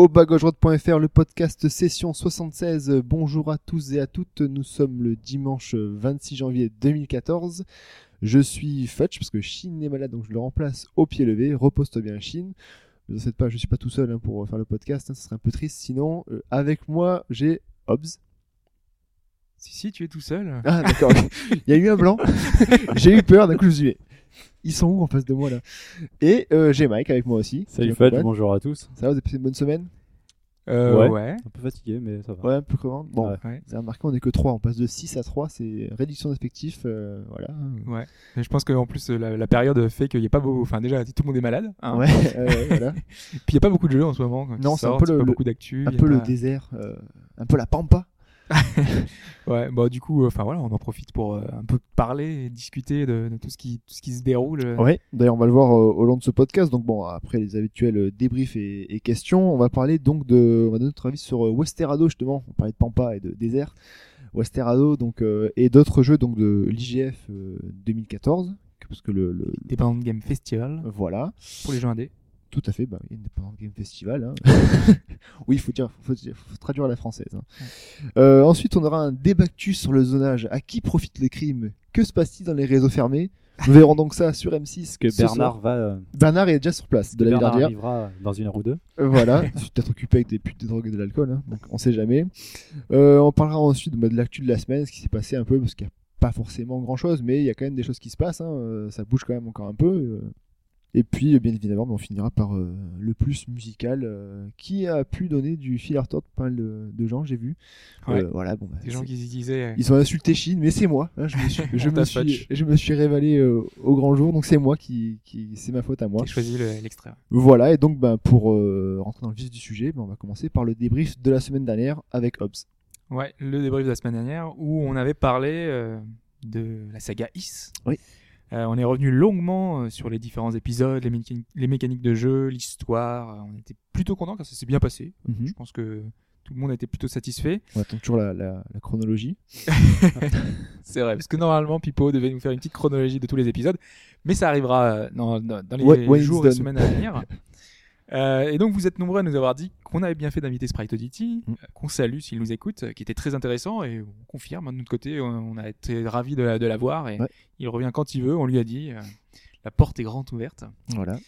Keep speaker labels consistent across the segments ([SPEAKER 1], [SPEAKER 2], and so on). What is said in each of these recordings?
[SPEAKER 1] Au bas-gauche-droite.fr, le podcast session 76. Bonjour à tous et à toutes. Nous sommes le dimanche 26 janvier 2014. Je suis Fetch parce que Shin est malade, donc je le remplace au pied levé. Repose-toi bien, Shin. Ne vous inquiétez pas, je suis pas tout seul hein, pour faire le podcast. hein, ce serait un peu triste. Sinon, euh, avec moi, j'ai Hobbs.
[SPEAKER 2] Si, si, tu es tout seul.
[SPEAKER 1] Ah, d'accord. Il y a eu un blanc. j'ai eu peur. D'un coup, je me suis dit, ils sont où en face de moi là? Et euh, j'ai Mike avec moi aussi.
[SPEAKER 3] Salut Fudge, bonjour à tous.
[SPEAKER 1] Ça va, vous avez passé une bonne semaine?
[SPEAKER 2] Euh,
[SPEAKER 3] Ouais.
[SPEAKER 2] ouais.
[SPEAKER 3] Un peu fatigué, mais ça va.
[SPEAKER 1] Ouais, un peu comment Bon,
[SPEAKER 3] Ouais.
[SPEAKER 1] Vous avez remarqué, on est que 3. On passe de 6 à 3. C'est réduction d'effectifs. euh, voilà.
[SPEAKER 2] Ouais. Mais je pense qu'en plus, la, la période fait qu'il n'y a pas beaucoup. Enfin, déjà, tout le monde est malade. hein.
[SPEAKER 1] Ouais, euh, voilà.
[SPEAKER 2] Puis il n'y a pas beaucoup de jeux en ce moment. quand
[SPEAKER 1] Non, c'est un peu le-
[SPEAKER 2] beaucoup d'actu.
[SPEAKER 1] un désert, euh, un peu la pampa.
[SPEAKER 2] Ouais, bah du coup, enfin voilà, on en profite pour euh, un peu parler et discuter de, de tout ce qui tout ce qui se déroule.
[SPEAKER 1] Ouais, d'ailleurs, on va le voir euh, au long de ce podcast. Donc, bon, après les habituels euh, débriefs et, et questions, on va parler donc de. On va donner notre avis sur Westerado, justement. On parlait de pampa et de désert. Westerado, donc, euh, et d'autres jeux donc de l'IGF euh, 2014. Parce que le. le-
[SPEAKER 2] Game Festival
[SPEAKER 1] voilà,
[SPEAKER 2] pour les jeux indés.
[SPEAKER 1] Tout à fait, bah, Independent Game Festival. hein. oui, il faut dire, faut, faut- faut traduire à la française. hein. Euh, ensuite, on aura un débactus sur le zonage. À qui profitent les crimes? Que se passe-t-il dans les réseaux fermés? Nous verrons donc ça sur M6.
[SPEAKER 3] Est-ce que
[SPEAKER 1] soir.
[SPEAKER 3] Bernard va. euh,
[SPEAKER 1] Bernard est déjà sur place de la
[SPEAKER 3] Bernard
[SPEAKER 1] dernière.
[SPEAKER 3] arrivera dans une heure ou deux
[SPEAKER 1] Euh, Voilà, je suis peut-être occupé avec des putes, des drogues et de l'alcool, hein, donc on sait jamais. Euh, on parlera ensuite bah, de l'actu de la semaine, ce qui s'est passé un peu, parce qu'il n'y a pas forcément grand-chose, mais il y a quand même des choses qui se passent, hein, euh, ça bouge quand même encore un peu. euh. Et puis, euh, bien évidemment, bah, on finira par euh, le plus musical, euh, qui a pu donner du fil à retordre pas mal de, de gens, j'ai vu.
[SPEAKER 2] Ouais.
[SPEAKER 1] Euh, voilà, bon, bah,
[SPEAKER 2] Des gens qui disaient.
[SPEAKER 1] Ils ont insulté Chine, mais c'est moi. hein, je me suis, je
[SPEAKER 2] On
[SPEAKER 1] me
[SPEAKER 2] t'a
[SPEAKER 1] suis,
[SPEAKER 2] fudge.
[SPEAKER 1] je me suis révélé au grand jour, donc c'est moi qui, qui c'est ma faute à moi.
[SPEAKER 2] J'ai choisi le- l'extrait.
[SPEAKER 1] Voilà, et donc ben, pour rentrer dans le vif du sujet, ben, on va commencer par le débrief de la semaine dernière avec Hobbs.
[SPEAKER 2] Ouais, le débrief de la semaine dernière où on avait parlé de la saga Is.
[SPEAKER 1] Oui.
[SPEAKER 2] Euh, on est revenu longuement euh, sur les différents épisodes, les, mécaniques- les mécaniques de jeu, l'histoire. Euh, on était plutôt content car ça s'est bien passé. Je pense que tout le monde a été plutôt satisfait.
[SPEAKER 1] On attend toujours la, la- la chronologie.
[SPEAKER 2] C'est vrai, parce que normalement Pipo devait nous faire une petite chronologie de tous les épisodes, mais ça arrivera dans, dans- dans les
[SPEAKER 1] Ouais,
[SPEAKER 2] jours et semaines à venir. Euh, et donc vous êtes nombreux à nous avoir dit qu'on avait bien fait d'inviter Sprite Audity,
[SPEAKER 1] Mm.
[SPEAKER 2] euh, qu'on salue s'il nous écoute, euh, qui était très intéressant et on confirme hein, de notre côté, on, on a été ravis de, la- de l'avoir et
[SPEAKER 1] Ouais.
[SPEAKER 2] il revient quand il veut, on lui a dit, euh, la porte est grande ouverte.
[SPEAKER 1] Voilà.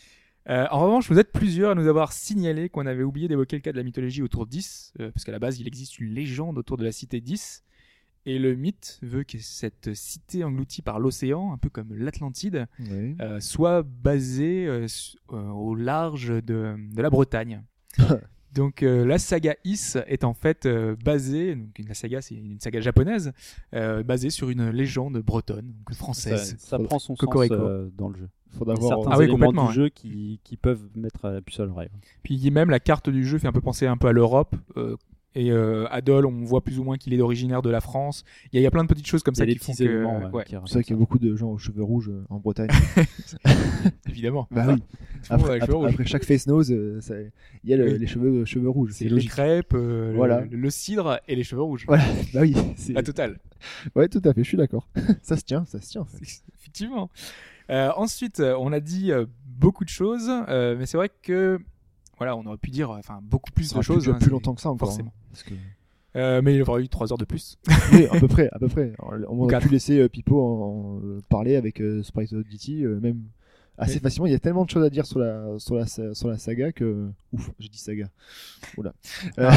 [SPEAKER 2] Euh, en revanche, vous êtes plusieurs à nous avoir signalé qu'on avait oublié d'évoquer le cas de la mythologie autour d'Is, parce qu'à la base, il existe une légende autour de la cité d'Is, et le mythe veut que cette cité engloutie par l'océan, un peu comme l'Atlantide, euh, soit basée euh, euh, au large de, de la Bretagne. Donc euh, la saga Is est en fait euh, basée, donc la saga c'est une saga japonaise, euh, basée sur une légende bretonne, donc
[SPEAKER 3] ça,
[SPEAKER 2] française.
[SPEAKER 3] ça prend son
[SPEAKER 2] Cocorico.
[SPEAKER 3] sens euh, dans le jeu. Il y a
[SPEAKER 1] voir.
[SPEAKER 3] certains
[SPEAKER 2] Ah oui,
[SPEAKER 3] éléments du
[SPEAKER 2] ouais.
[SPEAKER 3] jeu qui, qui peuvent mettre à la puce à l'oreille.
[SPEAKER 2] Puis même la carte du jeu fait un peu penser un peu à l'Europe. Et euh, Adol, on voit plus ou moins qu'il est originaire de la France. Il y, a- il y a plein de petites choses comme ça qui font que, euh,
[SPEAKER 3] ouais,
[SPEAKER 1] C'est vrai qu'il y a beaucoup de gens aux cheveux rouges euh, en Bretagne.
[SPEAKER 2] évidemment.
[SPEAKER 1] bah oui.
[SPEAKER 2] Tout le monde a
[SPEAKER 1] Après,
[SPEAKER 2] les cheveux
[SPEAKER 1] après-
[SPEAKER 2] rouges.
[SPEAKER 1] après chaque face nose, euh, ça- il y a le-
[SPEAKER 2] Oui.
[SPEAKER 1] les cheveux, cheveux rouges.
[SPEAKER 2] C'est
[SPEAKER 1] C'est
[SPEAKER 2] les
[SPEAKER 1] logique.
[SPEAKER 2] crêpes, euh, le-
[SPEAKER 1] Voilà.
[SPEAKER 2] le, le cidre et les cheveux rouges.
[SPEAKER 1] Voilà. Bah oui. c'est-
[SPEAKER 2] La totale.
[SPEAKER 1] Ouais, tout à fait. Je suis d'accord. ça se tient, ça se tient. En fait.
[SPEAKER 2] Effectivement. Euh, ensuite, euh, on a dit euh, beaucoup de choses, euh, mais c'est vrai que voilà, on aurait pu dire enfin beaucoup plus
[SPEAKER 1] Ça
[SPEAKER 2] de choses. hein,
[SPEAKER 1] plus longtemps que ça encore.
[SPEAKER 2] forcément.
[SPEAKER 1] hein, parce que-
[SPEAKER 2] Euh, mais il aurait eu trois heures de plus.
[SPEAKER 1] Oui, à peu près, à peu près. On aurait
[SPEAKER 2] Quatre.
[SPEAKER 1] pu laisser euh, Pipo en, en, parler avec euh, Sprite Oddity, euh, même assez
[SPEAKER 2] Oui.
[SPEAKER 1] facilement. Il y a tellement de choses à dire sur la, sur la, sur la saga que. Ouf, j'ai dit saga. Oula. Euh,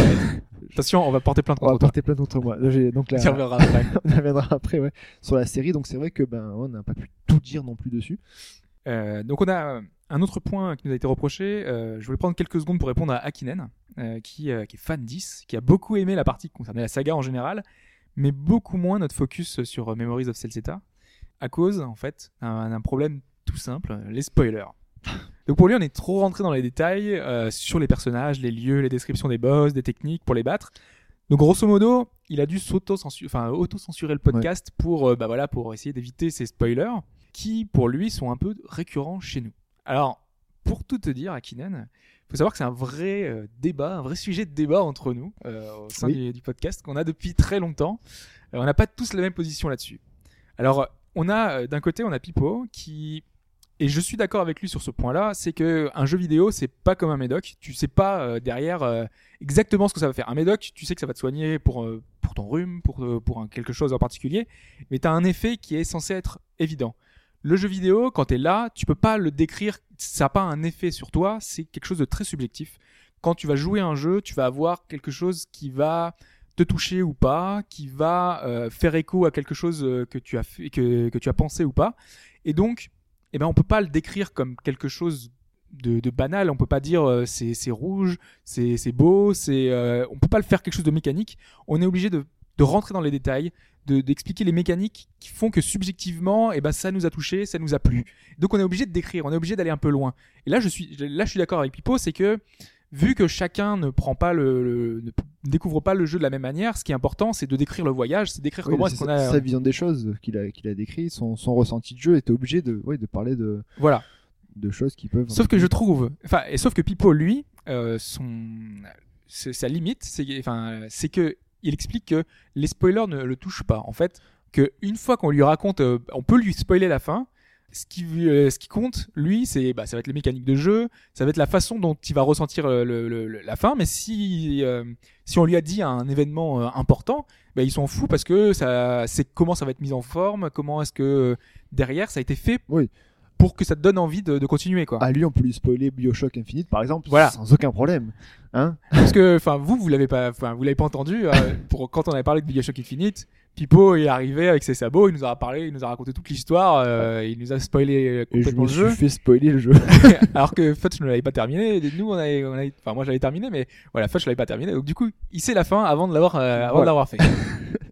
[SPEAKER 2] Attention, on va porter plainte
[SPEAKER 1] on va
[SPEAKER 2] contre
[SPEAKER 1] porter plein d'autres moi. Donc là,
[SPEAKER 2] On y reviendra après.
[SPEAKER 1] on y reviendra après, ouais. Sur la série, donc c'est vrai que ben on n'a pas pu tout dire non plus dessus.
[SPEAKER 2] Euh, donc on a euh, un autre point qui nous a été reproché. Euh, je voulais prendre quelques secondes pour répondre à Akinen, euh, qui, euh, qui est fan 10, qui a beaucoup aimé la partie qui concernait la saga en général, mais beaucoup moins notre focus sur Memories of Celceta, à cause en fait d'un problème tout simple, les spoilers. Donc pour lui, on est trop rentré dans les détails sur les personnages, les lieux, les descriptions des boss, des techniques pour les battre. Donc grosso modo, il a dû s'auto-censurer, enfin le podcast pour, bah voilà, pour essayer d'éviter ces spoilers qui, pour lui, sont un peu récurrents chez nous. Alors, pour tout te dire, Akinen, faut savoir que c'est un vrai euh, débat, un vrai sujet de débat entre nous euh, au sein
[SPEAKER 1] Oui.
[SPEAKER 2] du, du podcast qu'on a depuis très longtemps. Euh, on n'a pas tous la même position là-dessus. Alors, on a d'un côté, on a Pipo qui et je suis d'accord avec lui sur ce point-là, c'est que un jeu vidéo, c'est pas comme un médoc. Tu sais pas derrière exactement ce que ça va faire. Un médoc, tu sais que ça va te soigner pour pour ton rhume, pour pour un, quelque chose en particulier, mais tu as un effet qui est censé être évident. Le jeu vidéo, quand tu es là, tu peux pas le décrire, ça n'a pas un effet sur toi, c'est quelque chose de très subjectif. Quand tu vas jouer un jeu, tu vas avoir quelque chose qui va te toucher ou pas, qui va euh, faire écho à quelque chose euh, que tu as fait, que, que tu as pensé ou pas. Et donc, eh ben, on peut pas le décrire comme quelque chose de, banal. On peut pas dire euh, c'est rouge, c'est c'est beau, c'est euh, on peut pas le faire quelque chose de mécanique. On est obligé de, de rentrer dans les détails, de d'expliquer les mécaniques qui font que subjectivement, eh ben ça nous a touché, ça nous a plu. Donc on est obligé de décrire, on est obligé d'aller un peu loin. Et là je suis là je suis d'accord avec Pipo, c'est que vu que chacun ne prend pas le, le- ne découvre pas le jeu de la même manière, ce qui est important, c'est de décrire le voyage, c'est d'écrire
[SPEAKER 1] Oui,
[SPEAKER 2] comment est-ce qu'on a
[SPEAKER 1] sa vision des choses qu'il a, qu'il a décrit, son, son ressenti de jeu, était obligé de, ouais, de parler de,
[SPEAKER 2] voilà.
[SPEAKER 1] de choses qui peuvent.
[SPEAKER 2] Sauf que je trouve, enfin, et sauf que Pipo, lui, euh, son, sa limite, c'est, enfin, c'est que il explique que les spoilers ne le touchent pas. En fait, que une fois qu'on lui raconte, euh, on peut lui spoiler la fin. Ce qui, euh, compte, lui, c'est, bah, ça va être les mécaniques de jeu, ça va être la façon dont il va ressentir euh, la fin. Mais si, on lui a dit un événement important, bah, il s'en fout parce que ça, c'est comment ça va être mis en forme, comment est-ce que derrière ça a été fait
[SPEAKER 1] Oui.
[SPEAKER 2] Pour que ça te donne envie de, de continuer, quoi.
[SPEAKER 1] À lui, on peut lui spoiler Bioshock Infinite, par exemple,
[SPEAKER 2] Voilà.
[SPEAKER 1] sans aucun problème. Hein
[SPEAKER 2] Parce que, enfin, vous, vous l'avez pas, enfin, vous l'avez pas entendu. euh, pour quand on avait parlé de Bioshock Infinite, Pipo est arrivé avec ses sabots, il nous a parlé, il nous a raconté toute l'histoire, euh, il nous a spoilé euh,
[SPEAKER 1] Et je
[SPEAKER 2] complètement
[SPEAKER 1] me
[SPEAKER 2] le
[SPEAKER 1] suis
[SPEAKER 2] jeu.
[SPEAKER 1] fait spoiler le jeu.
[SPEAKER 2] Alors que Fudge ne l'avait pas terminé. Nous, on avait, on avait- enfin, moi, j'avais terminé, mais voilà, Fudge l'avait pas terminé. Donc, du coup, il sait la fin avant de l'avoir, euh, avant de l'avoir fait.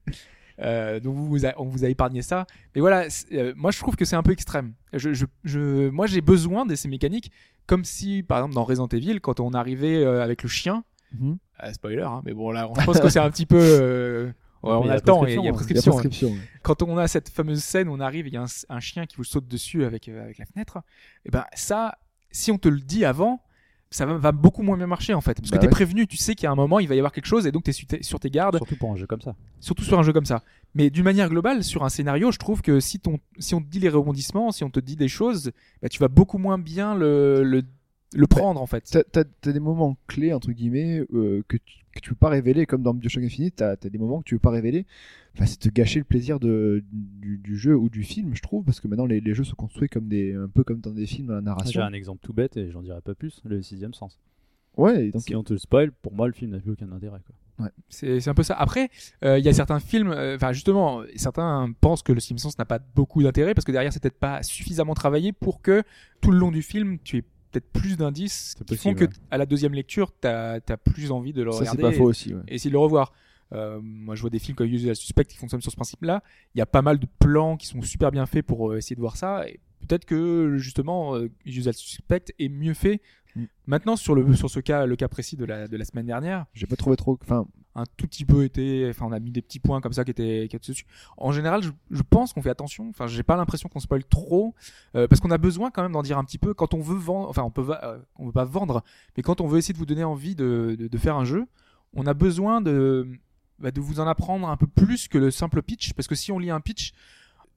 [SPEAKER 2] Euh, donc vous, vous a- on vous a épargné ça. Mais voilà, euh, moi je trouve que c'est un peu extrême. Je, je, je, moi j'ai besoin de ces mécaniques, comme si par exemple dans Resident Evil, quand on arrivait euh, avec le chien, ah, spoiler, hein, mais bon là, on- je pense que c'est un petit peu. ouais, on
[SPEAKER 3] il y
[SPEAKER 2] a
[SPEAKER 3] a
[SPEAKER 2] le temps, et il y a
[SPEAKER 3] prescription, hein.
[SPEAKER 1] Il y a
[SPEAKER 2] prescription. ouais.
[SPEAKER 1] prescription. ouais.
[SPEAKER 2] Quand on a cette fameuse scène où on arrive, il y a un, un chien qui vous saute dessus avec, avec la fenêtre, et ben ça, si on te le dit avant, ça va, va beaucoup moins bien marcher en fait. Parce
[SPEAKER 1] Bah
[SPEAKER 2] que t'es
[SPEAKER 1] ouais.
[SPEAKER 2] prévenu, tu sais qu'il y a un moment, il va y avoir quelque chose, et donc t'es tes- sur tes gardes,
[SPEAKER 3] Surtout pour un jeu comme ça.
[SPEAKER 2] surtout sur un jeu comme ça. Mais d'une manière globale, sur un scénario, je trouve que si, ton, si on te dit les rebondissements, si on te dit des choses, bah, tu vas beaucoup moins bien le, le, le prendre en fait.
[SPEAKER 1] T'as, t'as des moments clés, entre guillemets, euh, que, tu, que tu peux pas révéler, comme dans Bioshock Infinite, t'as, t'as des moments que tu veux pas révéler. Enfin, c'est te gâcher le plaisir de, du, du jeu ou du film, je trouve, parce que maintenant les, les jeux sont construits comme des, un peu comme dans des films à la
[SPEAKER 3] J'ai
[SPEAKER 1] narration.
[SPEAKER 3] un exemple tout bête et j'en dirai pas plus, le sixième sens.
[SPEAKER 1] Ouais, et donc,
[SPEAKER 3] si on te le spoil, pour moi le film n'a plus aucun intérêt. Quoi.
[SPEAKER 2] C'est c'est un peu ça. Après, euh, il y a certains films, euh, enfin justement, certains pensent que le Simpsons n'a pas beaucoup d'intérêt parce que derrière c'est peut-être pas suffisamment travaillé pour que tout le long du film tu aies peut-être plus d'indices qui font
[SPEAKER 3] possible,
[SPEAKER 2] que à la deuxième lecture t'as as plus envie de le
[SPEAKER 1] ça c'est
[SPEAKER 2] regarder
[SPEAKER 1] pas
[SPEAKER 2] et-
[SPEAKER 1] faux aussi. Ouais.
[SPEAKER 2] et essayer de le revoir. Euh, moi, je vois des films comme Usual Suspect qui fonctionnent sur ce principe-là. Il y a pas mal de plans qui sont super bien faits pour euh, essayer de voir ça. Et peut-être que justement, euh, Usual Suspect est mieux fait.
[SPEAKER 1] Mm.
[SPEAKER 2] Maintenant, sur le sur ce cas, le cas précis de la de la semaine dernière,
[SPEAKER 1] J'ai pas trouvé trop. Enfin,
[SPEAKER 2] un tout petit peu été, enfin, on a mis des petits points comme ça qui étaient, qui étaient dessus. En général, je, pense qu'on fait attention. Enfin, j'ai pas l'impression qu'on spoil trop, euh, parce qu'on a besoin quand même d'en dire un petit peu quand on veut vendre. Enfin, on peut, euh, on veut pas vendre, mais quand on veut essayer de vous donner envie de, de, de faire un jeu, on a besoin de, bah, de vous en apprendre un peu plus que le simple pitch, parce que si on lit un pitch,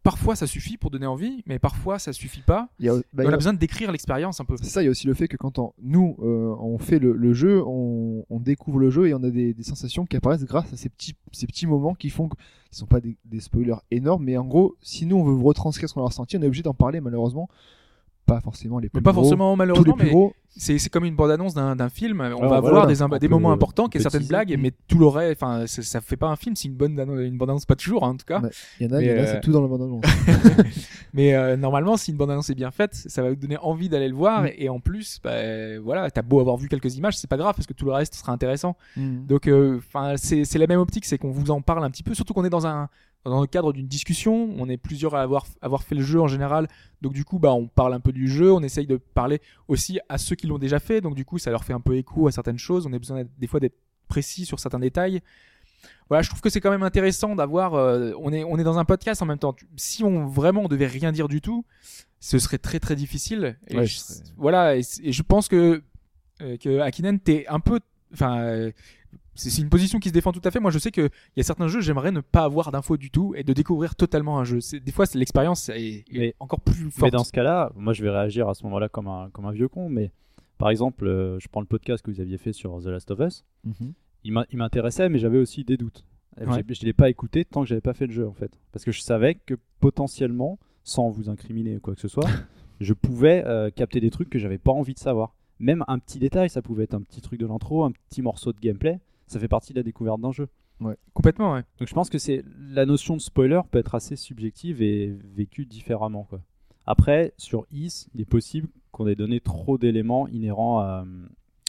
[SPEAKER 2] parfois ça suffit pour donner envie, mais parfois ça suffit pas.
[SPEAKER 1] il y a, bah,
[SPEAKER 2] on
[SPEAKER 1] a-
[SPEAKER 2] a besoin de décrire l'expérience un peu.
[SPEAKER 1] C'est ça, il y a aussi le fait que quand on, nous, euh, on fait le, le jeu, on, on découvre le jeu et on a des, des sensations qui apparaissent grâce à ces petits, ces petits moments qui font que, qui sont pas des, des spoilers énormes, mais en gros, si nous on veut vous retranscrire ce qu'on a ressenti, on est obligé d'en parler malheureusement. Pas forcément les plus
[SPEAKER 2] Mais pas
[SPEAKER 1] gros,
[SPEAKER 2] forcément
[SPEAKER 1] tous les
[SPEAKER 2] malheureusement,
[SPEAKER 1] plus
[SPEAKER 2] mais
[SPEAKER 1] gros.
[SPEAKER 2] c'est c'est comme une bande-annonce d'un d'un film. On va
[SPEAKER 3] voilà,
[SPEAKER 2] avoir des, des moments importants,
[SPEAKER 3] on
[SPEAKER 2] qu'il y a
[SPEAKER 3] peut
[SPEAKER 2] certaines blagues, mais tout le reste, enfin, ça, fait pas un film, c'est une bonne une bande-annonce, pas toujours hein, en tout cas.
[SPEAKER 1] Il y en a,
[SPEAKER 2] Mais,
[SPEAKER 1] il y en a,
[SPEAKER 2] euh,
[SPEAKER 1] c'est tout dans le bande-annonce.
[SPEAKER 2] Mais euh, normalement, si une bande-annonce est bien faite, ça va vous donner envie d'aller le voir.
[SPEAKER 1] Mm.
[SPEAKER 2] Et en plus, bah, voilà, t'as beau avoir vu quelques images, c'est pas grave parce que tout le reste sera intéressant.
[SPEAKER 1] Mm.
[SPEAKER 2] Donc, enfin, c'est c'est la même optique, c'est qu'on vous en parle un petit peu, surtout qu'on est dans un dans le cadre d'une discussion, on est plusieurs à avoir avoir fait le jeu en général. Donc du coup, bah, on parle un peu du jeu, on essaye de parler aussi à ceux qui l'ont déjà fait. Donc du coup, ça leur fait un peu écho à certaines choses. On a besoin des fois d'être précis sur certains détails. voilà, je trouve que c'est quand même intéressant d'avoir. euh, on est on est dans un podcast en même temps. Si on vraiment on devait rien dire du tout, ce serait très très difficile. Et
[SPEAKER 1] Ouais,
[SPEAKER 2] je- Voilà, et, je pense que euh, que Akinen t'es un peu, enfin. euh, c'est une position qui se défend tout à fait. Moi, je sais qu'il y a certains jeux, j'aimerais ne pas avoir d'infos du tout et de découvrir totalement un jeu. Des fois, l'expérience est,
[SPEAKER 3] Mais-
[SPEAKER 2] encore plus
[SPEAKER 3] Mais
[SPEAKER 2] forte.
[SPEAKER 3] dans ce cas-là, moi je vais réagir à ce moment-là comme un, comme un vieux con, mais par exemple, euh, je prends le podcast que vous aviez fait sur The Last of Us, il m'a- il m'intéressait, mais j'avais aussi des doutes.
[SPEAKER 2] Ouais.
[SPEAKER 3] Je ne l'ai pas écouté tant que j'avais pas fait le jeu en fait. Parce que je savais que potentiellement, sans vous incriminer ou quoi que ce soit, je pouvais euh, capter des trucs que j'avais pas envie de savoir. Même un petit détail, ça pouvait être un petit truc de l'intro, un petit morceau de gameplay, ça fait partie de la découverte d'un jeu.
[SPEAKER 2] Complètement, ouais.
[SPEAKER 3] Donc je pense que c'est la notion de spoiler peut être assez subjective et vécue différemment. Quoi. Après, sur Is, il est possible qu'on ait donné trop d'éléments inhérents à, euh,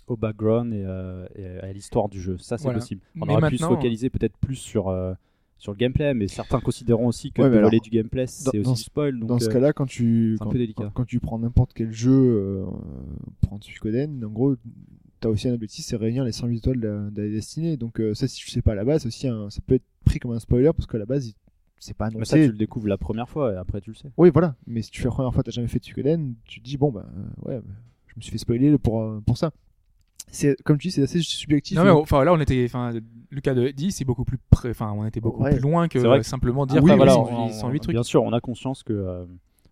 [SPEAKER 3] au background et, euh, et à l'histoire du jeu. Ça, c'est
[SPEAKER 2] Voilà.
[SPEAKER 3] possible. On
[SPEAKER 2] Mais
[SPEAKER 3] aurait pu se focaliser peut-être plus sur, euh, sur le gameplay, mais certains considéreront aussi que
[SPEAKER 1] Ouais,
[SPEAKER 3] voler
[SPEAKER 1] alors,
[SPEAKER 3] du gameplay, c'est aussi du spoil. Donc,
[SPEAKER 1] Dans ce
[SPEAKER 3] euh,
[SPEAKER 1] cas-là, quand tu quand, tu prends n'importe quel jeu, euh, prends Suikoden, en gros, t'as aussi un objectif, c'est réunir les 108 étoiles de la, de la destinée. Donc euh, ça, si tu sais pas à la base, aussi un- ça peut être pris comme un spoiler parce qu'à la base, c'est pas
[SPEAKER 3] mais ça,
[SPEAKER 1] annoncé.
[SPEAKER 3] tu le découvres la première fois et après, tu le sais.
[SPEAKER 1] Oui, voilà. Mais si tu fais la première fois, t'as jamais fait de Suikoden, tu te dis bon bah ouais, je me suis fait spoiler pour euh, pour ça. C'est comme tu dis, c'est assez subjectif.
[SPEAKER 2] Non mais enfin là on était enfin le cas de Eddie c'est beaucoup plus près enfin on était beaucoup
[SPEAKER 1] Ouais.
[SPEAKER 2] plus loin que simplement dire
[SPEAKER 1] oui,
[SPEAKER 2] bah,
[SPEAKER 1] oui,
[SPEAKER 2] voilà,
[SPEAKER 1] oui,
[SPEAKER 2] on-
[SPEAKER 3] on-
[SPEAKER 2] 108 trucs.
[SPEAKER 3] Bien sûr, on a conscience que euh,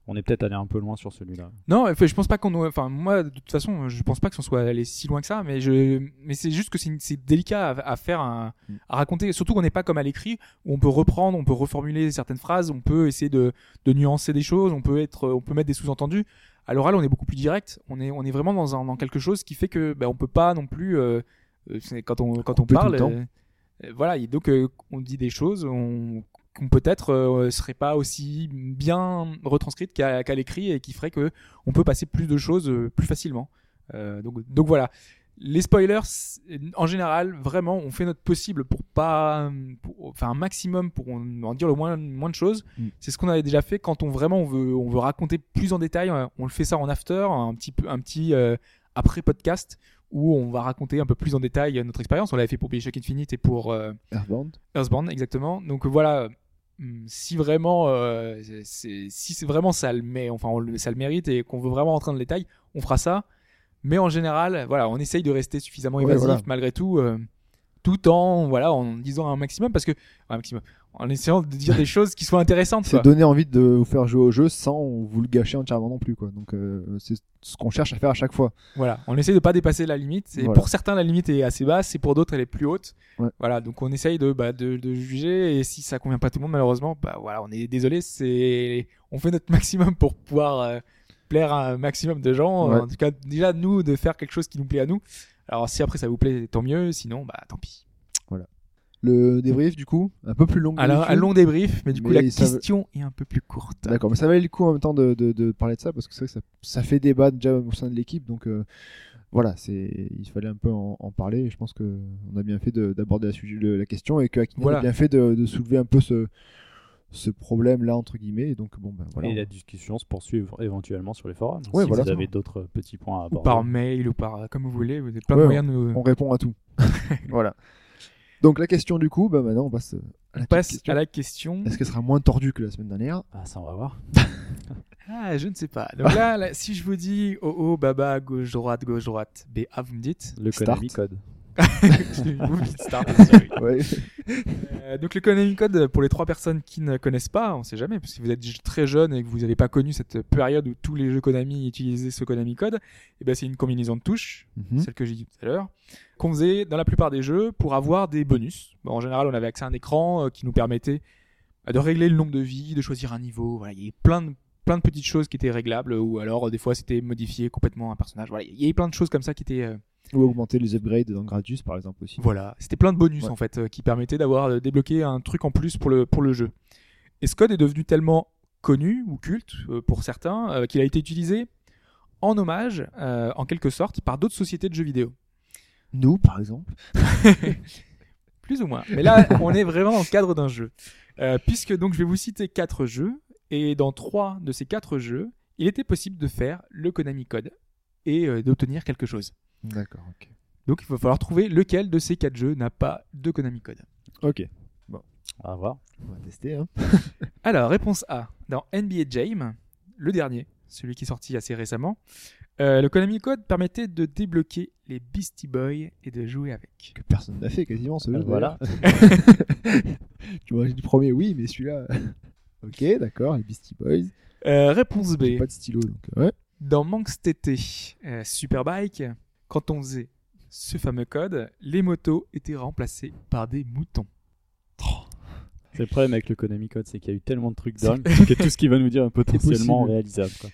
[SPEAKER 3] on est peut-être allé un peu loin sur celui-là.
[SPEAKER 2] Non, enfin, je pense pas qu'on enfin moi de toute façon, je pense pas que on soit allé si loin que ça mais je mais c'est juste que c'est délicat à, à faire un-
[SPEAKER 1] Mm.
[SPEAKER 2] à raconter surtout qu'on n'est pas comme à l'écrit où on peut reprendre, on peut reformuler certaines phrases, on peut essayer de de nuancer des choses, on peut être on peut mettre des sous-entendus. À l'oral, on est beaucoup plus direct, on est on est vraiment dans un dans quelque chose qui fait que ben on peut pas non plus euh, euh, quand on quand on, parle euh, voilà, et donc euh, on dit des choses on qu'on peut-être euh, serait pas aussi bien retranscrite qu'à qu'à l'écrit et qui ferait que on peut passer plus de choses plus facilement. Donc, donc voilà. Les spoilers, en général, vraiment, on fait notre possible pour pas, pour, enfin un maximum pour en en dire le moins, moins de choses.
[SPEAKER 1] Mm.
[SPEAKER 2] C'est ce qu'on avait déjà fait quand on vraiment on veut, on veut raconter plus en détail. On le fait ça en after, un petit peu, un petit euh, après podcast où on va raconter un peu plus en détail euh, notre expérience. On l'avait fait pour Bioshock Infinite et pour euh,
[SPEAKER 1] Earthbound.
[SPEAKER 2] Earthbound, exactement. Donc voilà, hum, si vraiment, euh, si c'est vraiment ça le met, enfin on le- ça le mérite et qu'on veut vraiment rentrer dans le détail, on fera ça. Mais en général, voilà, on essaye de rester suffisamment
[SPEAKER 1] Ouais,
[SPEAKER 2] évasif
[SPEAKER 1] voilà.
[SPEAKER 2] malgré tout, euh, tout en voilà, en disant un maximum parce que un maximum, en essayant de dire des choses qui soient intéressantes.
[SPEAKER 1] C'est donner envie de vous faire jouer au jeu sans vous le gâcher entièrement non plus quoi. Donc euh, c'est ce qu'on cherche à faire à chaque fois.
[SPEAKER 2] Voilà, on essaye de pas dépasser la limite. Et
[SPEAKER 1] Voilà.
[SPEAKER 2] pour certains, la limite est assez basse, et pour d'autres, elle est plus haute.
[SPEAKER 1] Ouais.
[SPEAKER 2] Voilà, donc on essaye de, bah, de, de juger. Et si ça convient pas à tout le monde, malheureusement, bah voilà, on est désolé. C'est, on fait notre maximum pour pouvoir euh, plaire à un maximum de gens.
[SPEAKER 1] Ouais.
[SPEAKER 2] En tout cas, déjà nous de faire quelque chose qui nous plaît à nous. Alors si après ça vous plaît, tant mieux. Sinon, bah tant pis.
[SPEAKER 1] Le débrief du coup, un peu plus long.
[SPEAKER 2] Alors, un long débrief, mais du coup
[SPEAKER 1] Mais
[SPEAKER 2] la question est un peu plus courte.
[SPEAKER 1] D'accord, mais ça valait le coup en même temps de, de, de parler de ça parce que c'est vrai que ça, ça fait débat déjà au sein de l'équipe. Donc euh, voilà, c'est il fallait un peu en, en parler. Et je pense que on a bien fait de- d'aborder la, question et que
[SPEAKER 2] Voilà.
[SPEAKER 1] a bien fait de, de soulever un peu ce, ce problème là entre guillemets. Et donc bon ben voilà.
[SPEAKER 3] Et la discussion se poursuit éventuellement sur les forums.
[SPEAKER 1] Ouais,
[SPEAKER 3] si
[SPEAKER 1] voilà.
[SPEAKER 3] vous avez d'autres petits points à
[SPEAKER 2] Ou
[SPEAKER 3] aborder.
[SPEAKER 2] par mail, ou par comme vous voulez. Vous avez plein
[SPEAKER 1] Ouais,
[SPEAKER 2] de moyens de nous.
[SPEAKER 1] On répond à tout. voilà. Donc la question du coup, bah maintenant on passe à la
[SPEAKER 2] On passe
[SPEAKER 1] question.
[SPEAKER 2] à la question.
[SPEAKER 1] Est-ce qu'elle sera moins tordue que la semaine dernière?
[SPEAKER 3] Ah, ça, on va voir.
[SPEAKER 2] Ah, je ne sais pas. Donc là, là, si je vous dis oh oh baba gauche droite gauche droite, B A vous me dites.
[SPEAKER 3] Le. Konami Code.
[SPEAKER 1] Ouais.
[SPEAKER 2] Euh, donc le Konami Code pour les trois personnes qui ne connaissent pas, on sait jamais parce que vous êtes très jeune et que vous n'avez pas connu cette période où tous les jeux Konami utilisaient ce Konami Code, et ben c'est une combinaison de touches,
[SPEAKER 1] Mhm.
[SPEAKER 2] celle que j'ai dit tout à l'heure, qu'on faisait dans la plupart des jeux pour avoir des bonus. Bon, en général, on avait accès à un écran euh, qui nous permettait euh, de régler le nombre de vies, de choisir un niveau. Voilà, il y avait plein de plein de petites choses qui étaient réglables ou alors euh, des fois c'était modifier complètement un personnage. Voilà, il y avait plein de choses comme ça qui étaient euh,
[SPEAKER 1] Ou augmenter les upgrades dans Gradius par exemple aussi.
[SPEAKER 2] voilà, c'était plein de bonus
[SPEAKER 1] Ouais.
[SPEAKER 2] en fait euh, qui permettaient d'avoir euh, débloqué un truc en plus pour le pour le jeu. Et ce code est devenu tellement connu ou culte euh, pour certains euh, qu'il a été utilisé en hommage, en quelque sorte, par d'autres sociétés de jeux vidéo.
[SPEAKER 1] Nous par exemple.
[SPEAKER 2] Plus ou moins. Mais là, on est vraiment dans le cadre d'un jeu. Puisque donc je vais vous citer quatre jeux, et dans trois de ces quatre jeux, il était possible de faire le Konami Code et d'obtenir quelque chose.
[SPEAKER 1] D'accord, ok.
[SPEAKER 2] Donc il va falloir trouver lequel de ces quatre jeux n'a pas de Konami Code.
[SPEAKER 1] Ok,
[SPEAKER 3] On va voir.
[SPEAKER 1] on va tester. Hein.
[SPEAKER 2] Alors, réponse A. Dans NBA Jam, le dernier, celui qui est sorti assez récemment, euh, le Konami Code permettait de débloquer les Beastie Boys et de jouer avec.
[SPEAKER 1] Que personne n'a fait quasiment ce jeu.
[SPEAKER 3] voilà.
[SPEAKER 1] d'ailleurs. tu vois, j'ai dit premier, oui, mais celui-là. ok, d'accord, les Beastie Boys.
[SPEAKER 2] Euh, réponse B.
[SPEAKER 1] pas de stylo, donc ouais.
[SPEAKER 2] Dans Manx TT euh, Superbike, quand on faisait ce fameux code, les motos étaient remplacées par des moutons.
[SPEAKER 3] C'est le problème avec le Konami Code, c'est qu'il y a eu tellement de trucs dingues que tout ce qu'il va nous dire est potentiellement réalisable. Quoi.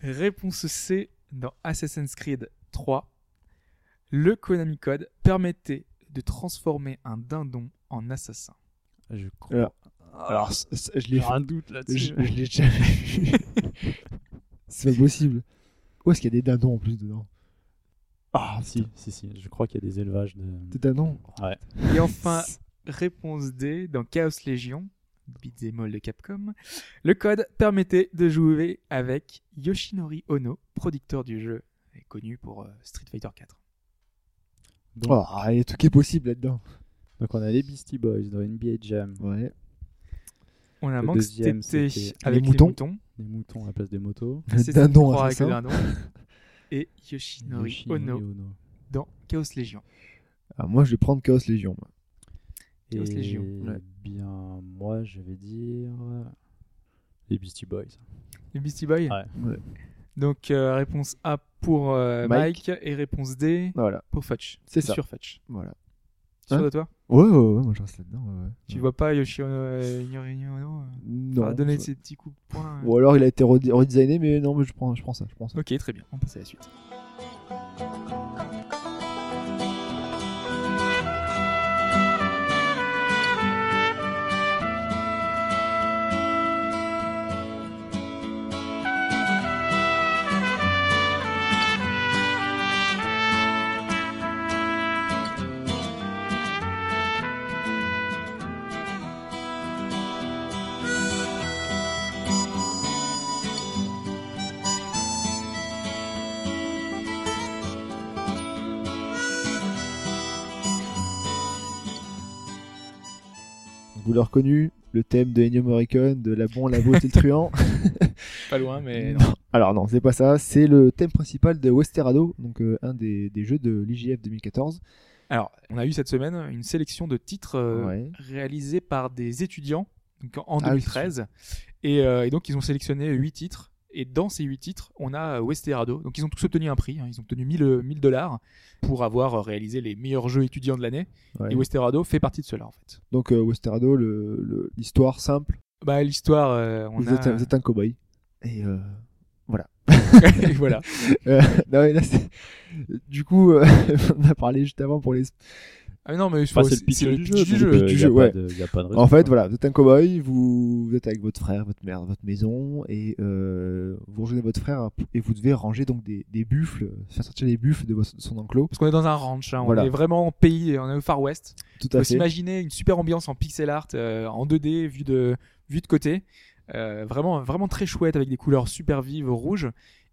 [SPEAKER 2] Réponse C. Dans Assassin's Creed 3, le Konami Code permettait de transformer un dindon en assassin.
[SPEAKER 3] Je crois.
[SPEAKER 1] Alors, Alors, c- c- je l'ai
[SPEAKER 3] J'ai un doute là-dessus.
[SPEAKER 1] Je, je l'ai jamais vu. C'est pas possible. Où est-ce qu'il y a des dindons en plus dedans? Ah,
[SPEAKER 3] Si, si, si. Je crois qu'il y a des élevages de.
[SPEAKER 1] Des dindons
[SPEAKER 2] Et enfin, réponse D. Dans Chaos Legion, beat'em all de Capcom, le code permettait de jouer avec Yoshinori Ono, producteur du jeu et connu pour euh, Street Fighter 4.
[SPEAKER 3] Donc,
[SPEAKER 1] Oh, il y a tout qui est possible là-dedans.
[SPEAKER 3] donc on a les Beastie Boys dans NBA Jam,
[SPEAKER 1] Ouais.
[SPEAKER 2] On a Manx TT avec
[SPEAKER 1] les
[SPEAKER 2] les
[SPEAKER 1] moutons.
[SPEAKER 3] des moutons à la place des motos.
[SPEAKER 2] Avec
[SPEAKER 1] assassin.
[SPEAKER 2] dindon. Et Yoshinori
[SPEAKER 3] Yoshinori
[SPEAKER 2] Ono
[SPEAKER 3] Ono.
[SPEAKER 2] dans Chaos Legion.
[SPEAKER 1] Ah, moi, je vais prendre Chaos Légion. moi.
[SPEAKER 2] Chaos
[SPEAKER 3] Et
[SPEAKER 2] Legion.
[SPEAKER 1] Ouais.
[SPEAKER 3] bien, moi, je vais dire les Beastie Boys.
[SPEAKER 2] Les Beastie Boys?
[SPEAKER 3] Ouais.
[SPEAKER 1] Ouais.
[SPEAKER 2] Donc euh, réponse A pour euh, Mike.
[SPEAKER 1] Mike.
[SPEAKER 2] et réponse D
[SPEAKER 1] Voilà.
[SPEAKER 2] pour Fudge.
[SPEAKER 1] C'est ça.
[SPEAKER 2] Sur Fudge.
[SPEAKER 1] Voilà.
[SPEAKER 2] Sûr
[SPEAKER 1] Hein
[SPEAKER 2] de toi?
[SPEAKER 1] Ouais, ouais, ouais, moi je reste là-dedans. Ouais, ouais.
[SPEAKER 2] Tu vois pas Yoshinori Ono euh,
[SPEAKER 1] Non.
[SPEAKER 2] enfin, donner ses petits coups de poing euh.
[SPEAKER 1] Ou alors il a été redesigné, mais non, mais je prends, je prends ça. Je prends ça.
[SPEAKER 2] Ok, très bien. On passe à la suite.
[SPEAKER 1] Reconnu, le thème de Ennio Morricone, de la bonne, la beauté le truand.
[SPEAKER 2] Pas loin, mais non.
[SPEAKER 1] Non. Alors non, c'est pas ça. C'est le thème principal de Westerado, donc euh, un des, des jeux de l'IGF 2014.
[SPEAKER 2] Alors, on a eu cette semaine une sélection de titres euh,
[SPEAKER 1] Ouais.
[SPEAKER 2] réalisés par des étudiants donc en
[SPEAKER 1] Ah oui,
[SPEAKER 2] 2013. et, euh, et donc, ils ont sélectionné 8 titres. Et dans ces 8 titres, on a euh, Westerado. Donc, ils ont tous obtenu un prix. hein. Ils ont obtenu 1000 1000 dollars pour avoir euh, réalisé les meilleurs jeux étudiants de l'année.
[SPEAKER 1] Ouais.
[SPEAKER 2] Et Westerado fait partie de cela, en fait.
[SPEAKER 1] Donc euh, Westerado, le- le- l'histoire simple,
[SPEAKER 2] Bah, l'histoire, euh, on
[SPEAKER 1] vous,
[SPEAKER 2] a.
[SPEAKER 1] êtes, vous êtes un cowboy. Et euh,
[SPEAKER 2] Et voilà.
[SPEAKER 1] euh, non, là, du coup, euh, on a parlé juste avant pour les.
[SPEAKER 2] Ah, mais non, mais
[SPEAKER 3] Enfin, c'est le pitch du jeu.
[SPEAKER 2] du
[SPEAKER 1] du ouais.
[SPEAKER 3] de- raison,
[SPEAKER 1] En fait,
[SPEAKER 3] quoi.
[SPEAKER 1] voilà, vous êtes un cowboy, vous, vous êtes avec votre frère, votre mère, votre maison, et euh, vous rejoignez votre frère et vous devez ranger donc des, des buffles, faire sortir les buffles de, son enclos.
[SPEAKER 2] Parce qu'on est dans un ranch, hein, on est vraiment en pays, on est au Far West.
[SPEAKER 1] Tout à
[SPEAKER 2] faut
[SPEAKER 1] fait.
[SPEAKER 2] s'imaginer une super ambiance en pixel art, euh, en 2D, vue de, vue de côté. Euh, vraiment, vraiment très chouette avec des couleurs super vives rouges.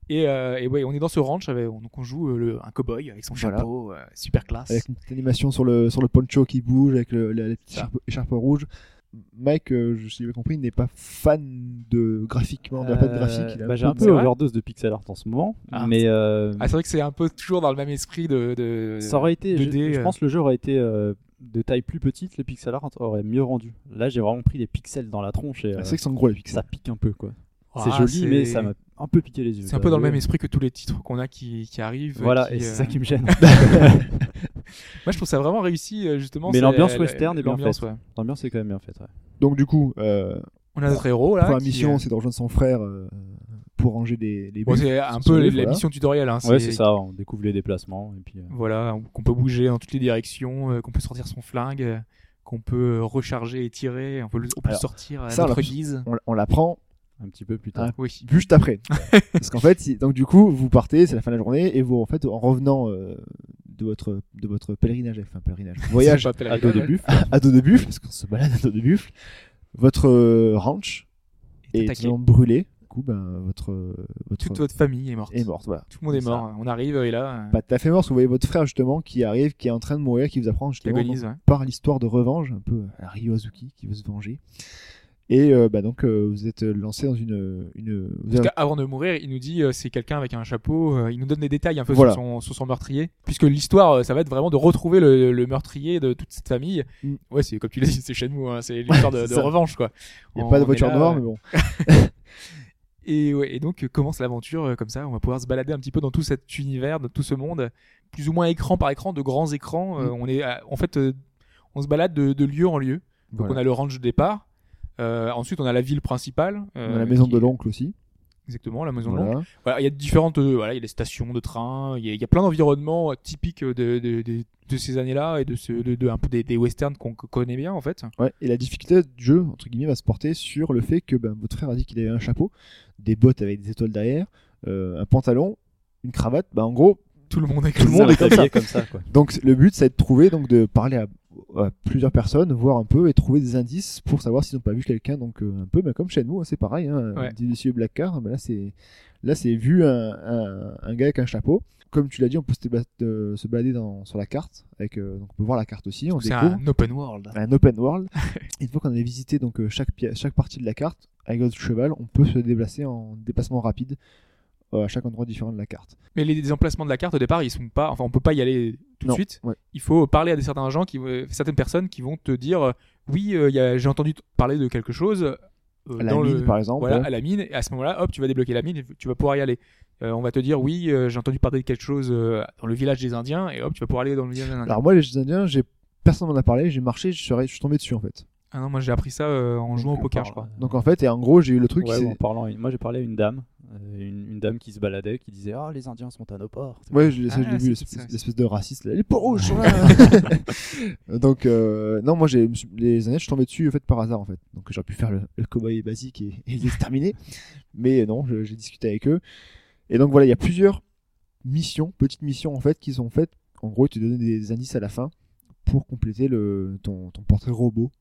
[SPEAKER 2] Et, euh, et ouais, on est dans ce ranch, avec, donc on joue euh, le, un cowboy avec son
[SPEAKER 1] Voilà.
[SPEAKER 2] chapeau, euh, super classe.
[SPEAKER 1] Avec une petite animation sur le, sur le poncho qui bouge, avec le, la, la petite
[SPEAKER 2] Ça.
[SPEAKER 1] écharpe, écharpe rouge. Mike, euh, je si j'ai bien compris, n'est pas fan de graphiquement, de la patte
[SPEAKER 3] Euh,
[SPEAKER 1] graphique. a
[SPEAKER 3] bah, j'ai un peu overdose de pixel art en ce moment,
[SPEAKER 2] Ah,
[SPEAKER 3] mais euh,
[SPEAKER 2] Ah, c'est vrai que c'est un peu toujours dans le même esprit de. de
[SPEAKER 3] ça aurait été. je,
[SPEAKER 2] 2D,
[SPEAKER 3] je
[SPEAKER 2] euh.
[SPEAKER 3] pense que le jeu aurait été euh, de taille plus petite, le pixel art aurait mieux rendu. Là, j'ai vraiment pris des pixels dans la tronche et
[SPEAKER 1] Ah,
[SPEAKER 3] euh,
[SPEAKER 1] c'est vrai que c'est gros les pixels.
[SPEAKER 3] ça pique un peu quoi.
[SPEAKER 2] Ah,
[SPEAKER 3] c'est joli,
[SPEAKER 2] c'est-
[SPEAKER 3] mais ça m'a un peu piqué les yeux.
[SPEAKER 2] C'est un peu dans le même esprit que tous les titres qu'on a qui, qui arrivent.
[SPEAKER 3] Voilà,
[SPEAKER 2] qui,
[SPEAKER 3] et c'est
[SPEAKER 2] euh,
[SPEAKER 3] ça qui me gêne.
[SPEAKER 2] Moi, je trouve ça vraiment réussi, euh, justement.
[SPEAKER 3] Mais
[SPEAKER 2] c'est
[SPEAKER 3] l'ambiance
[SPEAKER 2] la-
[SPEAKER 3] western est bien
[SPEAKER 2] l'ambiance,
[SPEAKER 3] faite.
[SPEAKER 2] ouais.
[SPEAKER 3] L'ambiance est quand même bien faite. ouais.
[SPEAKER 1] Donc du coup, euh,
[SPEAKER 2] On a notre héros là. qui,
[SPEAKER 1] mission, c'est de rejoindre son frère euh, pour ranger
[SPEAKER 2] bon,
[SPEAKER 1] buffles.
[SPEAKER 2] c'est un peu
[SPEAKER 1] les-
[SPEAKER 2] la
[SPEAKER 1] voilà.
[SPEAKER 2] mission tutoriel. Hein,
[SPEAKER 3] Ouais, c'est ça. On découvre les déplacements et puis. euh,
[SPEAKER 2] Voilà, qu'on peut bouger dans toutes les directions, euh, qu'on peut sortir son flingue, qu'on peut recharger et tirer, on peut le, on peut le
[SPEAKER 1] Alors,
[SPEAKER 2] sortir à
[SPEAKER 1] ça, on
[SPEAKER 2] notre
[SPEAKER 1] l'a-
[SPEAKER 2] guise.
[SPEAKER 1] On, on l'apprend
[SPEAKER 3] un petit peu plus tard.
[SPEAKER 1] Ah.
[SPEAKER 2] Oui.
[SPEAKER 1] juste après. Parce qu'en fait, si- donc du coup, vous partez, c'est la fin de la journée, et vous, en fait, en revenant euh, de votre de votre pèlerinage, enfin pèlerinage, voyage
[SPEAKER 3] à dos de buffle.
[SPEAKER 1] à dos de buffle, parce qu'on se balade à dos de buffle, votre euh, ranch est totalement brûlé, coup, ben, votre, votre
[SPEAKER 2] Toute votre famille est morte.
[SPEAKER 1] est morte. Voilà.
[SPEAKER 2] Tout le monde est mort. On arrive et là, euh,
[SPEAKER 1] Pas tout à fait mort, vous voyez votre frère justement qui arrive, qui est en train de mourir, qui vous apprend
[SPEAKER 2] qui
[SPEAKER 1] justement donc,
[SPEAKER 2] ouais.
[SPEAKER 1] par l'histoire de revanche, un peu à Ryo Azuki qui veut se venger. Et euh, bah, donc euh, vous êtes lancé dans une. une vous avez-
[SPEAKER 2] qu'avant de mourir, il nous dit euh, c'est quelqu'un avec un chapeau. euh, il nous donne des détails un peu
[SPEAKER 1] Voilà.
[SPEAKER 2] sur, son, sur son meurtrier. Puisque l'histoire, euh, ça va être vraiment de retrouver le, le meurtrier de toute cette famille.
[SPEAKER 1] Mm.
[SPEAKER 2] Ouais, c'est comme tu l'as dit, c'est Shenmue. Hein, c'est l'histoire de, revanche, quoi.
[SPEAKER 1] Il n'y a
[SPEAKER 2] On
[SPEAKER 1] pas de voiture
[SPEAKER 2] là,
[SPEAKER 1] noire, mais bon.
[SPEAKER 2] Et, ouais, et donc euh, commence l'aventure comme ça. On va pouvoir se balader un petit peu dans tout cet univers, dans tout ce monde, plus ou moins écran par écran, de grands écrans. Euh,
[SPEAKER 1] Mm.
[SPEAKER 2] on est, à- en fait, euh, on se balade de, de lieu en lieu. Donc
[SPEAKER 1] Voilà.
[SPEAKER 2] on a le range de départ. Euh, ensuite, on a la ville principale.
[SPEAKER 1] On
[SPEAKER 2] euh,
[SPEAKER 1] a la maison
[SPEAKER 2] qui
[SPEAKER 1] de l'oncle aussi.
[SPEAKER 2] Exactement, la maison de l'oncle.
[SPEAKER 1] Voilà.
[SPEAKER 2] Voilà, il y a différentes, euh, voilà, il y a des stations de train, il y a, il y a plein d'environnements euh, typiques de, de, de, de ces années-là et de, ce, de, de- un peu des, des westerns qu'on connaît bien en fait.
[SPEAKER 1] Ouais, et la difficulté du jeu, entre guillemets, va se porter sur le fait que ben, votre frère a dit qu'il avait un chapeau, des bottes avec des étoiles derrière, euh, un pantalon, une cravate. Bah, en gros,
[SPEAKER 2] Tout le monde est
[SPEAKER 1] Tout le
[SPEAKER 2] comme
[SPEAKER 1] monde
[SPEAKER 2] ça.
[SPEAKER 1] est comme ça.
[SPEAKER 3] habillé comme ça, quoi.
[SPEAKER 1] donc le but, c'est de trouver, donc de parler à, à plusieurs personnes, voir un peu et trouver des indices pour savoir s'ils n'ont pas vu quelqu'un. Donc euh, un peu ben, comme chez nous, hein, c'est pareil. Hein,
[SPEAKER 2] Ouais.
[SPEAKER 1] Monsieur Blackcar, ben là c'est là c'est vu un, un, un gars avec un chapeau. Comme tu l'as dit, on peut se, euh, se balader dans, sur la carte. Avec, euh, donc on peut voir la carte aussi. On
[SPEAKER 2] C'est un open world.
[SPEAKER 1] un open world. Une fois qu'on a visité donc euh, chaque chaque partie de la carte avec notre cheval, on peut se déplacer en déplacement rapide à chaque endroit différent de la carte.
[SPEAKER 2] Mais les, emplacements de la carte au départ, ils sont pas, enfin on peut pas y aller tout
[SPEAKER 1] Non,
[SPEAKER 2] de suite.
[SPEAKER 1] ouais.
[SPEAKER 2] Il faut parler à des certains gens qui, euh, certaines personnes qui vont te dire, euh, oui, euh, j'ai entendu parler de quelque chose. euh,
[SPEAKER 1] À la
[SPEAKER 2] dans
[SPEAKER 1] mine,
[SPEAKER 2] le-
[SPEAKER 1] par exemple.
[SPEAKER 2] Voilà,
[SPEAKER 1] ouais.
[SPEAKER 2] à la mine. Et à ce moment-là, hop, tu vas débloquer la mine et tu vas pouvoir y aller. Euh, on va te dire, oui, euh, j'ai entendu parler de quelque chose euh, dans le village des Indiens, et hop, tu vas pouvoir aller dans le village des Indiens.
[SPEAKER 1] Alors moi les Indiens, j'ai personne m'en a parlé, j'ai marché, je suis tombé dessus en fait.
[SPEAKER 2] Ah non, moi j'ai appris ça euh, en jouant au poker,
[SPEAKER 3] parle,
[SPEAKER 2] je crois.
[SPEAKER 3] euh,
[SPEAKER 1] Donc en fait, et en gros, j'ai eu le truc
[SPEAKER 3] ouais,
[SPEAKER 1] c'est
[SPEAKER 3] en parlant, moi j'ai parlé à une dame, euh, une, une dame qui se baladait, qui disait Ah, les Indiens sont à nos portes.
[SPEAKER 1] Ouais, je, ça, je
[SPEAKER 2] Ah,
[SPEAKER 1] l'ai vu,
[SPEAKER 2] c'est-
[SPEAKER 1] l'espèce
[SPEAKER 2] c'est-
[SPEAKER 1] l'espèce de raciste. Là. Les peaux rouges sont là Donc, euh, non, moi, j'ai, les années, je suis tombé dessus en fait, par hasard, en fait. Donc, j'aurais pu faire le, le cowboy basique et, et les exterminer. Mais non, je- j'ai discuté avec eux. Et donc, voilà, il y a plusieurs missions, petites missions, en fait, qui sont faites. En gros, tu donnes des indices à la fin pour compléter le, ton, ton portrait robot.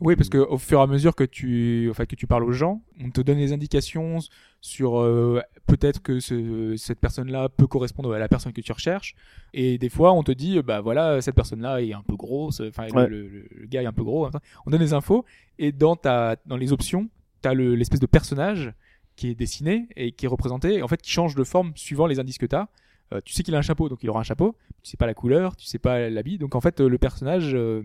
[SPEAKER 2] Oui, parce que au fur et à mesure que tu, enfin, que tu parles aux gens, on te donne des indications sur euh, peut-être que ce- cette personne-là peut correspondre à la personne que tu recherches. Et des fois, on te dit, bah voilà, cette personne-là est un peu grosse, enfin, le-
[SPEAKER 1] Ouais.
[SPEAKER 2] le, le- le gars est un peu gros. hein. On donne des infos et dans ta, dans les options, t'as le- l'espèce de personnage qui est dessiné et qui est représenté, et en fait, qui change de forme suivant les indices que t'as. Euh, tu sais qu'il a un chapeau, donc il aura un chapeau. Tu sais pas la couleur, tu sais pas l'habit, donc en fait, le personnage euh,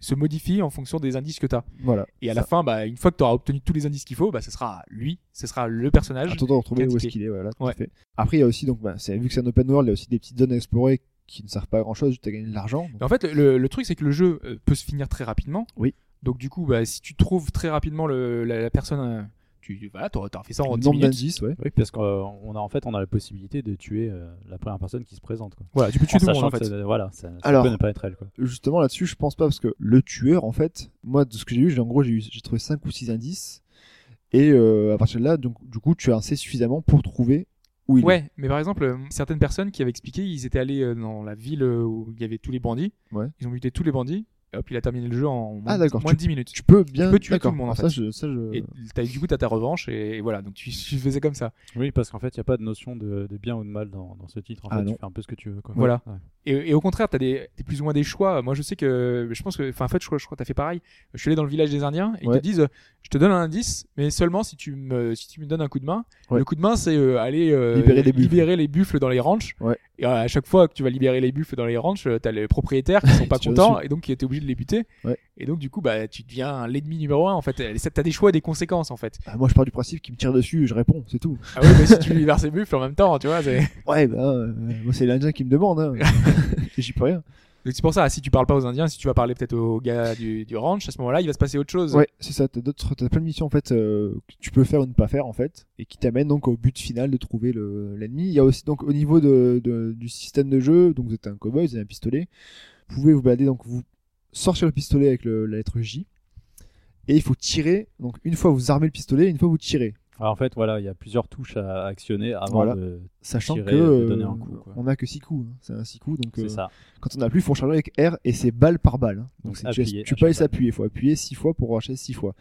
[SPEAKER 2] se modifie en fonction des indices que t'as.
[SPEAKER 1] Voilà.
[SPEAKER 2] Et à
[SPEAKER 1] Ça.
[SPEAKER 2] la fin, bah, une fois que tu auras obtenu tous les indices qu'il faut, bah, ce sera lui, ce sera le personnage.
[SPEAKER 1] Attends de retrouver où est-ce qu'il est, voilà,
[SPEAKER 2] Ouais.
[SPEAKER 1] Après, il y a aussi, donc, bah, vu que c'est un open world, il y a aussi des petites zones à explorer qui ne servent pas à grand chose, tu as gagné de l'argent. donc-
[SPEAKER 2] en fait, le, le truc, c'est que le jeu euh, peut se finir très rapidement.
[SPEAKER 1] Oui.
[SPEAKER 2] Donc, du coup, bah, si tu trouves très rapidement le, la, la personne, euh, tu voilà, t'auras fait ça en
[SPEAKER 1] le
[SPEAKER 2] 10
[SPEAKER 1] nombre
[SPEAKER 2] minutes.
[SPEAKER 1] d'indices, ouais.
[SPEAKER 3] Oui, parce qu'on a en fait on a la possibilité de tuer euh, la première personne qui se présente. Quoi.
[SPEAKER 2] Voilà, tu peux tuer
[SPEAKER 3] En
[SPEAKER 2] tout le monde en fait.
[SPEAKER 3] ça- voilà, ça, ça
[SPEAKER 1] Alors-
[SPEAKER 3] peut ne pas être elle. Quoi.
[SPEAKER 1] Justement, là-dessus, je pense pas, parce que le tueur, en fait, moi, de ce que j'ai eu, j'ai, en gros, j'ai, eu, j'ai trouvé 5 ou 6 indices. Et euh, à partir de là, donc, du coup, tu as assez suffisamment pour trouver où il est.
[SPEAKER 2] Ouais, mais par exemple, euh, certaines personnes qui avaient expliqué, ils étaient allés euh, dans la ville euh, où il y avait tous les bandits.
[SPEAKER 1] Ouais.
[SPEAKER 2] Ils ont buté tous les bandits. Et hop, il a terminé le jeu en moins,
[SPEAKER 1] Ah,
[SPEAKER 2] de-
[SPEAKER 1] d'accord,
[SPEAKER 2] moins
[SPEAKER 1] tu-
[SPEAKER 2] de 10 minutes.
[SPEAKER 1] Tu peux bien.
[SPEAKER 2] Tu peux tuer tout le monde, en
[SPEAKER 1] Alors ça,
[SPEAKER 2] fait.
[SPEAKER 1] je, ça, je...
[SPEAKER 2] Et t'as- du coup, tu as ta revanche et, et voilà. Donc, tu, tu faisais comme ça.
[SPEAKER 3] Oui, parce qu'en fait, il n'y a pas de notion de, de bien ou de mal dans, dans ce titre. En
[SPEAKER 1] Ah
[SPEAKER 3] fait,
[SPEAKER 1] non.
[SPEAKER 3] tu fais un peu ce que tu veux. Quoi.
[SPEAKER 2] Voilà.
[SPEAKER 3] Ouais.
[SPEAKER 2] Et, et au contraire, t'as des, t'as plus ou moins des choix. Moi, je sais que, je pense que, enfin, en fait, je crois, je crois que t'as fait pareil. Je suis allé dans le village des Indiens et ils te disent, je te donne un indice, mais seulement si tu me, si tu me donnes un coup de main.
[SPEAKER 1] Ouais.
[SPEAKER 2] Le coup de main, c'est euh, aller euh,
[SPEAKER 1] Libérer les buffles.
[SPEAKER 2] libérer les buffles dans les ranchs.
[SPEAKER 1] Ouais.
[SPEAKER 2] Et à chaque fois que tu vas libérer les buffles dans les ranchs, euh, t'as les propriétaires qui sont pas contents et donc qui étaient obligés de les buter.
[SPEAKER 1] Ouais.
[SPEAKER 2] Et donc, du coup, bah, tu deviens l'ennemi numéro un. En fait, t'as des choix et des conséquences, en fait.
[SPEAKER 1] Ah, moi, je pars du principe qu'il me tire dessus, je réponds, c'est tout.
[SPEAKER 2] Ah oui, mais si tu libères ces buffles en même temps, tu vois, c'est.
[SPEAKER 1] Ouais, bah, euh, moi, c'est l'Indien qui me demande. Hein. J'y peux rien.
[SPEAKER 2] Donc c'est pour ça, si tu parles pas aux Indiens, si tu vas parler peut-être aux gars du, du ranch, à ce moment-là, il va se passer autre chose.
[SPEAKER 1] Ouais, c'est ça. T'as d'autres, t'as plein de missions en fait euh, que tu peux faire ou ne pas faire en fait, et qui t'amènent donc au but final de trouver le, l'ennemi. Il y a aussi donc au niveau de, de- du système de jeu, donc vous êtes un cowboy, vous avez un pistolet. Vous pouvez vous balader donc vous sortir le pistolet avec le- la lettre J, et il faut tirer. Donc une fois vous armez le pistolet, une fois vous tirez,
[SPEAKER 3] Alors, en fait, voilà, il y a plusieurs touches à actionner avant
[SPEAKER 1] Voilà.
[SPEAKER 3] de.
[SPEAKER 1] sachant
[SPEAKER 3] Tirer,
[SPEAKER 1] que
[SPEAKER 3] de
[SPEAKER 1] euh,
[SPEAKER 3] donner un coup, quoi.
[SPEAKER 1] on a que 6 coups. hein. C'est un 6 coups, donc euh,
[SPEAKER 3] ça.
[SPEAKER 1] quand on a plus, il faut charger avec R et c'est balle par balle. hein. Donc tu, tu peux
[SPEAKER 3] balle.
[SPEAKER 1] s'appuyer, il faut appuyer 6 fois pour enchaîner 6 fois.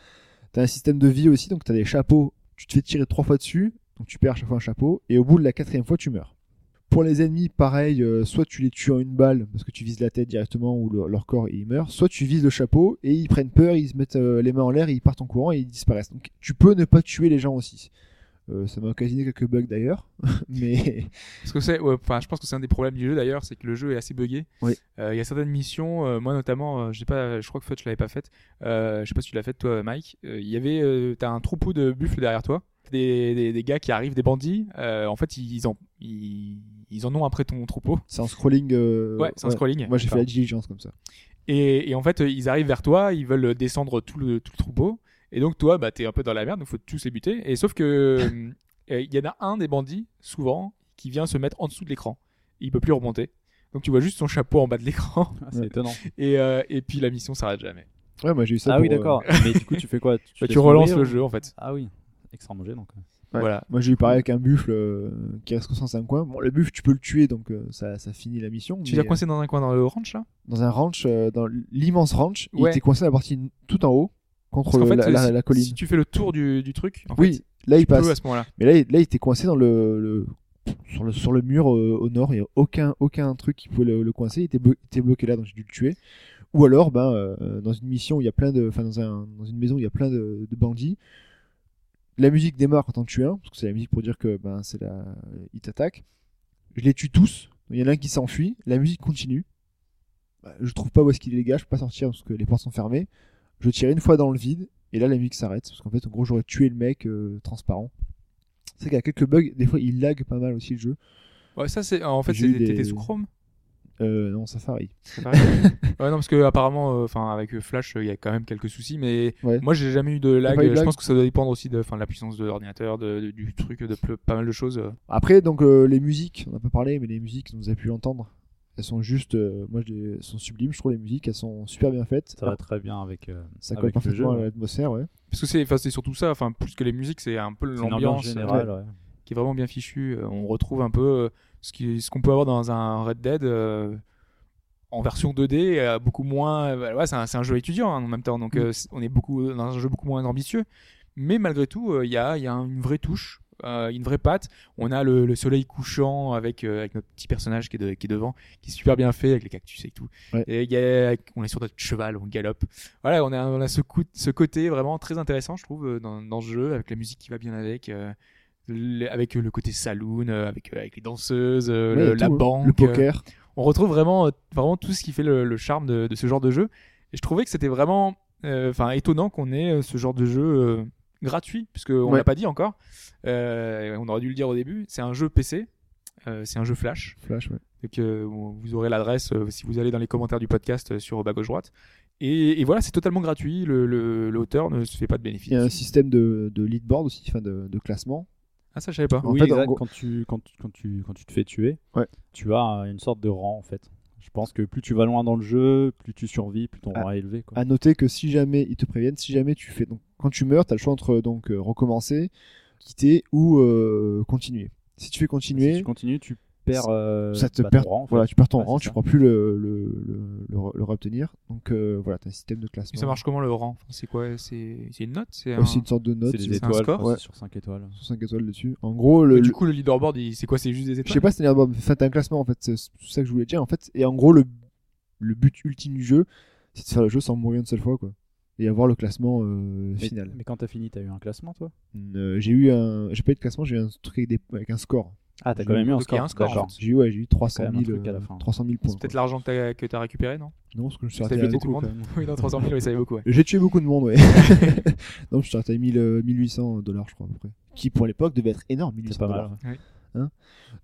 [SPEAKER 1] T'as un système de vie aussi, donc t'as des chapeaux tu te fais tirer trois fois dessus, donc tu perds à chaque fois un chapeau, et au bout de la quatrième fois, tu meurs. Pour les ennemis, pareil, euh, soit tu les tues en une balle parce que tu vises la tête directement ou le- leur corps et ils meurent, soit tu vises le chapeau et ils prennent peur, ils se mettent euh, les mains en l'air et ils partent en courant et ils disparaissent. Donc tu peux ne pas tuer les gens aussi. Euh, ça m'a occasionné quelques bugs d'ailleurs, mais
[SPEAKER 2] Parce que c'est, ouais, enfin, je pense que c'est un des problèmes du jeu d'ailleurs, c'est que le jeu est assez buggé.
[SPEAKER 1] Oui.
[SPEAKER 2] Il y a certaines missions, moi notamment, j'ai pas, je crois que Fudge l'avait pas faite. Je sais pas si tu l'as faite toi, Mike. Il y avait, t'as un troupeau de buffles derrière toi, des, des, des gars qui arrivent, des bandits. Euh, en fait, ils en, ils, ils en ont après ton troupeau.
[SPEAKER 1] c'est en scrolling. euh,
[SPEAKER 2] Ouais, c'est un scrolling.
[SPEAKER 1] Moi j'ai fait la diligence comme ça.
[SPEAKER 2] Et, et en fait, euh, ils arrivent vers toi, ils veulent descendre tout le, tout le troupeau. Et donc, toi, bah, t'es un peu dans la merde, donc faut tous les buter. Et sauf que, euh, il y en a un des bandits, souvent, qui vient se mettre en dessous de l'écran. Il peut plus remonter. Donc, tu vois juste son chapeau en bas de l'écran.
[SPEAKER 3] Ah, c'est
[SPEAKER 1] Ouais.
[SPEAKER 3] étonnant.
[SPEAKER 2] Et, euh, et puis, la mission s'arrête jamais.
[SPEAKER 1] Ouais, moi j'ai eu ça.
[SPEAKER 3] Ah
[SPEAKER 1] pour,
[SPEAKER 3] oui,
[SPEAKER 1] euh,
[SPEAKER 3] d'accord. Mais du coup, tu fais quoi? Tu,
[SPEAKER 2] Bah, tu relances
[SPEAKER 3] mourir
[SPEAKER 2] le
[SPEAKER 3] ou-
[SPEAKER 2] jeu, en fait.
[SPEAKER 3] Ah oui, extra manger donc.
[SPEAKER 1] Ouais.
[SPEAKER 2] Voilà.
[SPEAKER 1] Moi j'ai eu pareil avec un buffle euh, qui reste coincé dans un coin. Bon, le buffle tu peux le tuer donc euh, ça, ça finit la mission.
[SPEAKER 2] Tu l'as coincé dans un coin dans le ranch, là?
[SPEAKER 1] euh, dans un ranch, euh, dans l'immense ranch, il était coincé à la partie tout en haut contre
[SPEAKER 2] qu'en fait,
[SPEAKER 1] la, la-
[SPEAKER 2] si,
[SPEAKER 1] la colline.
[SPEAKER 2] si tu fais le tour du, du truc, en
[SPEAKER 1] oui,
[SPEAKER 2] fait,
[SPEAKER 1] là il passe.
[SPEAKER 2] à ce moment-là.
[SPEAKER 1] Mais là, il- là, il était coincé dans le, le- sur le sur le mur euh, au nord. Il n'y a aucun aucun truc qui pouvait le, le coincer. Il était, blo- il était bloqué là, donc j'ai dû le tuer. Ou alors, ben, euh, dans une mission, où il y a plein de, enfin dans un dans une maison, où il y a plein de, de bandits. La musique démarre quand on tue un, parce que c'est la musique pour dire que ben c'est la, il t'attaque. Je les tue tous. Il y en a un qui s'enfuit. La musique continue. Bah, Je trouve pas où est-ce qu'il est les gars. Je peux pas sortir parce que les portes sont fermées. Je tire une fois dans le vide et là la musique s'arrête parce qu'en fait en gros j'aurais tué le mec euh, transparent. C'est qu'il y a quelques bugs. Des fois il lag pas mal aussi le jeu.
[SPEAKER 2] Ouais, ça, c'est, en fait, c'est-
[SPEAKER 1] des-
[SPEAKER 2] t'étais sous Chrome.
[SPEAKER 1] Euh, non Safari.
[SPEAKER 2] Pareil ouais, non, parce que apparemment, euh, enfin, avec euh, Flash, il y a quand même quelques soucis, mais
[SPEAKER 1] Ouais.
[SPEAKER 2] moi, j'ai jamais eu de lag.
[SPEAKER 1] pas eu de
[SPEAKER 2] Je
[SPEAKER 1] lag
[SPEAKER 2] pense que ça doit dépendre aussi de, enfin, de la puissance de l'ordinateur, de, de- du truc, de pas mal de choses.
[SPEAKER 1] Après donc euh, les musiques, on n'a pas parlé, mais les musiques vous avez pu l'entendre. Elles sont juste, euh, moi je les- elles sont sublimes. Je trouve les musiques, elles sont super bien faites.
[SPEAKER 3] Ça va très bien avec. euh,
[SPEAKER 1] Ça colle
[SPEAKER 3] avec le jeu.
[SPEAKER 1] parfaitement à l'atmosphère, ouais.
[SPEAKER 2] Parce que c'est, enfin, c'est surtout ça. Enfin, plus que les musiques, c'est un peu l'ambiance
[SPEAKER 3] générale. ouais.
[SPEAKER 2] qui est vraiment bien fichue. On retrouve un peu euh, ce qu'on peut avoir dans un Red Dead. euh, en version 2D, euh, beaucoup moins. euh, ouais, c'est un, jeu étudiant hein, en même temps, donc
[SPEAKER 1] Mm.
[SPEAKER 2] on est beaucoup dans un jeu beaucoup moins ambitieux. Mais malgré tout, il y, a, il y a une vraie touche, une vraie patte. On a le, le soleil couchant avec, avec notre petit personnage qui est, de- qui est devant, qui est super bien fait avec les cactus et tout.
[SPEAKER 1] Ouais.
[SPEAKER 2] Et il y a, on est sur notre cheval, on galope. Voilà, on a, on a ce, coup, ce côté vraiment très intéressant, je trouve, dans, dans ce jeu, avec la musique qui va bien avec. Le- avec le côté saloon, euh, avec, euh, avec les danseuses, euh,
[SPEAKER 1] Ouais,
[SPEAKER 2] le-
[SPEAKER 1] et
[SPEAKER 2] la
[SPEAKER 1] hein.
[SPEAKER 2] banque,
[SPEAKER 1] le poker.
[SPEAKER 2] on retrouve vraiment, vraiment tout ce qui fait le, le charme de, de ce genre de jeu. Et je trouvais que c'était vraiment enfin étonnant qu'on ait ce genre de jeu gratuit, puisque on
[SPEAKER 1] Ouais.
[SPEAKER 2] l'a pas dit encore. On aurait dû le dire au début. C'est un jeu PC, euh, c'est un jeu Flash.
[SPEAKER 1] Flash, ouais.
[SPEAKER 2] Donc euh, vous aurez l'adresse euh, si vous allez dans les commentaires du podcast sur bas gauche droite. Et, et voilà, c'est totalement gratuit. Le- le- L'auteur ne se fait pas de bénéfice.
[SPEAKER 1] Il y a un système de, de leadboard aussi, enfin de, de classement.
[SPEAKER 2] Ah ça je savais pas.
[SPEAKER 1] En
[SPEAKER 3] oui,
[SPEAKER 1] fait, en
[SPEAKER 3] exact.
[SPEAKER 1] gros-
[SPEAKER 3] Quand, tu, quand, tu, quand, tu, quand tu te fais tuer,
[SPEAKER 1] Ouais.
[SPEAKER 3] tu as une sorte de rang en fait. Je pense que plus tu vas loin dans le jeu, plus tu survis, plus ton
[SPEAKER 1] Ah.
[SPEAKER 3] rang est élevé. Quoi.
[SPEAKER 1] À noter que si jamais ils te préviennent, si jamais tu fais donc quand tu meurs, tu as le choix entre donc euh, recommencer, quitter ou euh, continuer. Si tu fais continuer,
[SPEAKER 3] Si tu continues, tu perds euh,
[SPEAKER 1] ça te
[SPEAKER 3] bah,
[SPEAKER 1] perd
[SPEAKER 3] ton rang. en fait.
[SPEAKER 1] voilà, tu perds ton
[SPEAKER 3] Ouais,
[SPEAKER 1] rang,
[SPEAKER 3] c'est
[SPEAKER 1] tu
[SPEAKER 3] ça.
[SPEAKER 1] pourras plus le le, le, le, le réobtenir. Donc euh, voilà, tu as un système de
[SPEAKER 2] Et
[SPEAKER 1] classement.
[SPEAKER 2] ça marche comment le rang? Enfin, C'est quoi? C'est c'est une note? C'est un...
[SPEAKER 1] aussi une sorte de note
[SPEAKER 3] C'est des
[SPEAKER 2] c'est
[SPEAKER 3] étoiles,
[SPEAKER 2] score?
[SPEAKER 3] je
[SPEAKER 1] Ouais.
[SPEAKER 3] c'est sur 5 étoiles.
[SPEAKER 1] sur 5 étoiles dessus. En gros, le,
[SPEAKER 2] Du coup le leaderboard, il- c'est quoi? C'est juste des
[SPEAKER 1] je
[SPEAKER 2] étoiles?
[SPEAKER 1] sais pas c'est un leaderboard, enfin, t'as un classement en fait, c'est c'est ça que je voulais dire en fait. Et en gros, le le but ultime du jeu, c'est de faire le jeu sans mourir une seule fois quoi. Et avoir le classement euh,
[SPEAKER 3] Mais,
[SPEAKER 1] final.
[SPEAKER 3] mais quand t'as fini, t'as eu un classement toi?
[SPEAKER 1] Euh, j'ai eu un, j'ai pas eu de classement, j'ai eu un truc avec, des, avec un score.
[SPEAKER 3] Ah, t'as quand même eu un
[SPEAKER 2] donc y
[SPEAKER 3] score.
[SPEAKER 2] un score,
[SPEAKER 3] d'accord.
[SPEAKER 2] fait.
[SPEAKER 1] J'ai eu, ouais, j'ai eu 300
[SPEAKER 3] quand même un
[SPEAKER 1] 000,
[SPEAKER 3] truc à la
[SPEAKER 1] euh,
[SPEAKER 3] fin.
[SPEAKER 1] 300 000 points.
[SPEAKER 2] C'est peut-être l'argent que t'as que t'as récupéré, non?
[SPEAKER 1] Non, parce que je suis
[SPEAKER 2] T'as
[SPEAKER 1] arrêté à
[SPEAKER 2] tout le
[SPEAKER 1] beaucoup,
[SPEAKER 2] monde
[SPEAKER 1] même.
[SPEAKER 2] Oui, non, 300 000, oui, ça fait beaucoup. Ouais.
[SPEAKER 1] J'ai tué beaucoup de monde, ouais. non, je suis arrêté à 1000, euh, 1800 dollars, je crois, à peu près. Qui, pour l'époque, devait être énorme, 1800
[SPEAKER 3] C'est pas mal.
[SPEAKER 1] dollars.
[SPEAKER 3] ouais.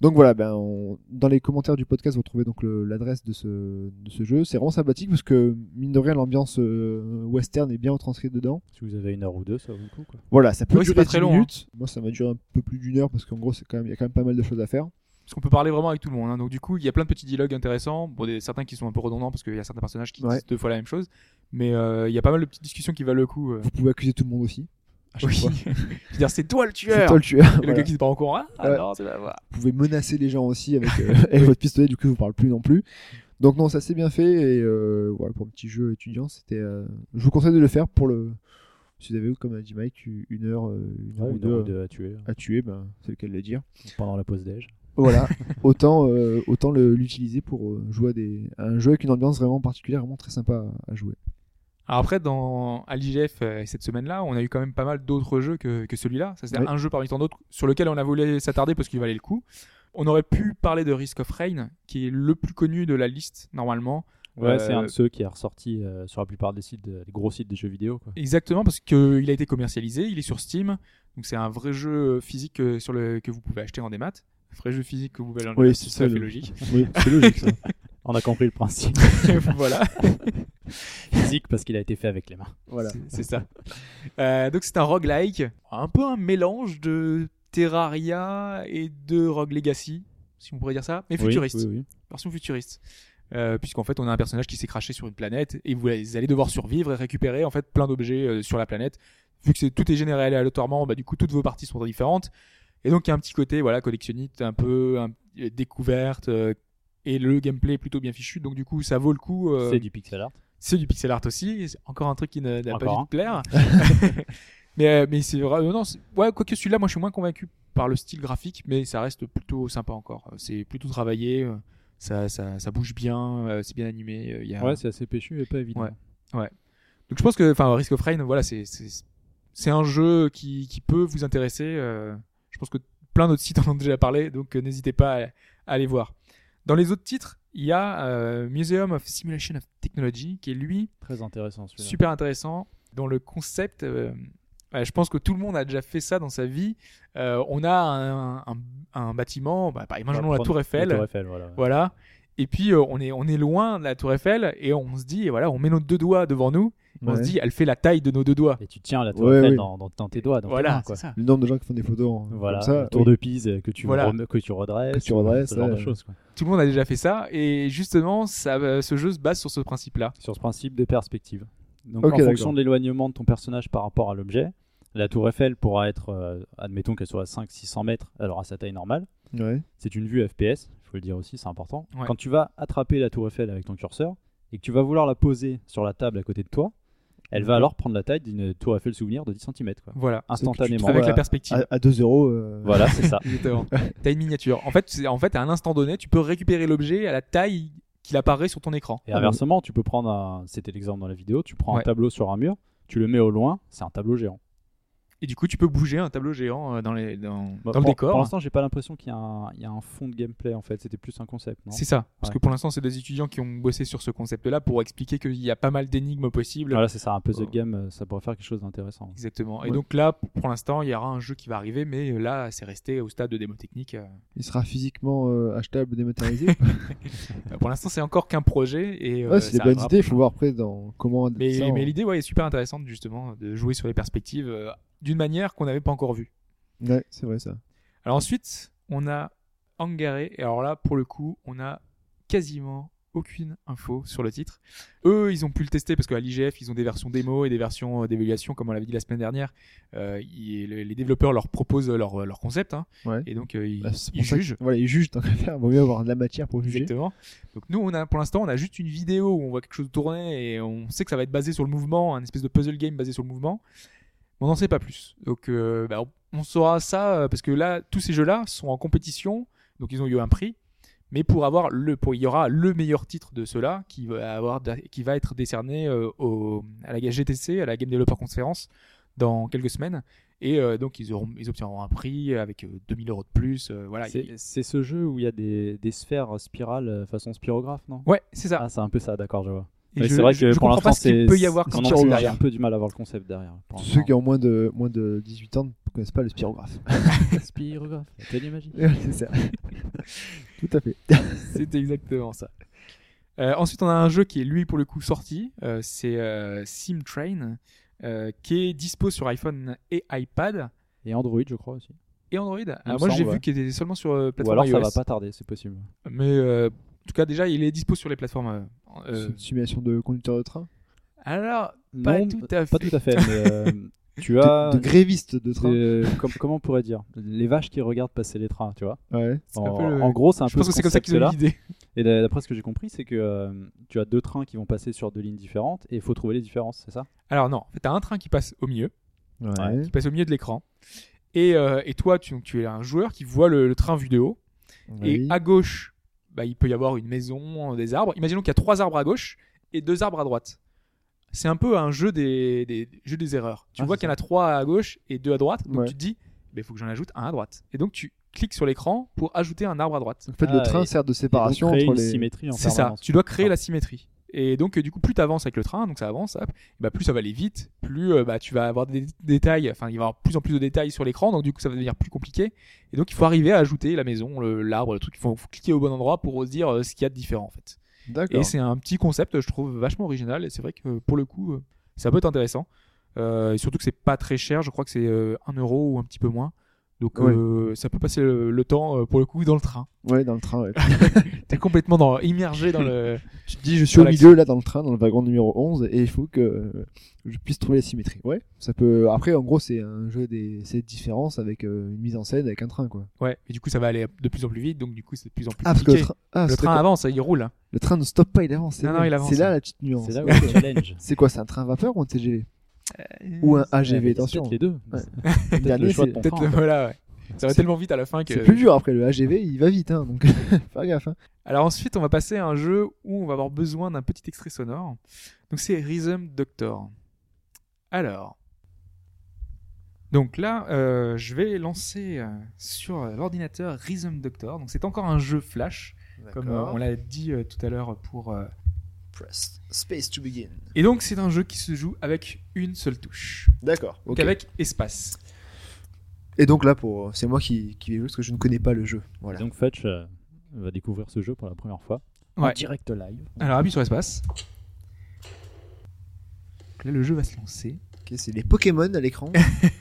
[SPEAKER 1] Donc voilà, ben, on- dans les commentaires du podcast, vous retrouvez donc l'adresse de ce, de ce jeu. C'est vraiment sympathique parce que, mine de rien, l'ambiance euh, western est bien retranscrite dedans.
[SPEAKER 3] Si vous avez une heure ou deux, ça vaut le coup. Quoi.
[SPEAKER 1] Voilà, ça peut
[SPEAKER 2] c'est
[SPEAKER 1] durer
[SPEAKER 2] pas très
[SPEAKER 1] 10
[SPEAKER 2] long, hein.
[SPEAKER 1] minutes. Moi, ça m'a duré un peu plus d'une heure parce qu'en gros, c'est quand même, il y a quand même pas mal de choses à faire.
[SPEAKER 2] Parce qu'on peut parler vraiment avec tout le monde. hein. Donc du coup, il y a plein de petits dialogues intéressants. Bon, des, certains qui sont un peu redondants parce qu'il y a certains personnages qui
[SPEAKER 1] Ouais.
[SPEAKER 2] disent deux fois la même chose. Mais euh, il y a pas mal de petites discussions qui valent le coup. euh.
[SPEAKER 1] Vous pouvez accuser tout le monde aussi. À chaque
[SPEAKER 2] Oui.
[SPEAKER 1] fois.
[SPEAKER 2] Je veux dire, c'est toi le
[SPEAKER 1] C'est
[SPEAKER 2] tueur.
[SPEAKER 1] toi le tueur.
[SPEAKER 2] Et le
[SPEAKER 1] Voilà.
[SPEAKER 2] gars qui se bat en courant. Ah
[SPEAKER 1] Ouais.
[SPEAKER 2] non, c'est pas moi.
[SPEAKER 1] Vous pouvez menacer les gens aussi avec, euh, avec votre pistolet, du coup, je vous parle plus non plus. Donc, non, ça c'est bien fait. Et euh, voilà, pour un petit jeu étudiant, c'était. euh, Je vous conseille de le faire pour le. Si vous avez, comme a dit Mike, une heure, une heure
[SPEAKER 3] Ouais,
[SPEAKER 1] ou
[SPEAKER 3] une heure ou
[SPEAKER 1] deux
[SPEAKER 3] deux à tuer
[SPEAKER 1] à tuer, ben, c'est le cas de le dire.
[SPEAKER 3] pendant la pause déj.
[SPEAKER 1] Voilà, autant, euh, autant l'utiliser pour jouer à, des, à un jeu avec une ambiance vraiment particulière, vraiment très sympa à, à jouer.
[SPEAKER 2] Alors après, dans, à l'IGF euh, cette semaine-là, on a eu quand même pas mal d'autres jeux que, que celui-là. Ça, c'est
[SPEAKER 1] Ouais.
[SPEAKER 2] un jeu parmi tant d'autres sur lequel on a voulu s'attarder parce qu'il valait le coup. On aurait pu parler de Risk of Rain, qui est le plus connu de la liste normalement.
[SPEAKER 3] Ouais,
[SPEAKER 2] Euh,
[SPEAKER 3] c'est un de ceux qui est ressorti euh, sur la plupart des sites, de- des gros sites des jeux vidéo. Quoi.
[SPEAKER 2] Exactement, parce qu'il a été commercialisé, il est sur Steam. Donc c'est un vrai jeu physique sur le, que vous pouvez acheter en démat. Un vrai jeu physique que vous pouvez acheter en
[SPEAKER 1] Oui,
[SPEAKER 2] démat,
[SPEAKER 1] c'est
[SPEAKER 2] c'est
[SPEAKER 1] ça,
[SPEAKER 2] fait
[SPEAKER 1] le-
[SPEAKER 2] logique.
[SPEAKER 1] Oui, c'est logique ça.
[SPEAKER 3] On a compris le principe
[SPEAKER 2] voilà.
[SPEAKER 3] physique parce qu'il a été fait avec les mains.
[SPEAKER 1] voilà.
[SPEAKER 2] C'est- ça. Euh, donc c'est un roguelike, un peu un mélange de Terraria et de Rogue Legacy, si on pourrait dire ça, mais futuriste,
[SPEAKER 3] oui, oui.
[SPEAKER 2] version futuriste. Euh, Puisqu'en fait on a un personnage qui s'est craché sur une planète et vous allez devoir survivre et récupérer en fait plein d'objets euh, sur la planète. Vu que c'est- tout est généré aléatoirement, bah, du coup toutes vos parties sont différentes. Et donc il y a un petit côté voilà collectionniste, un peu un- découverte euh, et le gameplay est plutôt bien fichu. Donc du coup ça vaut le coup. euh,
[SPEAKER 3] C'est du pixel art.
[SPEAKER 2] c'est du pixel art aussi. Encore un truc qui n'a pas dû te plaire. mais euh, mais c'est vrai. euh, non, ouais, quoique celui-là, moi, je suis moins convaincu par le style graphique, mais ça reste plutôt sympa encore. Euh, C'est plutôt travaillé. Ça, ça, ça bouge bien. C'est bien animé. y a...
[SPEAKER 3] Ouais, c'est assez péchu et pas évident.
[SPEAKER 2] Ouais. Donc je pense que, enfin, Risk of Rain, voilà, c'est c'est un jeu qui qui peut vous intéresser. euh, je pense que plein d'autres sites en ont déjà parlé, donc n'hésitez pas à, à aller voir. Dans les autres titres, il y a euh, Museum of Simulation of Technology, qui est lui
[SPEAKER 3] Très intéressant celui-là.
[SPEAKER 2] super intéressant dont le concept euh, je pense que tout le monde a déjà fait ça dans sa vie Euh, on a un, un, un bâtiment bah, imaginons la tour Eiffel
[SPEAKER 3] La tour Eiffel, voilà.
[SPEAKER 2] voilà et puis euh, on est on est loin de la tour Eiffel et on se dit voilà on met nos deux doigts devant nous on
[SPEAKER 1] Ouais.
[SPEAKER 2] se dit elle fait la taille de nos deux doigts
[SPEAKER 3] Et tu tiens la tour
[SPEAKER 1] Ouais,
[SPEAKER 3] Eiffel
[SPEAKER 1] oui.
[SPEAKER 3] dans, dans, dans tes doigts. Dans tes
[SPEAKER 2] voilà
[SPEAKER 3] mains, quoi.
[SPEAKER 2] c'est ça
[SPEAKER 1] Le nombre de gens qui font des photos en-
[SPEAKER 3] Voilà,
[SPEAKER 1] comme ça.
[SPEAKER 3] tour
[SPEAKER 1] oui.
[SPEAKER 3] de Pise que tu,
[SPEAKER 2] Voilà.
[SPEAKER 3] rem- que tu redresses.
[SPEAKER 1] Que tu redresses,
[SPEAKER 3] Ce genre de choses. quoi.
[SPEAKER 2] tout le monde a déjà fait ça et justement ça euh, ce jeu se base sur ce principe là
[SPEAKER 3] Sur ce principe de perspective. Donc en fonction de l'éloignement de ton personnage par rapport à l'objet, la tour Eiffel pourra être, euh, admettons qu'elle soit à 500-600 mètres, alors à sa taille normale.
[SPEAKER 1] Ouais.
[SPEAKER 3] C'est une vue FPS, faut le dire aussi, c'est important.
[SPEAKER 2] Ouais.
[SPEAKER 3] Quand tu vas attraper la tour Eiffel avec ton curseur et que tu vas vouloir la poser sur la table à côté de toi, elle va alors prendre la taille d'une tour Eiffel souvenir de 10 cm. Quoi.
[SPEAKER 2] voilà
[SPEAKER 3] Instantanément.
[SPEAKER 2] avec la perspective
[SPEAKER 1] À, à 2 euros. euh,
[SPEAKER 3] Voilà, c'est ça.
[SPEAKER 2] Exactement. T'as une miniature. En fait, c'est- en fait, à un instant donné, tu peux récupérer l'objet à la taille qu'il apparaît sur ton écran.
[SPEAKER 3] Et inversement, tu peux prendre un. C'était l'exemple dans la vidéo, tu prends
[SPEAKER 2] Ouais.
[SPEAKER 3] un tableau sur un mur, tu le mets au loin, c'est un tableau géant.
[SPEAKER 2] Et du coup, tu peux bouger un tableau géant euh, dans, les, dans,
[SPEAKER 3] Bah,
[SPEAKER 2] dans le
[SPEAKER 3] pour,
[SPEAKER 2] décor.
[SPEAKER 3] Pour l'instant, j'ai pas l'impression qu'il y, a un- il y a un fond de gameplay en fait, c'était plus un concept.
[SPEAKER 2] C'est ça. Parce
[SPEAKER 3] Ouais.
[SPEAKER 2] que pour l'instant, c'est des étudiants qui ont bossé sur ce concept-là pour expliquer qu'il y a pas mal d'énigmes possibles.
[SPEAKER 3] Voilà, c'est ça, un puzzle
[SPEAKER 2] Oh.
[SPEAKER 3] game, euh, ça pourrait faire quelque chose d'intéressant.
[SPEAKER 2] Exactement. Et
[SPEAKER 1] Ouais.
[SPEAKER 2] donc là, pour l'instant, il y aura un jeu qui va arriver, mais là, c'est resté au stade de démo technique. euh.
[SPEAKER 1] Il sera physiquement euh, achetable, dématérialisé.
[SPEAKER 2] Euh, pour l'instant, c'est encore qu'un projet. Et, euh,
[SPEAKER 1] ouais, c'est des bonnes idées. Il faut voir après dans comment.
[SPEAKER 2] Mais, mais l'idée, ouais, est super intéressante, justement, de jouer sur les perspectives euh, d'une manière qu'on n'avait pas encore vue.
[SPEAKER 1] Ouais, c'est vrai ça.
[SPEAKER 2] Alors ensuite, on a Hangaré. Et alors là, pour le coup, on a quasiment aucune info sur le titre. Eux, ils ont pu le tester parce qu'à l'IGF, ils ont des versions démo et des versions euh, d'évaluation, comme on l'avait dit la semaine dernière. Euh, ils- les développeurs leur proposent leur, leur concept. hein.
[SPEAKER 1] Ouais.
[SPEAKER 2] et donc, euh, ils,
[SPEAKER 1] Bah,
[SPEAKER 2] ils
[SPEAKER 1] ça que-
[SPEAKER 2] jugent.
[SPEAKER 1] Voilà, ils jugent tant qu'à faire. Vaut mieux avoir de la matière pour juger.
[SPEAKER 2] Exactement. Donc nous, on a, pour l'instant, on a juste une vidéo où on voit quelque chose tourner et on sait que ça va être basé sur le mouvement, un espèce de puzzle game basé sur le mouvement. On n'en sait pas plus. Donc euh, bah, on, saura ça euh, parce que là, tous ces jeux-là sont en compétition, donc ils ont eu un prix. Mais pour avoir le, pour, il y aura le meilleur titre de ceux-là qui va avoir, qui va être décerné euh, au, à la GTC, à la Game Developer Conference, dans quelques semaines. Et euh, donc ils auront, ils obtiendront un prix avec euh, 2000 euros de plus. voilà.
[SPEAKER 3] C'est ce jeu où il y a des, des sphères spirales façon spirographe, non?
[SPEAKER 2] Ouais, c'est ça.
[SPEAKER 3] Ah, c'est un peu ça, d'accord, je vois.
[SPEAKER 2] Et
[SPEAKER 3] Ouais, c'est vrai que
[SPEAKER 2] je
[SPEAKER 3] pour
[SPEAKER 2] comprends
[SPEAKER 3] l'instant, c'est.
[SPEAKER 2] peut y avoir
[SPEAKER 3] c'est-
[SPEAKER 2] derrière.
[SPEAKER 3] J'ai un peu du mal à voir le concept derrière.
[SPEAKER 1] ceux qui ont moins de, moins de 18 ans ne connaissent pas le spirographe.
[SPEAKER 3] Spirographe, télémagie.
[SPEAKER 1] c'est ça. Tout à fait.
[SPEAKER 2] C'était exactement ça. Euh, ensuite, on a un jeu qui est lui pour le coup sorti. euh, c'est euh, Sim Train, euh, qui est dispo sur iPhone et iPad
[SPEAKER 3] Et Android, je crois aussi.
[SPEAKER 2] et Android. Ah, moi, j'ai vu
[SPEAKER 3] ouais.
[SPEAKER 2] qu'il était seulement sur euh,
[SPEAKER 3] Ou
[SPEAKER 2] plateforme
[SPEAKER 3] alors ça
[SPEAKER 2] iOS.
[SPEAKER 3] va pas tarder, c'est possible.
[SPEAKER 2] Mais euh, en tout cas, déjà, il est dispo sur les plateformes. euh,
[SPEAKER 1] C'est
[SPEAKER 2] euh,
[SPEAKER 1] une simulation de conducteur de train.
[SPEAKER 2] alors, pas
[SPEAKER 3] Non,
[SPEAKER 2] tout à fait.
[SPEAKER 3] Pas tout à fait, mais euh, tu as.
[SPEAKER 1] De, de gréviste de train.
[SPEAKER 3] des- com- comment on pourrait dire? Les vaches qui regardent passer les trains, tu vois?
[SPEAKER 2] C'est un
[SPEAKER 3] En,
[SPEAKER 2] peu le-
[SPEAKER 3] en gros, c'est un
[SPEAKER 2] Je
[SPEAKER 3] peu
[SPEAKER 2] pense
[SPEAKER 3] ce
[SPEAKER 2] que c'est comme ça qu'ils ont l'idée.
[SPEAKER 3] Et d'a- d'après ce que j'ai compris, c'est que euh, tu as deux trains qui vont passer sur deux lignes différentes et il faut trouver les différences, c'est ça?
[SPEAKER 2] Alors non, en fait, t'as un train qui passe au milieu,
[SPEAKER 1] Ouais.
[SPEAKER 2] qui passe au milieu de l'écran. Et, euh, et toi, tu, tu es un joueur qui voit le, le train vu de haut. Et
[SPEAKER 1] Oui.
[SPEAKER 2] à gauche, bah, il peut y avoir une maison, des arbres. Imaginons qu'il y a trois arbres à gauche et deux arbres à droite. C'est un peu un jeu des, des, jeu des erreurs. Tu
[SPEAKER 3] Ah,
[SPEAKER 2] vois qu'il y en a trois à gauche et deux à droite. Donc
[SPEAKER 1] Ouais.
[SPEAKER 2] tu te dis, il faut que j'en ajoute un à droite. Et donc tu cliques sur l'écran pour ajouter un arbre à droite.
[SPEAKER 1] En fait,
[SPEAKER 3] Ah,
[SPEAKER 1] le train
[SPEAKER 3] et-
[SPEAKER 1] sert de séparation entre les.
[SPEAKER 2] C'est ça, tu dois créer
[SPEAKER 3] Enfin,
[SPEAKER 2] la symétrie. Et donc, euh, du coup, plus tu avances avec le train, donc ça avance, hop, bah, plus ça va aller vite, plus euh, bah, tu vas avoir des détails, enfin, il va y avoir plus en plus de détails sur l'écran, donc du coup, ça va devenir plus compliqué. Et donc, il faut arriver à ajouter la maison, l'arbre, le, truc, il faut, faut cliquer au bon endroit pour se dire euh, ce qu'il y a de différent, en fait.
[SPEAKER 1] D'accord.
[SPEAKER 2] Et c'est un petit concept, je trouve, vachement original, et c'est vrai que pour le coup, ça peut être intéressant. Euh, et surtout que c'est pas très cher, je crois que c'est euh, 1 euro ou un petit peu moins. Donc,
[SPEAKER 1] Ouais.
[SPEAKER 2] euh, ça peut passer le, le temps, euh, pour le coup, dans le train.
[SPEAKER 1] Ouais, dans le train. ouais.
[SPEAKER 2] T'es complètement dans, immergé dans le.
[SPEAKER 1] tu te dis, je suis
[SPEAKER 2] Dans
[SPEAKER 1] au milieu là dans le train, dans le wagon numéro 11, et il faut que euh, je puisse trouver la symétrie. Ouais, ça peut. Après, en gros, c'est un jeu des c'est des différences avec euh, une mise en scène avec un train, quoi.
[SPEAKER 2] Ouais, et du coup ça va aller de plus en plus vite, donc du coup c'est de plus en plus
[SPEAKER 1] Ah, parce que le train, ah,
[SPEAKER 2] le train avance, il roule. hein.
[SPEAKER 1] le train ne stoppe pas, il avance.
[SPEAKER 2] Non, non, il avance,
[SPEAKER 1] C'est là
[SPEAKER 2] hein.
[SPEAKER 1] la petite nuance.
[SPEAKER 3] C'est là où le challenge.
[SPEAKER 1] C'est quoi, c'est un train à vapeur ou un TGV Ou un
[SPEAKER 3] Ouais,
[SPEAKER 1] AGV, attention.
[SPEAKER 3] les deux.
[SPEAKER 1] Ouais.
[SPEAKER 3] Peut-être le choix de
[SPEAKER 1] c'est-
[SPEAKER 3] ton
[SPEAKER 2] Peut-être
[SPEAKER 3] train.
[SPEAKER 2] le- voilà, ouais. Ça va tellement vite à la fin que.
[SPEAKER 1] C'est plus dur après le AGV, il va vite, hein, donc fais gaffe. Hein.
[SPEAKER 2] Alors ensuite, on va passer à un jeu où on va avoir besoin d'un petit extrait sonore. Donc c'est Rhythm Doctor. Alors. Donc là, euh, je vais lancer euh, sur l'ordinateur Rhythm Doctor. Donc c'est encore un jeu flash, comme euh, on l'a dit euh, tout à l'heure pour. Euh,
[SPEAKER 1] Press space to begin.
[SPEAKER 2] Et donc c'est un jeu qui se joue avec une seule touche.
[SPEAKER 1] D'accord.
[SPEAKER 2] Donc
[SPEAKER 1] ok.
[SPEAKER 2] avec espace.
[SPEAKER 1] Et donc là, pour c'est moi qui, qui vais jouer parce que je ne connais pas le jeu. Voilà.
[SPEAKER 3] Donc Fetch euh, va découvrir ce jeu pour la première fois. En direct live.
[SPEAKER 2] Alors appuie sur espace. Là, le jeu va se lancer.
[SPEAKER 1] Ok, c'est les Pokémon à l'écran.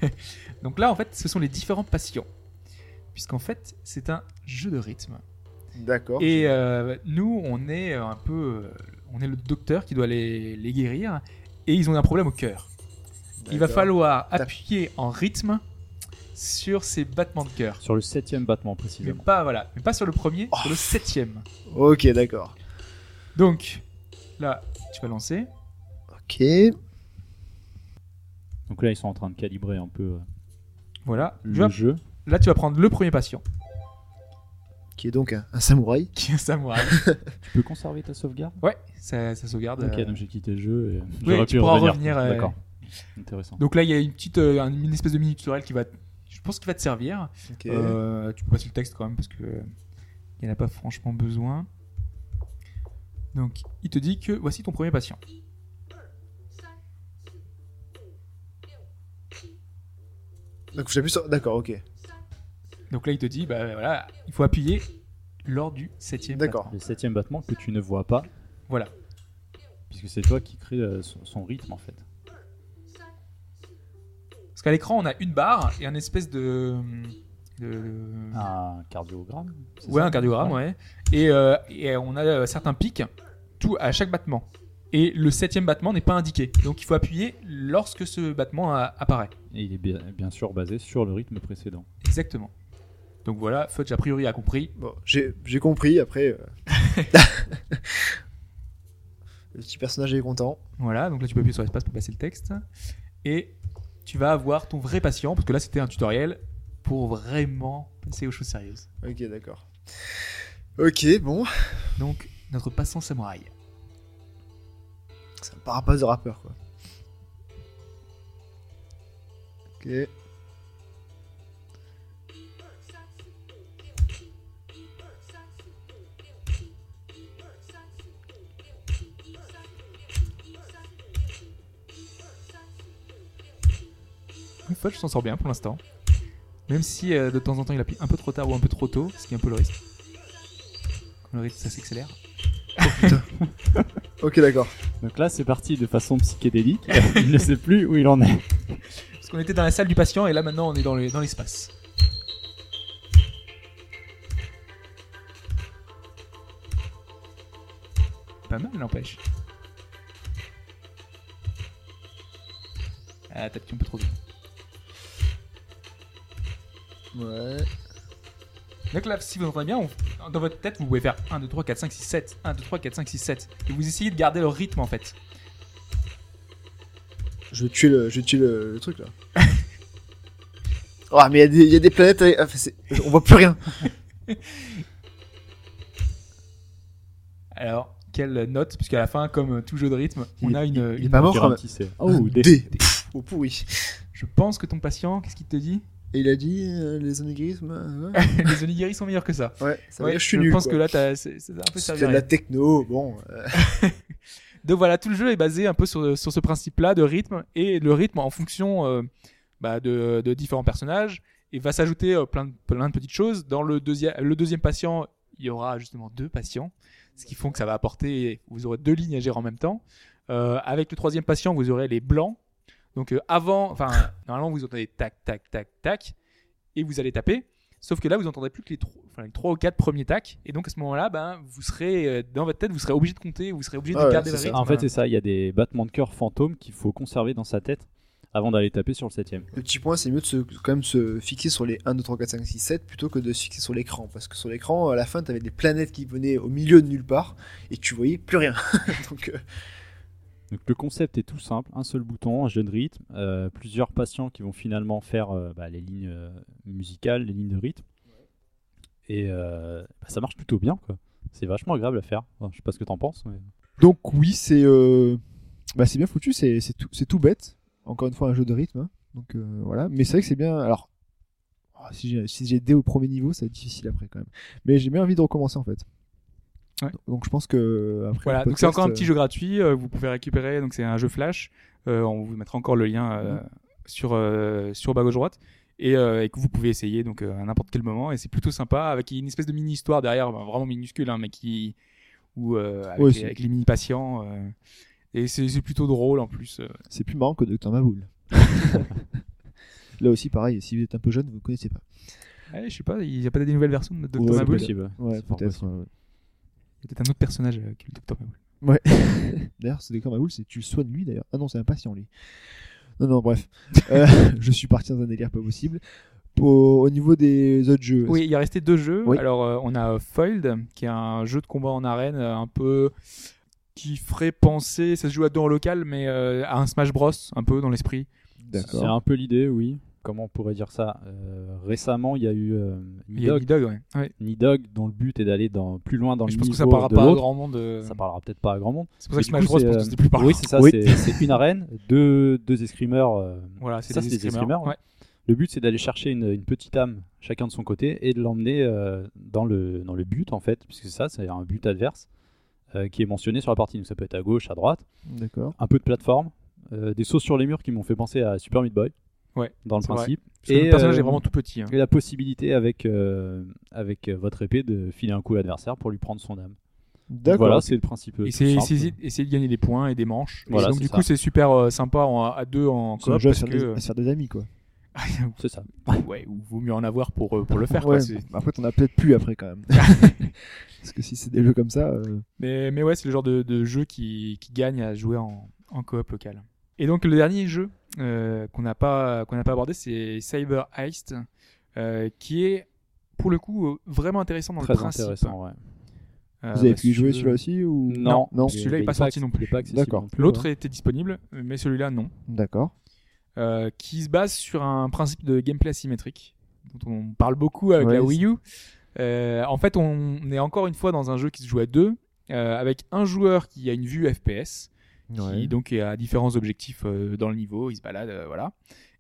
[SPEAKER 2] Donc là, en fait, ce sont les différents patients. Puisqu'en fait, c'est un jeu de rythme.
[SPEAKER 1] D'accord.
[SPEAKER 2] Et euh, nous, on est un peu. On est le docteur qui doit les, les guérir. Et ils ont un problème au cœur. Il va falloir appuyer en rythme sur ces battements de cœur.
[SPEAKER 3] Sur le septième battement
[SPEAKER 2] Mais
[SPEAKER 3] précisément.
[SPEAKER 2] pas, voilà, mais pas sur le premier,
[SPEAKER 1] Oh.
[SPEAKER 2] sur le septième.
[SPEAKER 1] Ok, d'accord.
[SPEAKER 2] Donc, là, tu vas lancer.
[SPEAKER 1] Ok.
[SPEAKER 3] Donc là, ils sont en train de calibrer un peu euh,
[SPEAKER 2] Voilà. Tu
[SPEAKER 3] le
[SPEAKER 2] vas-
[SPEAKER 3] jeu.
[SPEAKER 2] là, tu vas prendre le premier patient,
[SPEAKER 1] Qui est donc un, un samouraï.
[SPEAKER 2] qui est un samouraï.
[SPEAKER 3] Tu peux conserver ta sauvegarde?
[SPEAKER 2] Ouais, ça, ça sauvegarde.
[SPEAKER 3] Ok,
[SPEAKER 2] euh,
[SPEAKER 3] donc j'ai quitté le jeu et
[SPEAKER 2] Oui,
[SPEAKER 3] j'aurais
[SPEAKER 2] tu
[SPEAKER 3] pu
[SPEAKER 2] pourras
[SPEAKER 3] revenir.
[SPEAKER 2] revenir, euh,
[SPEAKER 3] D'accord. Intéressant.
[SPEAKER 2] Donc là, il y a une petite, euh, un- une espèce de mini tutoriel qui va, je pense, qui va te servir.
[SPEAKER 1] Ok.
[SPEAKER 2] Euh, tu peux passer le texte quand même parce que il n'y en a pas franchement besoin. Donc, il te dit que voici ton premier patient.
[SPEAKER 1] Donc j'appuie sur. D'accord, ok.
[SPEAKER 2] Donc là, il te dit, bah voilà, il faut appuyer lors du septième.
[SPEAKER 1] D'accord.
[SPEAKER 3] Le septième battement que tu ne vois pas.
[SPEAKER 2] Voilà.
[SPEAKER 3] puisque c'est toi qui crée euh, son, son rythme en fait.
[SPEAKER 2] Parce qu'à l'écran, on a une barre et un espèce de, de-
[SPEAKER 3] Un cardiogramme
[SPEAKER 2] ouais,
[SPEAKER 3] ça
[SPEAKER 2] un cardiogramme, ouais. Et, euh, et on a euh, certains pics tout à chaque battement. Et le septième battement n'est pas indiqué. Donc il faut appuyer lorsque ce battement a- apparaît.
[SPEAKER 3] Et il est bien, bien sûr basé sur le rythme précédent.
[SPEAKER 2] Exactement. Donc voilà, Fudge a priori a compris.
[SPEAKER 1] Bon, j'ai compris. Après, euh, le petit personnage est content.
[SPEAKER 2] Voilà, donc là tu peux appuyer sur l'espace pour passer le texte. Et tu vas avoir ton vrai patient, parce que là c'était un tutoriel pour vraiment passer aux choses sérieuses.
[SPEAKER 1] Ok, d'accord. Ok, bon.
[SPEAKER 2] Donc notre patient samouraï.
[SPEAKER 1] C'est un parapace de rappeur, quoi. Ok.
[SPEAKER 2] Fudge s'en sort bien pour l'instant. Même si euh, de temps en temps il appuie un peu trop tard ou un peu trop tôt, ce qui est un peu le risque. Quand le rythme ça s'accélère.
[SPEAKER 1] Ok, d'accord.
[SPEAKER 3] Donc là, c'est parti de façon psychédélique. il ne sait plus où il en est.
[SPEAKER 2] Parce qu'on était dans la salle du patient et là maintenant on est dans le- dans l'espace. Pas mal n'empêche. Ah t'as un peu trop vite.
[SPEAKER 1] Ouais.
[SPEAKER 2] Donc là, si vous entendez bien, on- dans votre tête, vous pouvez faire 1, 2, 3, 4, 5, 6, 7. 1, 2, 3, 4, 5, 6, 7. Et vous essayez de garder le rythme en fait.
[SPEAKER 1] Je vais tuer le, je vais tuer le, le truc là. oh, mais il y, a des- il y a des planètes. avec- enfin, c'est- on voit plus rien.
[SPEAKER 2] Alors, quelle note Puisqu'à la fin, comme tout jeu de rythme, on
[SPEAKER 1] Il-
[SPEAKER 2] a une.
[SPEAKER 1] il est
[SPEAKER 2] une
[SPEAKER 1] pas
[SPEAKER 2] note.
[SPEAKER 1] mort quand même.
[SPEAKER 3] Oh, D.
[SPEAKER 1] D. Pff, Oh pourri.
[SPEAKER 2] Je pense que ton patient, qu'est-ce qu'il te dit?
[SPEAKER 1] Et il a dit euh, les onigrismes. euh,
[SPEAKER 2] Les onigiri sont meilleurs que ça.
[SPEAKER 1] ouais, ça
[SPEAKER 2] Ouais,
[SPEAKER 1] je suis
[SPEAKER 2] je
[SPEAKER 1] nul.
[SPEAKER 2] pense
[SPEAKER 1] quoi.
[SPEAKER 2] que là, t'as- c'est c'est un peu
[SPEAKER 1] C'est
[SPEAKER 2] servi
[SPEAKER 1] de la techno. Bon. euh,
[SPEAKER 2] Donc voilà, tout le jeu est basé un peu sur, sur ce principe-là de rythme et le rythme en fonction euh, bah, de, de différents personnages et va s'ajouter plein, de, plein de petites choses. Dans le deuxième, le deuxième patient, il y aura justement deux patients, ce qui font que ça va apporter, vous aurez deux lignes à gérer en même temps. Avec le troisième patient, vous aurez les blancs. Donc euh, avant, enfin normalement vous entendez tac tac tac tac et vous allez taper. Sauf que là, vous entendrez plus que les les trois ou quatre premiers tacs. Et donc à ce moment-là, ben, vous serez euh, dans votre tête, vous serez obligé de compter, vous serez obligé de
[SPEAKER 1] ouais,
[SPEAKER 2] garder le rythme.
[SPEAKER 3] En fait, c'est ça. Il y a des battements de cœur fantômes qu'il faut conserver dans sa tête avant d'aller taper sur le septième.
[SPEAKER 1] Le petit point, c'est mieux de se, quand même se fixer sur les 1, 2, 3, 4, 5, 6, 7 plutôt que de se fixer sur l'écran. Parce que sur l'écran, à la fin, t'avais des planètes qui venaient au milieu de nulle part et tu voyais plus rien. Donc, euh,
[SPEAKER 3] Donc le concept est tout simple, un seul bouton, un jeu de rythme, euh, plusieurs patients qui vont finalement faire euh, bah, les lignes euh, musicales, les lignes de rythme. Et bah, ça marche plutôt bien. C'est vachement agréable à faire. Je sais pas ce que t'en penses.
[SPEAKER 1] Donc oui, c'est bah, bien foutu, c'est tout, bête. Encore une fois, un jeu de rythme. hein. Donc voilà, mais c'est vrai que c'est bien. Alors, oh, si j'ai si au premier niveau, ça va être difficile après quand même. Mais j'ai bien envie de recommencer en fait.
[SPEAKER 2] Ouais.
[SPEAKER 1] Donc je pense que après.
[SPEAKER 2] Voilà, donc c'est encore un petit jeu gratuit, euh, vous pouvez récupérer, donc c'est un jeu flash, euh, on vous mettra encore le lien euh, sur, euh, sur bas gauche droite, et, euh, et que vous pouvez essayer donc euh, à n'importe quel moment, et c'est plutôt sympa, avec une espèce de mini-histoire derrière, ben, vraiment minuscule, hein, mais qui... ou euh, avec,
[SPEAKER 1] Ouais,
[SPEAKER 2] les,
[SPEAKER 1] c'est-
[SPEAKER 2] avec les mini-patients, euh, et c'est c'est plutôt drôle en plus.
[SPEAKER 1] C'est plus marrant que Dr Maboul. Là aussi, pareil. Si vous êtes un peu jeune, vous ne connaissez pas.
[SPEAKER 2] Ouais, je sais pas, il n'y a pas des nouvelles versions de
[SPEAKER 3] c'est
[SPEAKER 2] Maboul.
[SPEAKER 1] Ouais, peut-être. Ouais.
[SPEAKER 2] y a peut-être un autre personnage euh, que le Dr Maboul.
[SPEAKER 1] Ouais. d'ailleurs, c'est Dr Maboul, c'est tu le soignes lui d'ailleurs. Ah non, c'est un patient lui. Non, non, bref. Euh, je suis parti dans un délire pas possible. Au niveau des autres jeux.
[SPEAKER 2] Oui, il y a resté deux jeux.
[SPEAKER 1] Oui.
[SPEAKER 2] Alors, euh, on a Foiled, qui est un jeu de combat en arène un peu qui ferait penser, ça se joue à deux en local, mais euh, à un Smash Bros, un peu dans l'esprit.
[SPEAKER 3] C'est
[SPEAKER 1] D'accord.
[SPEAKER 3] un peu l'idée, oui. Comment on pourrait dire ça Euh, Récemment, il y a eu euh,
[SPEAKER 2] Il y a
[SPEAKER 3] Nidog,
[SPEAKER 2] ouais. Ouais.
[SPEAKER 3] Nidog, dont le but est d'aller dans, plus loin dans
[SPEAKER 2] Je
[SPEAKER 3] le
[SPEAKER 2] pense
[SPEAKER 3] niveau
[SPEAKER 2] que ça parlera
[SPEAKER 3] de
[SPEAKER 2] pas à grand monde. euh,
[SPEAKER 3] Ça parlera peut-être pas à grand monde.
[SPEAKER 2] C'est pour ça que
[SPEAKER 3] Mais
[SPEAKER 2] Smash Bros, je pense que
[SPEAKER 3] euh,
[SPEAKER 2] c'était plus parlant.
[SPEAKER 3] Oui, c'est ça.
[SPEAKER 1] Oui.
[SPEAKER 3] C'est une arène, deux, deux escrimeurs. euh,
[SPEAKER 2] Voilà, c'est
[SPEAKER 3] Ça,
[SPEAKER 2] des
[SPEAKER 3] c'est des
[SPEAKER 2] escrimeurs.
[SPEAKER 3] escrimeurs,
[SPEAKER 2] Ouais.
[SPEAKER 3] Le but, c'est d'aller chercher une, une petite âme, chacun de son côté, et de l'emmener euh, dans, le, dans le but, en fait, puisque c'est ça, c'est un but adverse euh, qui est mentionné sur la partie. Donc ça peut être à gauche, à droite,
[SPEAKER 1] D'accord.
[SPEAKER 3] un peu de plateforme, euh, des sauts sur les murs qui m'ont fait penser à Super Meat Boy,
[SPEAKER 2] Ouais,
[SPEAKER 3] dans le principe.
[SPEAKER 2] Que le
[SPEAKER 3] Et,
[SPEAKER 2] personnage
[SPEAKER 3] euh,
[SPEAKER 2] est vraiment tout petit. hein.
[SPEAKER 3] Et la possibilité avec, euh, avec euh, votre épée de filer un coup à l'adversaire pour lui prendre son âme.
[SPEAKER 1] D'accord.
[SPEAKER 3] Voilà, c'est le principe. euh,
[SPEAKER 2] Et essayer, essayer de gagner des points et des manches. Et donc du
[SPEAKER 3] ça.
[SPEAKER 2] coup c'est super euh, sympa en- à deux en
[SPEAKER 1] C'est un
[SPEAKER 2] coop
[SPEAKER 1] jeu à
[SPEAKER 2] parce
[SPEAKER 1] se faire, des,
[SPEAKER 2] que
[SPEAKER 1] à faire des amis quoi.
[SPEAKER 3] C'est ça.
[SPEAKER 2] ouais, ou vaut mieux en avoir pour euh, pour le faire.
[SPEAKER 1] Ouais,
[SPEAKER 2] quoi,
[SPEAKER 1] après, t'en as peut-être plus après quand même. Parce que si c'est des jeux comme ça. euh,
[SPEAKER 2] Mais, mais ouais, c'est le genre de, de jeu qui, qui gagne à jouer en, en coop local. Et donc le dernier jeu euh, qu'on n'a pas qu'on n'a pas abordé, c'est Cyber Heist, euh, qui est pour le coup euh, vraiment intéressant dans
[SPEAKER 3] Très
[SPEAKER 2] le principe.
[SPEAKER 3] intéressant, ouais.
[SPEAKER 2] Euh,
[SPEAKER 1] Vous avez pu jouer celui-là aussi ou
[SPEAKER 2] Non,
[SPEAKER 1] non.
[SPEAKER 2] celui-là, il est pas sorti non plus.
[SPEAKER 1] D'accord.
[SPEAKER 2] L'autre
[SPEAKER 3] ouais.
[SPEAKER 2] était disponible, mais celui-là non.
[SPEAKER 1] D'accord.
[SPEAKER 2] Euh, qui se base sur un principe de gameplay asymétrique dont on parle beaucoup avec
[SPEAKER 1] Ouais,
[SPEAKER 2] la Wii U. Euh, en fait, on est encore une fois dans un jeu qui se joue à deux, euh, avec un joueur qui a une vue FPS, qui donc a différents objectifs euh, dans le niveau, il se balade, euh, voilà.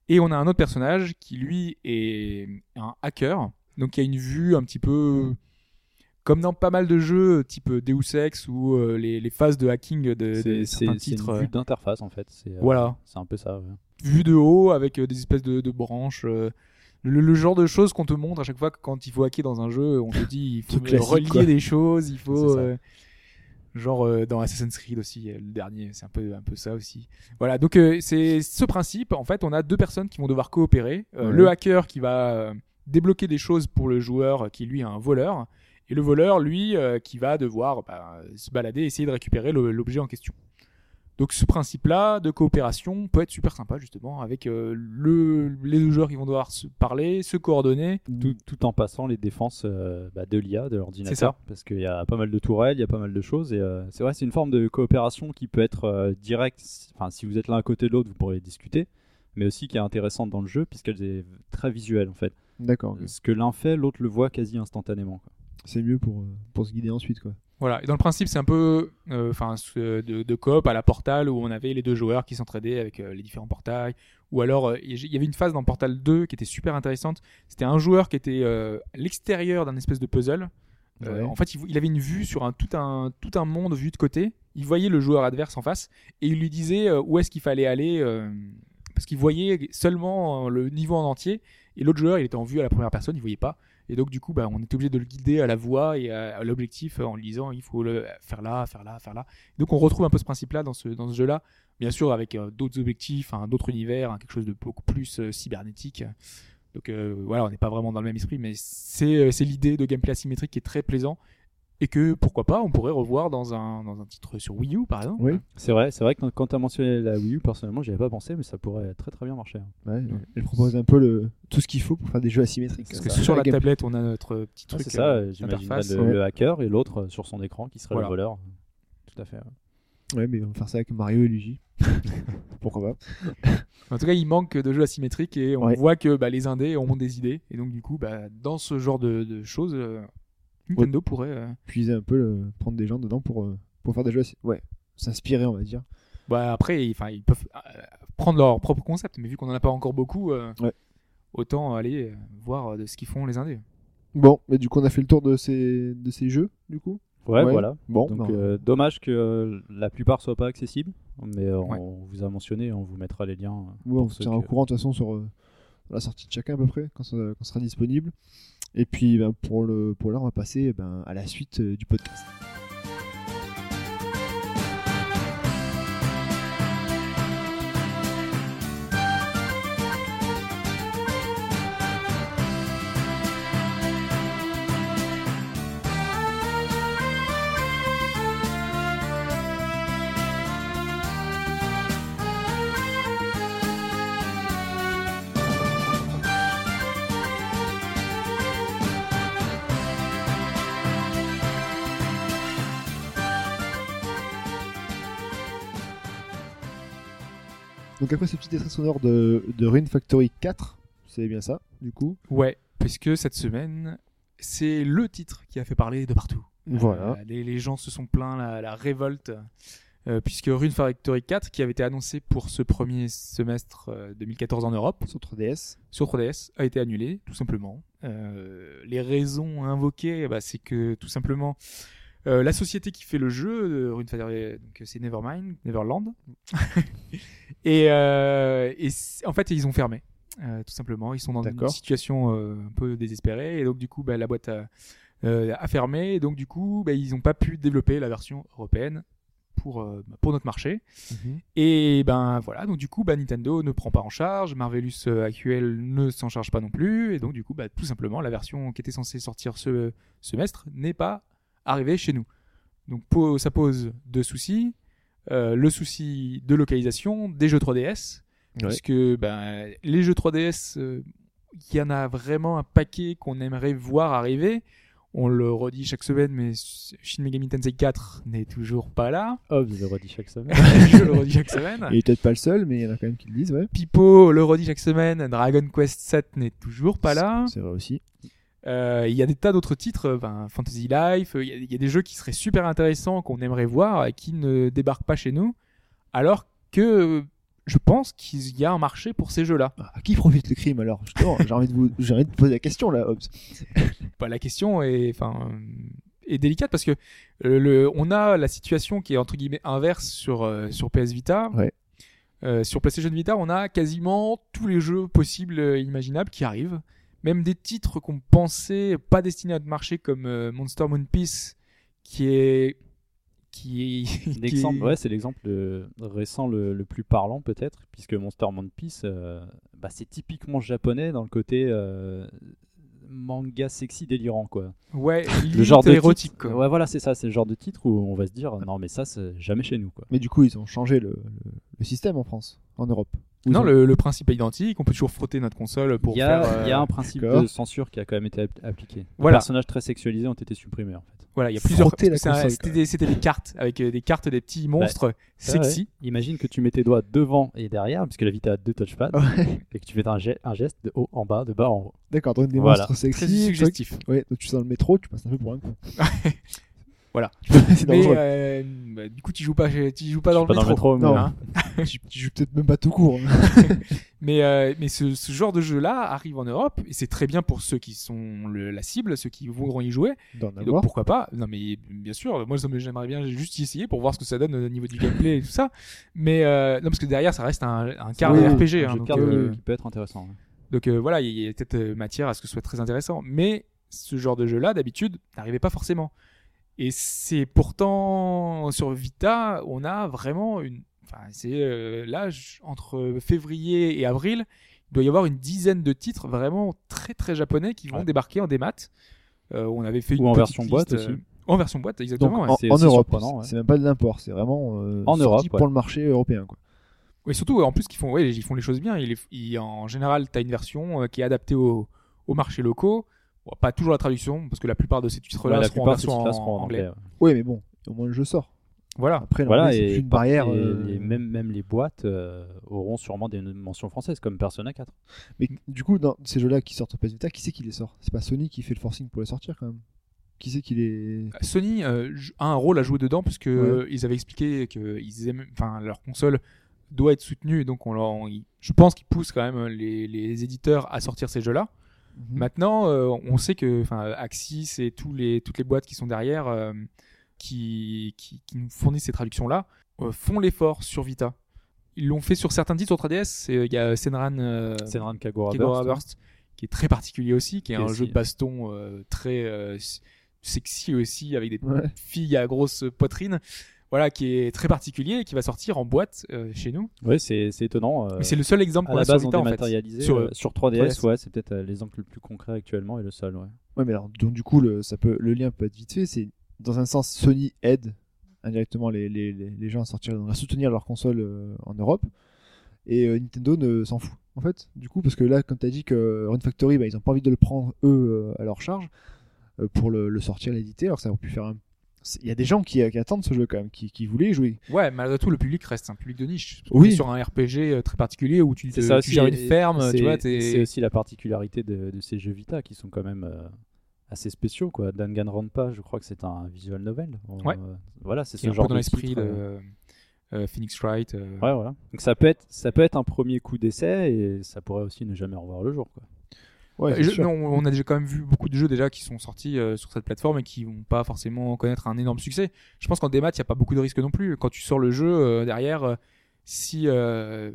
[SPEAKER 2] Et on a un autre personnage qui lui est un hacker, donc qui a une vue un petit peu comme dans pas mal de jeux type Deus Ex ou euh, les, les phases de hacking de, de certains
[SPEAKER 3] c'est- c'est
[SPEAKER 2] titres.
[SPEAKER 3] une
[SPEAKER 2] euh,
[SPEAKER 3] vue d'interface en fait. Euh,
[SPEAKER 2] Voilà,
[SPEAKER 3] c'est un peu ça. ouais.
[SPEAKER 2] vue de haut avec euh, des espèces de, de branches. euh, le, le genre de choses qu'on te montre à chaque fois que quand il faut hacker dans un jeu, on te dit il faut relier
[SPEAKER 1] quoi.
[SPEAKER 2] des choses, il faut euh, genre euh, dans Assassin's Creed aussi euh, le dernier, c'est un peu un peu ça aussi. Voilà, donc euh, c'est ce principe. En fait, on a deux personnes qui vont devoir coopérer. Euh,
[SPEAKER 1] Ouais.
[SPEAKER 2] Le hacker qui va euh, débloquer des choses pour le joueur qui lui est un voleur, et le voleur lui euh, qui va devoir bah, se balader, essayer de récupérer l'objet en question. Donc ce principe-là de coopération peut être super sympa justement avec euh, le, les deux joueurs qui vont devoir se parler, se coordonner.
[SPEAKER 3] tout, tout en passant les défenses euh, bah, de l'IA, de
[SPEAKER 2] C'est ça.
[SPEAKER 3] l'ordinateur, parce qu'il y a pas mal de tourelles, il y a pas mal de choses, et euh, c'est vrai, c'est une forme de coopération qui peut être euh, directe, si- enfin si vous êtes l'un à côté de l'autre, vous pourrez discuter, mais aussi qui est intéressante dans le jeu, puisqu'elle est très visuelle en fait.
[SPEAKER 1] D'accord.
[SPEAKER 3] Ce que l'un fait, l'autre le voit quasi instantanément. quoi.
[SPEAKER 1] C'est mieux pour, pour se guider ensuite, quoi.
[SPEAKER 2] Voilà. Et dans le principe, c'est un peu, euh, enfin, ce- de, de coop à la Portal où on avait les deux joueurs qui s'entraidaient avec euh, les différents portails. Ou alors, euh, il y avait une phase dans Portal 2 qui était super intéressante. C'était un joueur qui était euh, à l'extérieur d'un espèce de puzzle. Euh,
[SPEAKER 1] Ouais.
[SPEAKER 2] en fait, il, avait une vue sur un, tout, un, tout un monde vu de côté. Il voyait le joueur adverse en face et il lui disait euh, où est-ce qu'il fallait aller euh, parce qu'il voyait seulement euh, le niveau en entier et l'autre joueur il était en vue à la première personne, il voyait pas. Et donc du coup, bah, on était obligé de le guider à la voie et à, l'objectif euh, en lui disant il faut le faire là, faire là, faire là. Donc on retrouve un peu ce principe-là dans ce, jeu-là, bien sûr avec euh, d'autres objectifs, hein, d'autres univers, hein, quelque chose de beaucoup plus euh, cybernétique. Donc voilà, on n'est pas vraiment dans le même esprit, mais c'est c'est l'idée de gameplay asymétrique qui est très plaisant et que pourquoi pas on pourrait revoir dans un, dans un titre sur Wii U par exemple.
[SPEAKER 1] Oui.
[SPEAKER 3] C'est vrai, c'est vrai que quand- tu as mentionné la Wii U, personnellement, j'y avais pas pensé, mais ça pourrait très très bien marcher. hein.
[SPEAKER 1] Ouais, Elle propose un peu le, tout ce qu'il faut pour faire des jeux asymétriques.
[SPEAKER 2] Parce que
[SPEAKER 1] Ça,
[SPEAKER 2] sur la tablette, on a notre petit
[SPEAKER 3] Ah,
[SPEAKER 2] truc.
[SPEAKER 3] c'est ça,
[SPEAKER 2] euh,
[SPEAKER 3] j'imagine le,
[SPEAKER 1] ouais.
[SPEAKER 3] le hacker et l'autre euh, sur son écran qui serait
[SPEAKER 2] Voilà.
[SPEAKER 3] le voleur. Tout à fait. ouais.
[SPEAKER 1] Ouais, mais on va faire ça avec Mario et Luigi. Pourquoi pas
[SPEAKER 2] En tout cas, il manque de jeux asymétriques et on
[SPEAKER 1] Ouais.
[SPEAKER 2] voit que bah, les indés ont des idées. Et donc, du coup, bah, dans ce genre de, de choses, euh, Nintendo pourrait. euh,
[SPEAKER 1] Puiser un peu, le- prendre des gens dedans pour, euh, pour faire des jeux asy- Ouais, s'inspirer, on va dire.
[SPEAKER 2] bah, après, ils, enfin, ils peuvent euh, prendre leur propre concept. Mais vu qu'on n'en a pas encore beaucoup, euh,
[SPEAKER 1] Ouais.
[SPEAKER 2] autant aller voir de ce qu'ils font les indés.
[SPEAKER 1] Bon, mais du coup, on a fait le tour de ces, de ces jeux, du coup?
[SPEAKER 3] Ouais,
[SPEAKER 1] Ouais.
[SPEAKER 3] voilà.
[SPEAKER 1] Bon,
[SPEAKER 3] Donc euh, dommage que euh, la plupart soient pas accessibles, mais euh,
[SPEAKER 2] Ouais.
[SPEAKER 3] on vous a mentionné, on vous mettra les liens.
[SPEAKER 1] ouais, on
[SPEAKER 3] pour
[SPEAKER 1] se
[SPEAKER 3] ceux
[SPEAKER 1] tiendra au
[SPEAKER 3] que-
[SPEAKER 1] courant de toute façon sur euh, la sortie de chacun à peu près, quand ça, quand ça sera disponible. Et puis, ben, pour, le, pour l'heure, on va passer ben, à la suite euh, du podcast. Donc après ce petit extrait sonore de, de Rune Factory 4, c'est bien ça, du coup.
[SPEAKER 2] Ouais, puisque cette semaine, c'est le titre qui a fait parler de partout.
[SPEAKER 1] Voilà.
[SPEAKER 2] Euh, les, les gens se sont plaints, la, la révolte, euh, puisque Rune Factory 4, qui avait été annoncé pour ce premier semestre euh, 2014 en Europe,
[SPEAKER 1] Sur 3DS.
[SPEAKER 2] sur 3DS, a été annulé, tout simplement. Euh, les raisons invoquées, bah, c'est que tout simplement, euh, la société qui fait le jeu, euh, Rune Factory, donc c'est Nevermind, Neverland, et, euh, en fait ils ont fermé. euh, tout simplement, ils sont dans une situation euh, un peu désespérée. Et donc du coup bah, la boîte a, euh, a fermé. Et donc du coup bah, ils n'ont pas pu développer la version européenne pour, euh, pour notre marché. Et ben voilà, donc du coup, bah, Nintendo ne prend pas en charge, Marvelous euh, actuel ne s'en charge pas non plus, et donc du coup, bah, tout simplement, la version qui était censée sortir ce semestre n'est pas arrivée chez nous. Donc ça pose deux soucis. Euh, le souci de localisation des jeux 3DS,
[SPEAKER 1] Ouais.
[SPEAKER 2] puisque ben, les jeux 3DS, euh, il y en a vraiment un paquet qu'on aimerait voir arriver. On le redit chaque semaine, mais Shin Megami Tensei 4 n'est toujours pas là.
[SPEAKER 3] Oh, vous avez redit chaque semaine.
[SPEAKER 2] Je le redis chaque semaine.
[SPEAKER 1] Il est peut-être pas le seul, mais il y en a quand même qui le disent, ouais.
[SPEAKER 2] Pipo le redit chaque semaine. Dragon Quest 7 n'est toujours pas là.
[SPEAKER 1] C'est vrai aussi.
[SPEAKER 2] Euh, Il y a des tas d'autres titres, euh, ben, Fantasy Life. Il y, a- il y a des jeux qui seraient super intéressants qu'on aimerait voir et qui ne débarquent pas chez nous. Alors que je pense qu'il y a un marché pour ces jeux-là.
[SPEAKER 1] Ah, À qui profite le crime alors j'ai envie de vous, envie de poser la question là, Hobbs.
[SPEAKER 2] Bah, la question est, enfin, est délicate parce que le, on a la situation qui est entre guillemets inverse sur euh, sur PS Vita.
[SPEAKER 1] Ouais.
[SPEAKER 2] Euh, sur PlayStation Vita, on a quasiment tous les jeux possibles et imaginables qui arrivent. Même des titres qu'on pensait pas destinés à notre marché comme euh, Monster Moon Peace, qui est qui est qui
[SPEAKER 3] L'exemple,
[SPEAKER 2] est-
[SPEAKER 3] ouais, c'est l'exemple euh, récent le, le plus parlant peut-être, puisque Monster One Piece, euh, bah, c'est typiquement japonais dans le côté euh, manga sexy délirant quoi.
[SPEAKER 2] Ouais,
[SPEAKER 3] Le genre de
[SPEAKER 2] érotique.
[SPEAKER 3] titre-
[SPEAKER 2] quoi.
[SPEAKER 3] Ouais voilà c'est ça, c'est le genre de titre où on va se dire non mais ça c'est jamais chez nous quoi.
[SPEAKER 1] Mais du coup, ils ont changé le, le- le système en France, en Europe.
[SPEAKER 2] Non,
[SPEAKER 1] ont-
[SPEAKER 2] le, le principe est identique. On peut toujours frotter notre console pour
[SPEAKER 3] Il y, a,
[SPEAKER 2] faire. euh,
[SPEAKER 3] il y a un principe
[SPEAKER 1] d'accord.
[SPEAKER 3] de censure qui a quand même été app- appliqué.
[SPEAKER 2] Voilà.
[SPEAKER 3] Les personnages très sexualisés ont été supprimés en fait.
[SPEAKER 2] Voilà, il y a plusieurs. C'était des, cartes avec euh, des cartes des petits monstres
[SPEAKER 3] vrai.
[SPEAKER 2] sexy.
[SPEAKER 3] Imagine que tu mets tes doigts devant et derrière, puisque la Vita a deux touchpads,
[SPEAKER 1] Ouais.
[SPEAKER 3] et que tu fais un, ge- un geste de haut en bas, de bas en haut.
[SPEAKER 1] D'accord, donc des
[SPEAKER 3] Voilà.
[SPEAKER 1] monstres
[SPEAKER 2] Très
[SPEAKER 1] sexy.
[SPEAKER 2] suggestif.
[SPEAKER 1] truc. Ouais, donc tu es dans le métro, tu passes un peu pour un con.
[SPEAKER 2] Voilà.
[SPEAKER 1] c'est
[SPEAKER 2] Mais
[SPEAKER 1] dangereux.
[SPEAKER 2] euh, bah, du coup, tu joues pas, tu joues pas
[SPEAKER 3] Je
[SPEAKER 2] dans,
[SPEAKER 3] suis
[SPEAKER 2] le
[SPEAKER 3] pas
[SPEAKER 2] métro.
[SPEAKER 1] Non.
[SPEAKER 2] hein.
[SPEAKER 1] tu, tu joues peut-être même pas tout court. hein.
[SPEAKER 2] Mais, euh, mais ce, ce genre de jeu-là arrive en Europe et c'est très bien pour ceux qui sont le- la cible, ceux qui voudront y jouer. Et donc pourquoi pas? Non mais bien sûr, moi j'aimerais bien juste y essayer pour voir ce que ça donne au niveau du gameplay et tout ça. Mais euh, non parce que derrière ça reste un, un quart
[SPEAKER 1] Oui,
[SPEAKER 2] de RPG.
[SPEAKER 3] un
[SPEAKER 2] hein, donc,
[SPEAKER 3] cartes
[SPEAKER 2] euh,
[SPEAKER 3] qui, peut être intéressant. ouais.
[SPEAKER 2] donc voilà, il y a- peut-être matière à ce que ce soit très intéressant. Mais ce genre de jeu-là, d'habitude, n'arrivait pas forcément. Et c'est pourtant sur Vita, on a vraiment une. Enfin, c'est euh, là entre février et avril, il doit y avoir une dizaine de titres vraiment très très japonais qui vont
[SPEAKER 3] Ouais.
[SPEAKER 2] débarquer en démat. Euh, on avait fait
[SPEAKER 3] Ou
[SPEAKER 2] une
[SPEAKER 3] en version
[SPEAKER 2] liste,
[SPEAKER 3] boîte
[SPEAKER 2] euh,
[SPEAKER 3] aussi.
[SPEAKER 2] En version boîte,
[SPEAKER 1] Donc
[SPEAKER 2] exactement. ouais.
[SPEAKER 1] en, Europe,
[SPEAKER 3] ouais.
[SPEAKER 1] c'est même pas de l'import, c'est vraiment euh,
[SPEAKER 3] En
[SPEAKER 1] sorti
[SPEAKER 3] Europe, ouais.
[SPEAKER 1] pour le marché européen. Quoi.
[SPEAKER 2] Et surtout, en plus, qu'ils font, ouais, ils font les choses bien. Ils, ils- en général, tu as une version euh, qui est adaptée au, au marché locaux. Bon, pas toujours la traduction, parce que la plupart de ces titres-là seront en version en,
[SPEAKER 3] en
[SPEAKER 2] anglais.
[SPEAKER 3] anglais. ouais.
[SPEAKER 1] Oui, mais bon, au moins le jeu sort.
[SPEAKER 2] Voilà.
[SPEAKER 1] Après,
[SPEAKER 3] Voilà,
[SPEAKER 1] c'est
[SPEAKER 3] et,
[SPEAKER 1] plus une barrière.
[SPEAKER 3] et
[SPEAKER 1] euh,
[SPEAKER 3] même, même les boîtes euh, auront sûrement des mentions françaises, comme Persona 4.
[SPEAKER 1] Mais du coup, dans ces jeux-là qui sortent au PS Vita, qui c'est qui les sort? C'est pas Sony qui fait le forcing pour les sortir quand même Qui c'est qui les.
[SPEAKER 2] Sony euh, j- a un rôle à jouer dedans, puisque
[SPEAKER 1] Ouais.
[SPEAKER 2] ils avaient expliqué que ils aiment, enfin, leur console doit être soutenue. Donc, on leur, on- ils- je pense qu'ils poussent quand même les, les éditeurs à sortir ces jeux-là.
[SPEAKER 1] Mhm.
[SPEAKER 2] Maintenant, euh, on sait que enfin, Axis et tous les, toutes les boîtes qui sont derrière, euh, qui, qui, qui nous fournissent ces traductions-là, euh, font l'effort sur Vita. Ils l'ont fait sur certains titres sur 3DS. C'est- Il y a Senran, euh,
[SPEAKER 3] Senran Kagura
[SPEAKER 2] Kagura
[SPEAKER 3] Burst.
[SPEAKER 2] Burst, qui est très particulier aussi, qui est
[SPEAKER 3] Qui est
[SPEAKER 2] un
[SPEAKER 3] aussi-
[SPEAKER 2] jeu de baston euh, très euh, sexy aussi, avec des
[SPEAKER 1] Ouais.
[SPEAKER 2] filles à grosse poitrine. Voilà, qui est très particulier et qui va sortir en boîte euh, chez nous.
[SPEAKER 3] Ouais, c'est c'est étonnant. euh,
[SPEAKER 2] Mais c'est le seul exemple
[SPEAKER 3] à
[SPEAKER 2] qu'on
[SPEAKER 3] la
[SPEAKER 2] a sur Vita en fait. Sur,
[SPEAKER 3] euh, Sur 3DS,
[SPEAKER 2] 3DS.
[SPEAKER 3] ouais, c'est peut-être l'exemple le plus concret actuellement et le seul. Ouais.
[SPEAKER 1] Ouais, mais alors, donc du coup, le, ça peut, le lien peut être vite fait. C'est dans un sens, Sony aide indirectement les, les, les, les gens à sortir, à soutenir leur console euh, en Europe, et euh, Nintendo ne s'en fout. En fait, du coup, parce que là, comme tu as dit que Run Factory, bah, ils ont pas envie de le prendre eux euh, à leur charge euh, pour le, le sortir, l'éditer, alors que ça aurait pu faire un. Il y a des gens qui, qui attendent ce jeu quand même, qui, qui voulaient y jouer.
[SPEAKER 2] Ouais, malgré tout, le public reste un public de niche.
[SPEAKER 1] Oui.
[SPEAKER 2] Sur un RPG très particulier où tu,
[SPEAKER 3] C'est
[SPEAKER 2] te-
[SPEAKER 3] ça
[SPEAKER 2] tu gères une ferme,
[SPEAKER 3] c'est-
[SPEAKER 2] tu vois,
[SPEAKER 3] C'est aussi la particularité de, de ces jeux Vita qui sont quand même euh, assez spéciaux. Quoi. Danganronpa, je crois que c'est un visual novel.
[SPEAKER 2] Ouais.
[SPEAKER 3] Euh, voilà, c'est ce
[SPEAKER 2] un
[SPEAKER 3] genre
[SPEAKER 2] peu dans
[SPEAKER 3] de
[SPEAKER 2] l'esprit de
[SPEAKER 3] euh,
[SPEAKER 2] euh, Phoenix Wright. euh.
[SPEAKER 3] Ouais, voilà. Donc ça peut être, ça peut être un premier coup d'essai et ça pourrait aussi ne jamais revoir le jour. Quoi.
[SPEAKER 1] Ouais,
[SPEAKER 2] Euh, je- non, on a déjà quand même vu beaucoup de jeux déjà qui sont sortis euh, sur cette plateforme et qui vont pas forcément connaître un énorme succès. Je pense qu'en démat, il n'y a pas beaucoup de risques non plus. Quand tu sors le jeu euh, derrière, euh, si euh,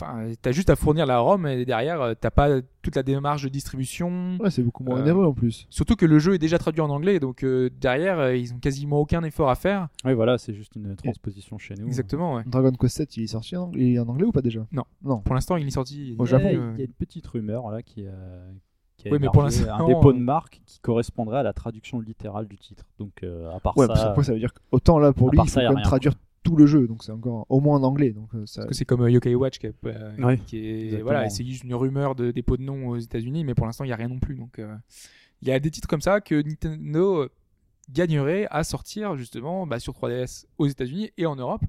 [SPEAKER 2] enfin, t'as juste à fournir la ROM et derrière, euh, t'as pas toute la démarche de distribution.
[SPEAKER 1] Ouais, c'est beaucoup moins
[SPEAKER 2] Euh,
[SPEAKER 1] onéreux en plus.
[SPEAKER 2] Surtout que le jeu est déjà traduit en anglais, donc euh, derrière, euh, ils ont quasiment aucun effort à faire.
[SPEAKER 3] Oui, voilà, c'est juste une transposition chez nous.
[SPEAKER 2] Exactement, ouais.
[SPEAKER 1] Dragon Quest 7, il est sorti en, il est en anglais ou pas déjà?
[SPEAKER 2] Non.
[SPEAKER 1] Non.
[SPEAKER 2] Pour l'instant, il est sorti.
[SPEAKER 1] Au
[SPEAKER 3] Il y a-
[SPEAKER 1] Japon,
[SPEAKER 3] il
[SPEAKER 2] euh,
[SPEAKER 3] y a une petite rumeur là qui, euh, qui a
[SPEAKER 2] Oui, mais pour l'instant,
[SPEAKER 3] un dépôt de
[SPEAKER 2] euh,
[SPEAKER 3] marque qui correspondrait à la traduction littérale du titre. Donc euh, à part
[SPEAKER 1] Ouais, parce que
[SPEAKER 3] ça,
[SPEAKER 1] ça veut dire qu'autant là, pour lui, il faut quand même traduire tout le jeu, donc c'est encore au moins en anglais. Donc, euh, ça...
[SPEAKER 2] Parce que c'est comme euh, Yokai Watch qui, est, euh,
[SPEAKER 3] Ouais,
[SPEAKER 2] qui est
[SPEAKER 3] exactement.
[SPEAKER 2] voilà, c'est juste une rumeur de dépôt de nom aux États-Unis, mais pour l'instant il y a rien non plus. Donc euh, il y a des titres comme ça que Nintendo euh, gagnerait à sortir justement bah, sur 3DS aux États-Unis et en Europe.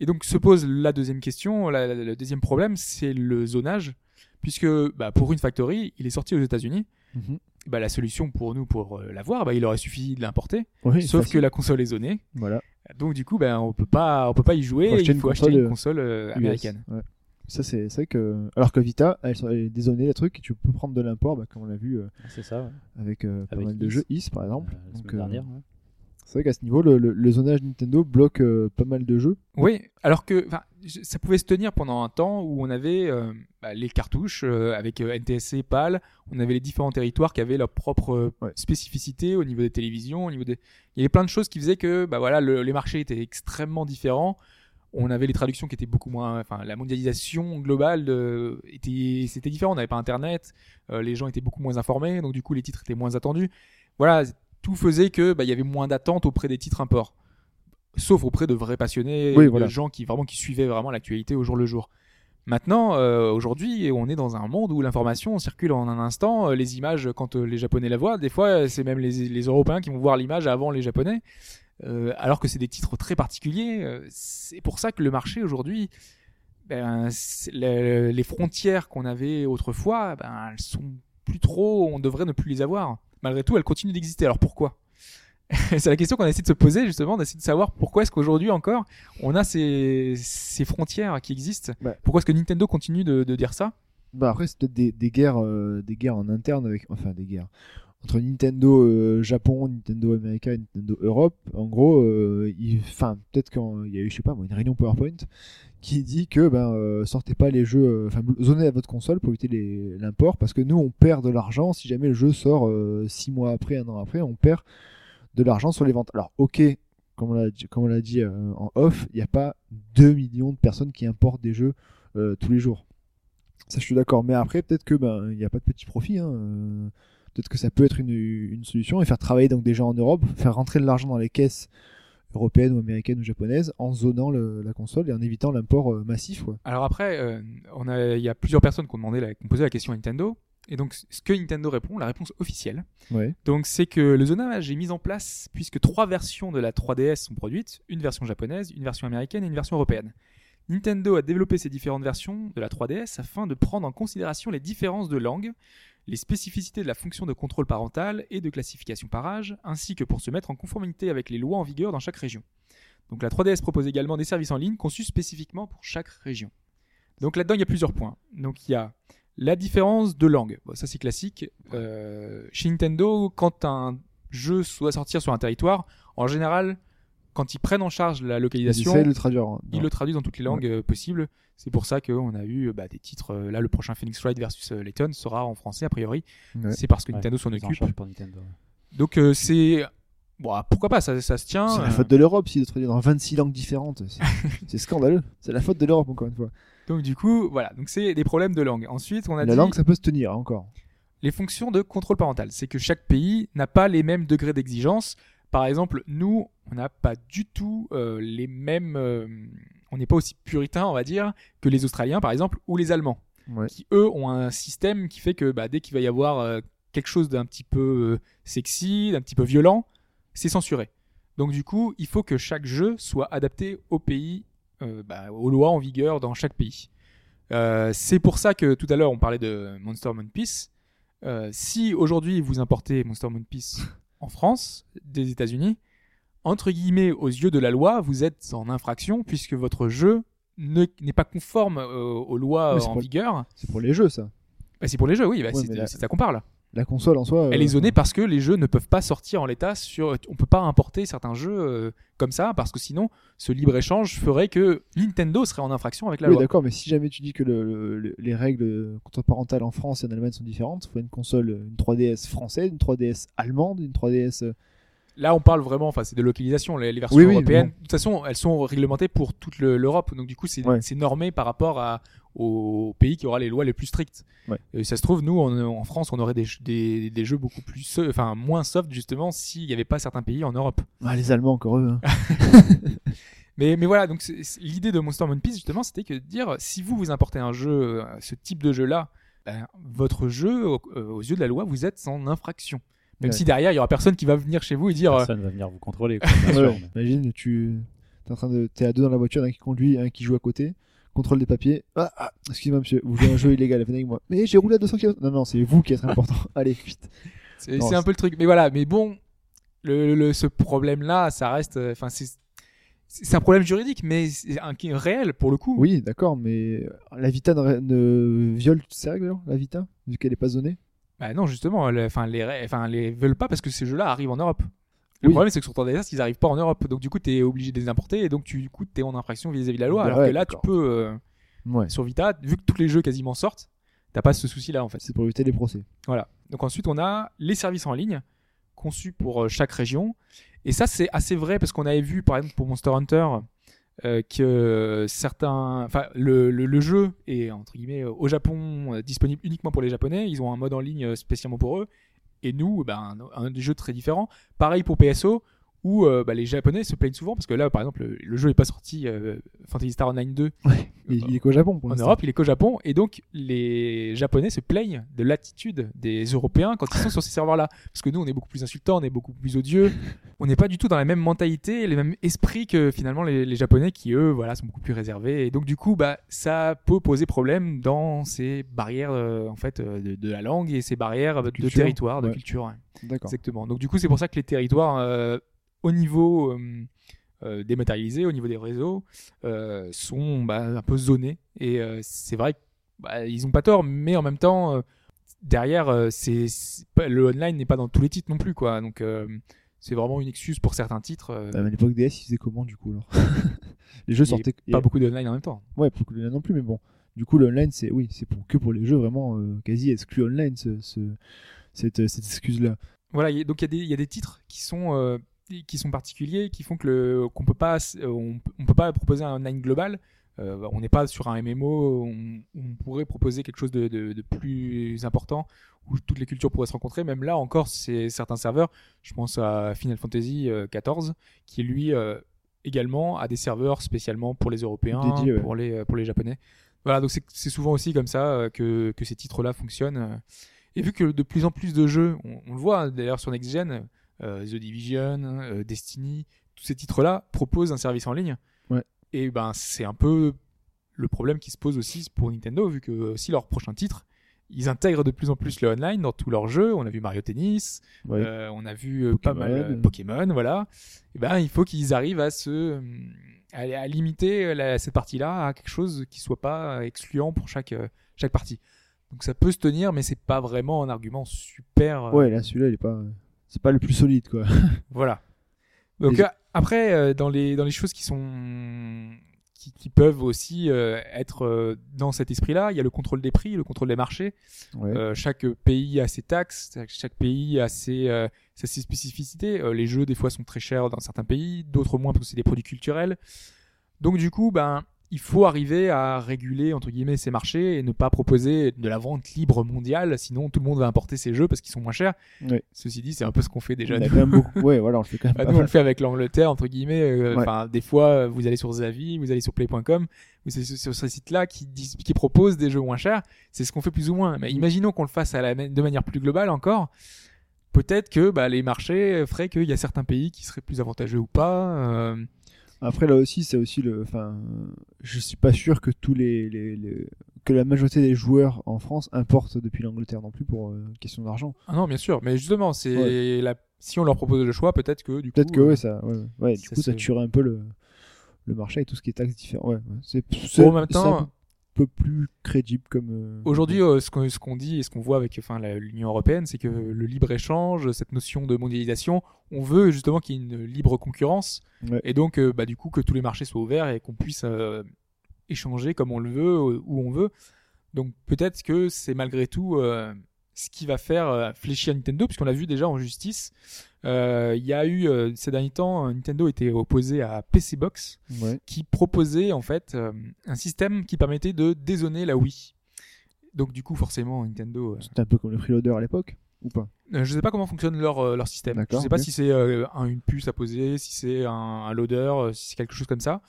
[SPEAKER 2] Et donc se pose la deuxième question, la- la- le deuxième problème, c'est le zonage, puisque bah, pour une factory, il est sorti aux États-Unis.
[SPEAKER 1] Mhm.
[SPEAKER 2] Bah, la solution pour nous pour euh, l'avoir, bah, il aurait suffi de l'importer.
[SPEAKER 1] Oui,
[SPEAKER 2] Sauf que la console est zonée,
[SPEAKER 1] Voilà.
[SPEAKER 2] Donc du coup, bah, on peut pas, on peut pas y jouer.
[SPEAKER 1] Faut acheter
[SPEAKER 2] il
[SPEAKER 1] une
[SPEAKER 2] faut acheter
[SPEAKER 1] console,
[SPEAKER 2] une
[SPEAKER 1] euh,
[SPEAKER 2] console euh,
[SPEAKER 1] US.
[SPEAKER 2] américaine.
[SPEAKER 1] Ouais. Ça, c'est vrai que. Alors que Vita, elle, elle est dézonée, le truc, et tu peux prendre de l'import, bah, comme on l'a vu euh,
[SPEAKER 3] c'est ça. ouais.
[SPEAKER 1] avec euh, pas mal de jeux, Is par exemple.
[SPEAKER 3] Euh, la
[SPEAKER 1] Donc, euh,
[SPEAKER 3] dernière. ouais.
[SPEAKER 1] C'est vrai qu'à ce niveau, le, le- le zonage Nintendo bloque euh, pas mal de jeux.
[SPEAKER 2] Oui, alors que ça pouvait se tenir pendant un temps où on avait euh, bah, les cartouches euh, avec NTSC, PAL, on avait les différents territoires qui avaient leur propre
[SPEAKER 1] Ouais.
[SPEAKER 2] spécificité au niveau des télévisions, au niveau des... Il y avait plein de choses qui faisaient que bah, voilà, le- les marchés étaient extrêmement différents. on avait les traductions qui étaient beaucoup moins, enfin la mondialisation globale était, c'était différent. On n'avait pas Internet, les gens étaient beaucoup moins informés, donc du coup les titres étaient moins attendus. Voilà, tout faisait que bah, il y avait moins d'attente auprès des titres imports, sauf auprès de vrais passionnés,
[SPEAKER 1] Oui,
[SPEAKER 2] de
[SPEAKER 1] voilà.
[SPEAKER 2] gens qui vraiment qui suivaient vraiment l'actualité au jour le jour. Maintenant, euh, aujourd'hui, on est dans un monde où l'information circule en un instant. Euh, Les images, quand euh, les Japonais la voient, des fois, c'est même les, les Européens qui vont voir l'image avant les Japonais. Euh, alors que c'est des titres très particuliers. C'est pour ça que le marché aujourd'hui, ben, le- les frontières qu'on avait autrefois, ben, elles sont plus trop. On devrait ne plus les avoir. Malgré tout, elles continuent d'exister. Alors pourquoi? C'est la question qu'on essaie de se poser justement, d'essayer de savoir pourquoi est-ce qu'aujourd'hui encore on a ces, ces frontières qui existent.
[SPEAKER 1] Ouais.
[SPEAKER 2] Pourquoi est-ce que Nintendo continue de, de dire ça?
[SPEAKER 1] Bah après c'est peut-être des, des guerres euh, des guerres en interne avec enfin des guerres entre Nintendo euh, Japon, Nintendo America Nintendo Europe. En gros, euh, peut-être qu'il y a eu je sais pas une réunion PowerPoint qui dit que ben euh, sortez pas les jeux enfin zonez à votre console pour éviter l'import parce que nous on perd de l'argent si jamais le jeu sort euh, six mois après, un an après, on perd de l'argent sur les ventes. Alors OK, comme on l'a dit, en off, il n'y a pas 2 millions de personnes qui importent des jeux tous les jours. Ça, je suis d'accord. Mais après, peut-être que ben, il n'y a pas de petit profit. hein. Peut-être que ça peut être une, une solution et faire travailler donc des gens en Europe, faire rentrer de l'argent dans les caisses européennes ou américaines ou japonaises en zonant le- la console et en évitant l'import euh, massif.
[SPEAKER 2] Alors après, euh, on a, il y a plusieurs personnes qui ont demandé, la, qui ont posé la question à Nintendo. Et donc, ce que Nintendo répond, la réponse officielle,
[SPEAKER 1] Ouais.
[SPEAKER 2] donc c'est que le zonage est mis en place puisque trois versions de la 3DS sont produites, une version japonaise, une version américaine et une version européenne. Nintendo a développé ces différentes versions de la 3DS afin de prendre en considération les différences de langue, les spécificités de la fonction de contrôle parental et de classification par âge, ainsi que pour se mettre en conformité avec les lois en vigueur dans chaque région. Donc la 3DS propose également des services en ligne conçus spécifiquement pour chaque région. Donc là-dedans, il y a plusieurs points. Donc il y a la différence de langue. Bon, ça c'est classique. Euh, chez Nintendo, quand un jeu doit sortir sur un territoire, en général, quand ils prennent en charge la
[SPEAKER 1] Ils
[SPEAKER 2] localisation,
[SPEAKER 1] de le traduire. hein.
[SPEAKER 2] ils le traduisent dans toutes les langues euh, possibles. C'est pour ça qu'on a eu bah, des titres. euh, là, le prochain Phoenix Wright versus euh, Layton sera en français a priori.
[SPEAKER 1] Ouais.
[SPEAKER 2] C'est parce que Nintendo s'en
[SPEAKER 3] Ils en
[SPEAKER 2] occupe.
[SPEAKER 3] chargent pour Nintendo.
[SPEAKER 2] Donc euh, c'est bon, ah, pourquoi pas ça, ça se tient.
[SPEAKER 1] C'est la faute de l'Europe si de traduire dans 26 langues différentes. C'est- scandaleux. C'est la faute de l'Europe encore une fois.
[SPEAKER 2] Donc du coup, voilà. Donc c'est des problèmes de langue. Ensuite, on a
[SPEAKER 1] La
[SPEAKER 2] dit
[SPEAKER 1] langue, ça peut se tenir hein, encore.
[SPEAKER 2] les fonctions de contrôle parental. C'est que chaque pays n'a pas les mêmes degrés d'exigence. Par exemple, nous, on n'a pas du tout euh, les mêmes. euh, on n'est pas aussi puritain, on va dire, que les Australiens, par exemple, ou les Allemands,
[SPEAKER 1] Ouais.
[SPEAKER 2] qui eux ont un système qui fait que bah, dès qu'il va y avoir euh, quelque chose d'un petit peu sexy, d'un petit peu violent, c'est censuré. Donc du coup, il faut que chaque jeu soit adapté au pays, bah, aux lois en vigueur dans chaque pays. C'est pour ça que tout à l'heure on parlait de Monster Moon Peace. Si aujourd'hui vous importez Monster Moon Peace en France, des États-Unis, entre guillemets, aux yeux de la loi, vous êtes en infraction puisque votre jeu ne- n'est pas conforme euh, aux lois en
[SPEAKER 1] pour-
[SPEAKER 2] vigueur.
[SPEAKER 1] C'est pour les jeux, ça.
[SPEAKER 2] Bah, c'est pour les jeux, oui, bah,
[SPEAKER 1] Ouais,
[SPEAKER 2] c'est
[SPEAKER 1] là-
[SPEAKER 2] ça qu'on parle.
[SPEAKER 1] La console en soi.
[SPEAKER 2] Elle
[SPEAKER 1] euh,
[SPEAKER 2] est zonée parce que les jeux ne peuvent pas sortir en l'état sur. On peut pas importer certains jeux euh, comme ça parce que sinon, ce libre échange ferait que Nintendo serait en infraction avec la
[SPEAKER 1] Oui,
[SPEAKER 2] loi.
[SPEAKER 1] d'accord, mais si jamais tu dis que le- le- le- les règles contre parentales en France et en Allemagne sont différentes, il faut une console, une 3DS française, une 3DS allemande, une 3DS. euh,
[SPEAKER 2] Là, on parle vraiment, enfin, c'est de localisation. Les, les versions
[SPEAKER 1] Oui, oui,
[SPEAKER 2] européennes,
[SPEAKER 1] bon.
[SPEAKER 2] de toute façon, elles sont réglementées pour toute le- l'Europe. Donc, du coup, c'est
[SPEAKER 1] Ouais.
[SPEAKER 2] c'est normé par rapport à, au pays qui aura les lois les plus strictes.
[SPEAKER 1] Ouais.
[SPEAKER 2] Et ça se trouve, nous, en, en France, on aurait des, des, des jeux beaucoup plus, enfin, moins soft justement s'il n'y avait pas certains pays en Europe.
[SPEAKER 1] Ah, les Allemands, encore eux. hein.
[SPEAKER 2] Mais, mais voilà, donc l'idée de Monster Moon Peace justement, c'était que de dire si vous vous importez un jeu, euh, ce type de jeu-là, ben, votre jeu, au- euh, aux yeux de la loi, vous êtes en infraction. Même
[SPEAKER 1] Ouais.
[SPEAKER 2] si derrière, il y aura personne qui va venir chez vous et dire euh,
[SPEAKER 3] Personne va venir vous contrôler. quoi, bien sûr,
[SPEAKER 1] Ouais,
[SPEAKER 3] mais-
[SPEAKER 1] Imagine, tu es en train de, t'es à deux dans la voiture, un qui conduit, un qui joue à côté, contrôle des papiers. Ah, ah, excusez-moi monsieur, vous jouez un jeu illégal, venez avec moi. Mais j'ai roulé à 200 km. Non, non, c'est vous qui êtes important. Allez, vite.
[SPEAKER 2] C'est un peu le truc. Mais voilà, mais bon, le, le- ce problème-là, ça reste. euh, Enfin, c'est c'est un problème juridique, mais un qui est réel pour le coup.
[SPEAKER 1] Oui, d'accord, mais la Vita ne, ne viole toutes ces règles, la Vita, vu qu'elle est pas zonée?
[SPEAKER 2] Bah non, justement, le- les, enfin les veulent pas parce que ces jeux-là arrivent en Europe. Le
[SPEAKER 1] Oui.
[SPEAKER 2] problème, c'est que sur ton DS, ils arrivent pas en Europe. Donc du coup, t'es obligé de les importer et donc tu, du coup, t'es en infraction vis-à-vis de la loi.
[SPEAKER 1] Bah
[SPEAKER 2] alors
[SPEAKER 1] ouais,
[SPEAKER 2] que là, tu peux euh,
[SPEAKER 1] Ouais.
[SPEAKER 2] sur Vita, vu que tous les jeux quasiment sortent, t'as pas ce souci-là en fait.
[SPEAKER 1] C'est pour éviter les procès.
[SPEAKER 2] Voilà. Donc ensuite, on a les services en ligne conçus pour euh, chaque région. Et ça, c'est assez vrai parce qu'on avait vu, par exemple, pour Monster Hunter, euh, que certains, enfin le, le, le jeu est entre guillemets au Japon euh, disponible uniquement pour les Japonais. Ils ont un mode en ligne spécialement pour eux. Et nous, ben, un, un jeu très différent. Pareil pour PSO, où euh, bah, les Japonais se plaignent souvent parce que là, par exemple, le, le jeu n'est pas sorti. euh, Fantasy Star Online 2
[SPEAKER 1] Il, il est qu'au Japon pour
[SPEAKER 2] en. Europe, il est qu'au Japon, et donc les Japonais se plaignent de l'attitude des Européens quand ils sont sur ces serveurs-là. Parce que nous, on est beaucoup plus insultants, on est beaucoup plus odieux, on n'est pas du tout dans la même mentalité, les mêmes esprits que finalement les, les Japonais qui, eux, voilà, sont beaucoup plus réservés. Et donc du coup, bah, ça peut poser problème dans ces barrières euh, en fait euh, de, de la langue et ces barrières de,
[SPEAKER 1] culture,
[SPEAKER 2] territoire, de
[SPEAKER 1] ouais.
[SPEAKER 2] culture. ouais.
[SPEAKER 1] D'accord.
[SPEAKER 2] Exactement. Donc du coup, c'est pour ça que les territoires au niveau euh, euh, dématérialisé, au niveau des réseaux, euh, sont bah, un peu zonés. Et c'est vrai qu'ils bah, ils ont pas tort, mais en même temps, derrière, c'est pas- le online n'est pas dans tous les titres non plus, quoi. Donc c'est vraiment une excuse pour certains titres. euh,
[SPEAKER 1] À l'époque DS, ils faisaient comment du coup alors? Les jeux sortaient.
[SPEAKER 2] pas beaucoup d'online en même temps.
[SPEAKER 1] Ouais, pour que le non plus, mais bon. Du coup, le online, c'est oui, c'est pour que pour les jeux vraiment euh, quasi exclus online, ce, ce- cette, cette excuse-là.
[SPEAKER 2] Voilà, y a- donc il y, a des- il y a des titres qui sont euh, qui sont particuliers, qui font que le qu'on peut pas euh, on, on peut pas proposer un online global. Euh, on n'est pas sur un MMO, on, on pourrait proposer quelque chose de, de- de plus important où toutes les cultures pourraient se rencontrer. Même là encore, c'est certains serveurs. Je pense à Final Fantasy euh, XIV, qui lui euh, également a des serveurs spécialement pour les Européens,
[SPEAKER 1] ouais.
[SPEAKER 2] pour les euh, pour les Japonais. Voilà, donc c'est c'est souvent aussi comme ça euh, que que ces titres-là fonctionnent. euh. Et vu que de plus en plus de jeux, on, on le voit hein, d'ailleurs sur Next Gen, euh, The Division, euh, Destiny, tous ces titres-là proposent un service en ligne.
[SPEAKER 1] Ouais.
[SPEAKER 2] Et ben c'est un peu le problème qui se pose aussi pour Nintendo, vu que euh, si leur prochain titre, ils intègrent de plus en plus le online dans tous leurs jeux. On a vu Mario Tennis,
[SPEAKER 1] Ouais.
[SPEAKER 2] euh, on a vu euh, pas mal euh, Pokémon, voilà. Et ben il faut qu'ils arrivent à se euh, à, à limiter euh, la- cette partie-là à quelque chose qui soit pas excluant pour chaque euh, chaque partie. Donc ça peut se tenir, mais c'est pas vraiment un argument super. euh,
[SPEAKER 1] Ouais, là, celui-là, il est pas. C'est pas le plus solide, quoi.
[SPEAKER 2] Voilà. Donc euh, après, euh, dans les dans les choses qui sont qui, qui peuvent aussi euh, être dans cet esprit-là, il y a le contrôle des prix, le contrôle des marchés.
[SPEAKER 1] Ouais.
[SPEAKER 2] Euh, chaque pays a ses taxes, chaque pays a ses, euh, ses ses spécificités. Euh, les jeux, des fois, sont très chers dans certains pays, d'autres moins parce que c'est des produits culturels. Donc, du coup, ben, il faut arriver à réguler, entre guillemets, ces marchés et ne pas proposer de la vente libre mondiale, sinon tout le monde va importer ces jeux parce qu'ils sont moins chers.
[SPEAKER 1] Ouais.
[SPEAKER 2] Ceci dit, c'est un peu ce qu'on fait déjà.
[SPEAKER 1] On a
[SPEAKER 2] nous.
[SPEAKER 1] quand même beaucoup. Ouais, voilà, on le fait quand même
[SPEAKER 2] Bah,
[SPEAKER 1] pas
[SPEAKER 2] nous, on le fait avec l'Angleterre, entre guillemets. euh,
[SPEAKER 1] Ouais.
[SPEAKER 2] Enfin, des fois, vous allez sur Zavi, vous allez sur Play.com, vous allez sur, ces sites-là qui, disent- qui proposent des jeux moins chers. C'est ce qu'on fait plus ou moins. Mais imaginons qu'on le fasse à la, ma- de manière plus globale encore. Peut-être que bah, les marchés feraient qu'il y a certains pays qui seraient plus avantageux ou pas. euh,
[SPEAKER 1] Après, là aussi, c'est aussi le. Enfin, je suis pas sûr que tous les, les, les- que la majorité des joueurs en France importent depuis l'Angleterre non plus pour euh, question d'argent.
[SPEAKER 2] Ah non, bien sûr. Mais justement, c'est la... si on leur propose le choix, peut-être que du
[SPEAKER 1] Peut-être
[SPEAKER 2] coup,
[SPEAKER 1] que
[SPEAKER 2] euh,
[SPEAKER 1] ouais, ça. Ouais, ouais, du
[SPEAKER 2] ça
[SPEAKER 1] coup, ça tuerait un peu le le marché et tout ce qui est taxes différents. Ouais. C'est
[SPEAKER 2] en même temps,
[SPEAKER 1] peu plus crédible comme. euh,
[SPEAKER 2] Aujourd'hui, euh, ce qu'on ce qu'on dit et ce qu'on voit avec enfin, l'Union européenne, c'est que le libre-échange, cette notion de mondialisation, on veut justement qu'il y ait une libre concurrence
[SPEAKER 1] Ouais.
[SPEAKER 2] et donc euh, bah, du coup que tous les marchés soient ouverts et qu'on puisse euh, échanger comme on le veut, où on veut. Donc peut-être que c'est malgré tout ce qui va faire fléchir Nintendo, puisqu'on l'a vu déjà en justice. Euh, Il y a eu euh, ces derniers temps, euh, Nintendo était opposé à PC Box,
[SPEAKER 1] Ouais.
[SPEAKER 2] qui proposait en fait euh, un système qui permettait de dézoner la Wii. Donc du coup forcément Nintendo,
[SPEAKER 1] C'était un peu comme le freeloader à l'époque, ou pas?
[SPEAKER 2] Je sais pas comment fonctionne leur leur système. Je
[SPEAKER 1] D'accord,
[SPEAKER 2] sais pas si c'est un- une puce à poser, si c'est un, un loader, si c'est quelque chose comme ça.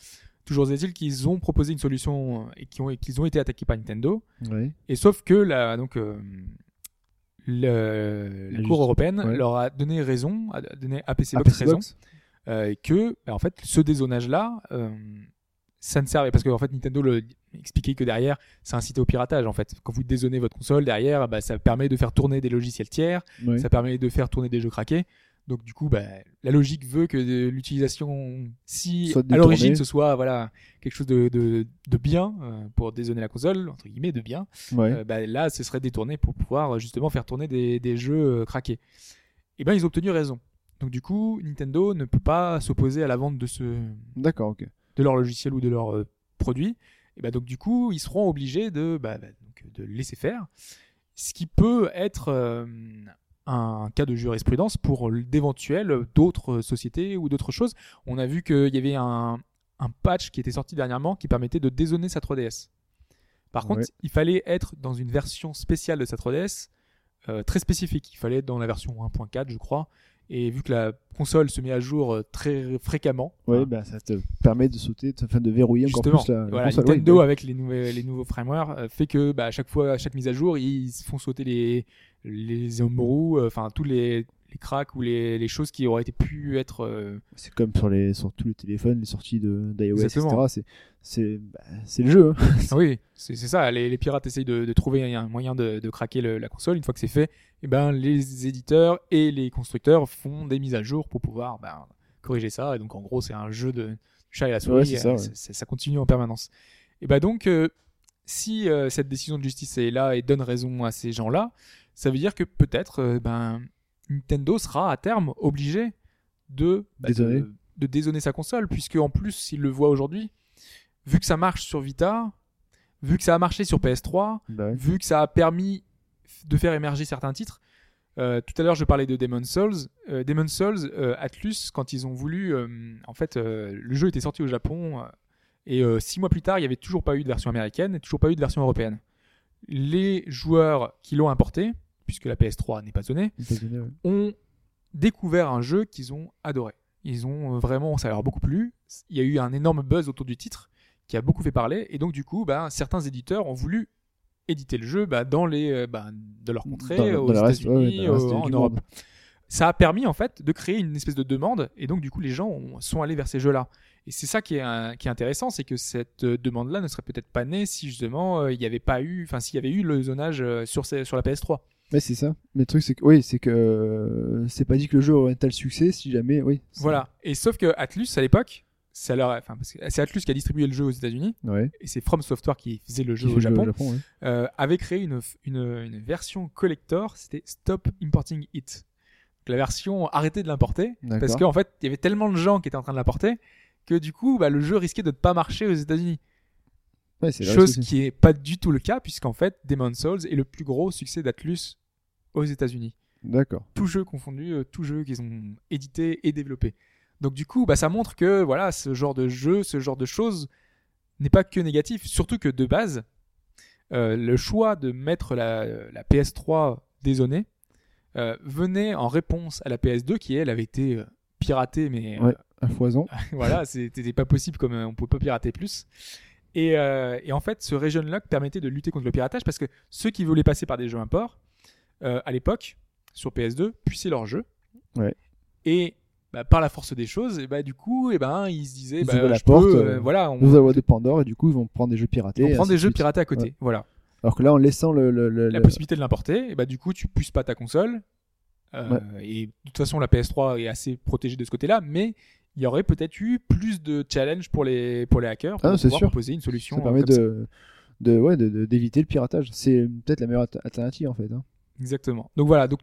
[SPEAKER 2] Toujours est-il qu'ils ont proposé une solution et ont qu'ils ont été attaqués par Nintendo.
[SPEAKER 1] Ouais.
[SPEAKER 2] Et sauf que la donc le- la
[SPEAKER 1] La
[SPEAKER 2] Cour européenne
[SPEAKER 1] ouais.
[SPEAKER 2] leur a donné raison, a donné à PC
[SPEAKER 1] Ah,
[SPEAKER 2] Box
[SPEAKER 1] PC
[SPEAKER 2] raison euh, que bah, en fait ce dézonage-là, euh, ça ne servait parce que en fait Nintendo le expliquait que derrière c'est incité au piratage en fait. Quand vous dézonez votre console derrière, bah, ça permet de faire tourner des logiciels tiers,
[SPEAKER 1] Ouais.
[SPEAKER 2] ça permet de faire tourner des jeux craqués. Donc du coup, bah, la logique veut que l'utilisation, si à l'origine ce soit voilà quelque chose de, de, de bien euh, pour dézoner la console entre guillemets de bien,
[SPEAKER 1] Ouais.
[SPEAKER 2] euh, bah, là ce serait détourné pour pouvoir justement faire tourner des, des jeux euh, craqués. Et ben ils ont obtenu raison. Donc du coup, Nintendo ne peut pas s'opposer à la vente de ce
[SPEAKER 1] D'accord, ok.
[SPEAKER 2] de leur logiciel ou de leur euh, produit. Et bah donc du coup, ils seront obligés de bah, donc, de laisser faire. Ce qui peut être un cas de jurisprudence pour d'éventuelles d'autres sociétés ou d'autres choses. On a vu qu'il y avait un, un patch qui était sorti dernièrement qui permettait de dézoner sa 3DS. Par contre,
[SPEAKER 1] Ouais.
[SPEAKER 2] il fallait être dans une version spéciale de sa 3DS euh, très spécifique. Il fallait être dans la version 1.4, je crois. Et vu que la console se met à jour euh, très fréquemment, hein,
[SPEAKER 1] bah, ça te permet de sauter, de- de verrouiller encore plus la, la
[SPEAKER 2] voilà,
[SPEAKER 1] console.
[SPEAKER 2] Nintendo
[SPEAKER 1] Ouais,
[SPEAKER 2] avec les, nouveaux les nouveaux frameworks euh, fait que bah, à chaque fois, à chaque mise à jour, ils font sauter les les homebrew, euh, enfin tous les les cracks ou les, les choses qui auraient été pu être euh,
[SPEAKER 1] C'est comme sur les sur tous les téléphones, les sorties de d'iOS, etc.
[SPEAKER 2] Exactement.
[SPEAKER 1] C'est c'est bah, c'est le jeu. hein.
[SPEAKER 2] Oui, c'est c'est ça. Les, les pirates essayent de, de trouver un moyen de, de craquer le- la console. Une fois que c'est fait, eh ben, les éditeurs et les constructeurs font des mises à jour pour pouvoir ben, corriger ça. Et donc, en gros, c'est un jeu de chat et la souris.
[SPEAKER 1] Ouais, c'est ça,
[SPEAKER 2] Euh,
[SPEAKER 1] ouais.
[SPEAKER 2] ça continue en permanence. Et ben donc, euh, si euh, cette décision de justice est là et donne raison à ces gens-là, ça veut dire que peut-être euh, ben, Nintendo sera à terme obligé de, bah, de, sa console, puisque en plus, s'il le voit aujourd'hui, vu que ça marche sur Vita, vu que ça a marché sur PS3,
[SPEAKER 1] Bah ouais.
[SPEAKER 2] vu que ça a permis de faire émerger certains titres. euh, tout à l'heure, je parlais de Demon's Souls. Euh, Demon's Souls, euh, Atlus, quand ils ont voulu, en fait, le jeu était sorti au Japon et six mois plus tard, il n'y avait toujours pas eu de version américaine et toujours pas eu de version européenne. Les joueurs qui l'ont importé, puisque la PS3 n'est pas
[SPEAKER 1] ouais.
[SPEAKER 2] ont découvert un jeu qu'ils ont adoré. Ils ont euh, vraiment, ça leur a beaucoup plu. Il y a eu un énorme buzz autour du titre qui a beaucoup fait parler. Et donc, du coup, bah, certains éditeurs ont voulu éditer le jeu bah, dans les, euh, bah, de leur contrée,
[SPEAKER 1] Dans
[SPEAKER 2] aux
[SPEAKER 1] ouais,
[SPEAKER 2] États-Unis, en
[SPEAKER 1] monde.
[SPEAKER 2] Europe. Ça a permis en fait de créer une espèce de demande et donc du coup les gens ont- sont allés vers ces jeux-là. Et c'est ça qui est, euh, qui est intéressant, c'est que cette demande-là ne serait peut-être pas née si justement euh, il n'y avait pas eu, enfin s'il y avait eu le zonage euh, sur, ces- sur la PS3.
[SPEAKER 1] Ouais, c'est ça. Mais le truc, c'est que, oui, c'est que euh, c'est pas dit que le jeu aurait un tel succès si jamais, oui. c'est-
[SPEAKER 2] Voilà. Et sauf que Atlus à l'époque, leur, enfin c'est Atlus qui a distribué le jeu aux États-unis
[SPEAKER 1] Ouais.
[SPEAKER 2] et c'est From Software qui faisait le jeu au
[SPEAKER 1] le
[SPEAKER 2] Japon.
[SPEAKER 1] ouais.
[SPEAKER 2] euh, avait créé une, une, une version collector, c'était Stop Importing It. Donc, la version arrêtez de l'importer, parce qu'en fait, il y avait tellement de gens qui étaient en train de l'importer que du coup, bah, le jeu risquait de ne pas marcher aux États-Unis.
[SPEAKER 1] Ouais, c'est le
[SPEAKER 2] Chose qui est pas du tout le cas, puisqu'en fait, Demon's Souls est le plus gros succès d'Atlus aux États-Unis.
[SPEAKER 1] D'accord.
[SPEAKER 2] Tout jeu confondu, euh, tout jeu qu'ils ont édité et développé. Donc du coup, bah, ça montre que voilà, ce genre de jeu, ce genre de choses n'est pas que négatif. Surtout que de base, euh, le choix de mettre la, la PS3 dézonée euh, venait en réponse à la PS2 qui elle avait été euh, piratée, mais euh,
[SPEAKER 1] Ouais. À foison.
[SPEAKER 2] voilà, c'était pas possible comme euh, on pouvait pas pirater plus. Et, euh, et en fait, ce region lock permettait de lutter contre le piratage parce que ceux qui voulaient passer par des jeux imports, euh, à l'époque, sur PS2, puissaient leur jeu.
[SPEAKER 1] Ouais.
[SPEAKER 2] Et bah, par la force des choses, et bah, du coup, et ben, ils se disaient,
[SPEAKER 1] Ils
[SPEAKER 2] bah,
[SPEAKER 1] la
[SPEAKER 2] je peux,
[SPEAKER 1] porte,
[SPEAKER 2] euh,
[SPEAKER 1] euh,
[SPEAKER 2] voilà, on,
[SPEAKER 1] Nous avons de Pandore et du coup, ils vont prendre des jeux piratés.
[SPEAKER 2] on
[SPEAKER 1] et
[SPEAKER 2] prend
[SPEAKER 1] ainsi
[SPEAKER 2] des
[SPEAKER 1] de
[SPEAKER 2] jeux piratés à côté.
[SPEAKER 1] Ouais.
[SPEAKER 2] Voilà.
[SPEAKER 1] Alors que là, en laissant le, le, le-
[SPEAKER 2] La
[SPEAKER 1] le-
[SPEAKER 2] possibilité de l'importer, et bah, du coup, tu puisses pas ta console. Euh, Et de toute façon, la PS3 est assez protégée de ce côté-là, mais il y aurait peut-être eu plus de challenge pour les, pour les hackers pour
[SPEAKER 1] Ah, c'est
[SPEAKER 2] pouvoir
[SPEAKER 1] sûr.
[SPEAKER 2] proposer une solution.
[SPEAKER 1] ça permet
[SPEAKER 2] ça.
[SPEAKER 1] de, de, ouais, de- de- d'éviter le piratage. C'est peut-être la meilleure alter- alternative en fait. hein.
[SPEAKER 2] Exactement. Donc voilà, donc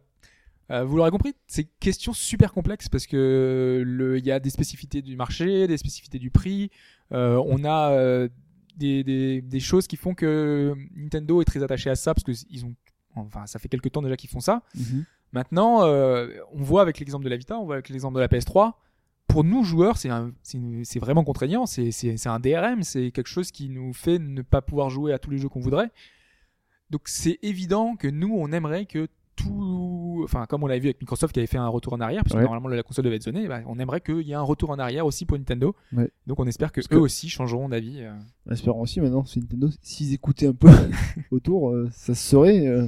[SPEAKER 2] euh, vous l'aurez compris, c'est une question super complexe parce que il y a des spécificités du marché, des spécificités du prix. Euh, on a euh, des, des, des choses qui font que Nintendo est très attaché à ça parce que ils ont, enfin, ça fait quelques temps déjà qu'ils font ça. Maintenant, euh, on voit avec l'exemple de la Vita, on voit avec l'exemple de la PS3. Pour nous joueurs, c'est vraiment contraignant. C'est un DRM, c'est quelque chose qui nous fait ne pas pouvoir jouer à tous les jeux qu'on voudrait. Donc c'est évident que nous, on aimerait que tout, enfin comme on l'avait vu avec Microsoft qui avait fait un retour en arrière, parce que
[SPEAKER 1] Ouais.
[SPEAKER 2] normalement la console devait être zonée, bah, on aimerait qu'il y ait un retour en arrière aussi pour Nintendo.
[SPEAKER 1] Ouais.
[SPEAKER 2] Donc on espère que
[SPEAKER 1] Parce
[SPEAKER 2] eux
[SPEAKER 1] que-
[SPEAKER 2] aussi changeront d'avis. euh.
[SPEAKER 1] En espérant aussi maintenant, c'est Nintendo, s'ils écoutaient un peu autour, euh, ça se saurait. euh,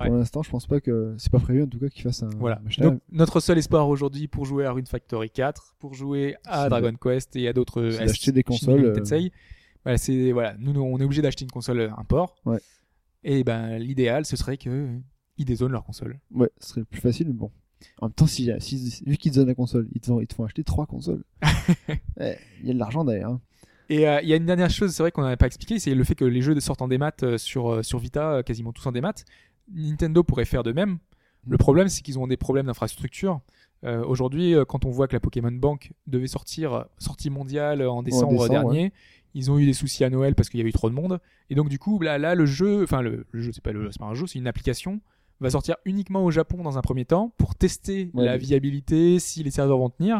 [SPEAKER 2] Ouais.
[SPEAKER 1] Pour l'instant, je pense pas que c'est pas prévu en tout cas qu'ils fassent un.
[SPEAKER 2] Voilà. Donc notre seul espoir aujourd'hui pour jouer à Rune Factory 4, pour jouer à Dragon Quest et à d'autres
[SPEAKER 1] c'est
[SPEAKER 2] à
[SPEAKER 1] d'acheter des consoles,
[SPEAKER 2] Megami
[SPEAKER 1] euh,
[SPEAKER 2] voilà, c'est voilà, nous, nous, on est obligé d'acheter une console euh, import.
[SPEAKER 1] Ouais.
[SPEAKER 2] Et ben l'idéal ce serait que ils dézonent leur console.
[SPEAKER 1] Ouais, ce serait plus facile, mais bon. En même temps, si, si- vu qu'ils donnent la console, ils te, font, ils te font acheter trois consoles. Ouais, Il y a de l'argent derrière. hein.
[SPEAKER 2] Et euh, il y a une dernière chose, c'est vrai qu'on n'avait pas expliqué, c'est le fait que les jeux sortent en démat euh, sur, euh, sur Vita, quasiment tous en démat. Nintendo pourrait faire de même. Le problème, c'est qu'ils ont des problèmes d'infrastructure. Euh, Aujourd'hui, quand on voit que la Pokémon Bank devait sortir, sortie mondiale en décembre,
[SPEAKER 1] décembre,
[SPEAKER 2] dernier, ils ont eu des soucis à Noël parce qu'il y avait eu trop de monde. Et donc, du coup, là, là le jeu, enfin, le, le jeu, c'est pas, le- pas un jeu, c'est une application, va sortir uniquement au Japon dans un premier temps pour tester
[SPEAKER 1] Ouais,
[SPEAKER 2] la viabilité, si les serveurs vont tenir.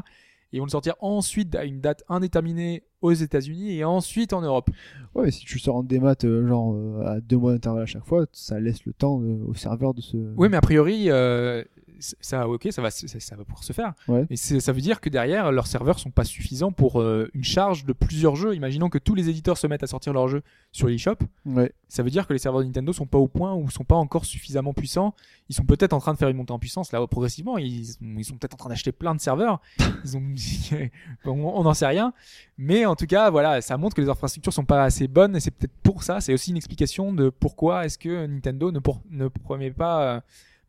[SPEAKER 2] et ils vont le sortir ensuite à une date indéterminée aux États-Unis et ensuite en Europe.
[SPEAKER 1] Ouais, mais si tu sors en démat, euh, genre euh, à deux mois d'intervalle à chaque fois, ça laisse le temps euh, au serveur de se.
[SPEAKER 2] Oui, mais a priori, euh, ça, ok, ça va, ça, ça va pouvoir se faire.
[SPEAKER 1] Ouais.
[SPEAKER 2] Mais c'est- ça veut dire que derrière, leurs serveurs sont pas suffisants pour euh, une charge de plusieurs jeux. Imaginons que tous les éditeurs se mettent à sortir leurs jeux sur l'eShop.
[SPEAKER 1] Ouais.
[SPEAKER 2] Ça veut dire que les serveurs de Nintendo sont pas au point ou sont pas encore suffisamment puissants. Ils sont peut-être en train de faire une montée en puissance là progressivement. Ils, ils sont peut-être en train d'acheter plein de serveurs. Ils ont, on n'en sait rien. Mais en tout cas, voilà, ça montre que les infrastructures sont pas assez bonnes et c'est peut-être pour ça. C'est aussi une explication de pourquoi est-ce que Nintendo ne, pour- ne promet pas euh,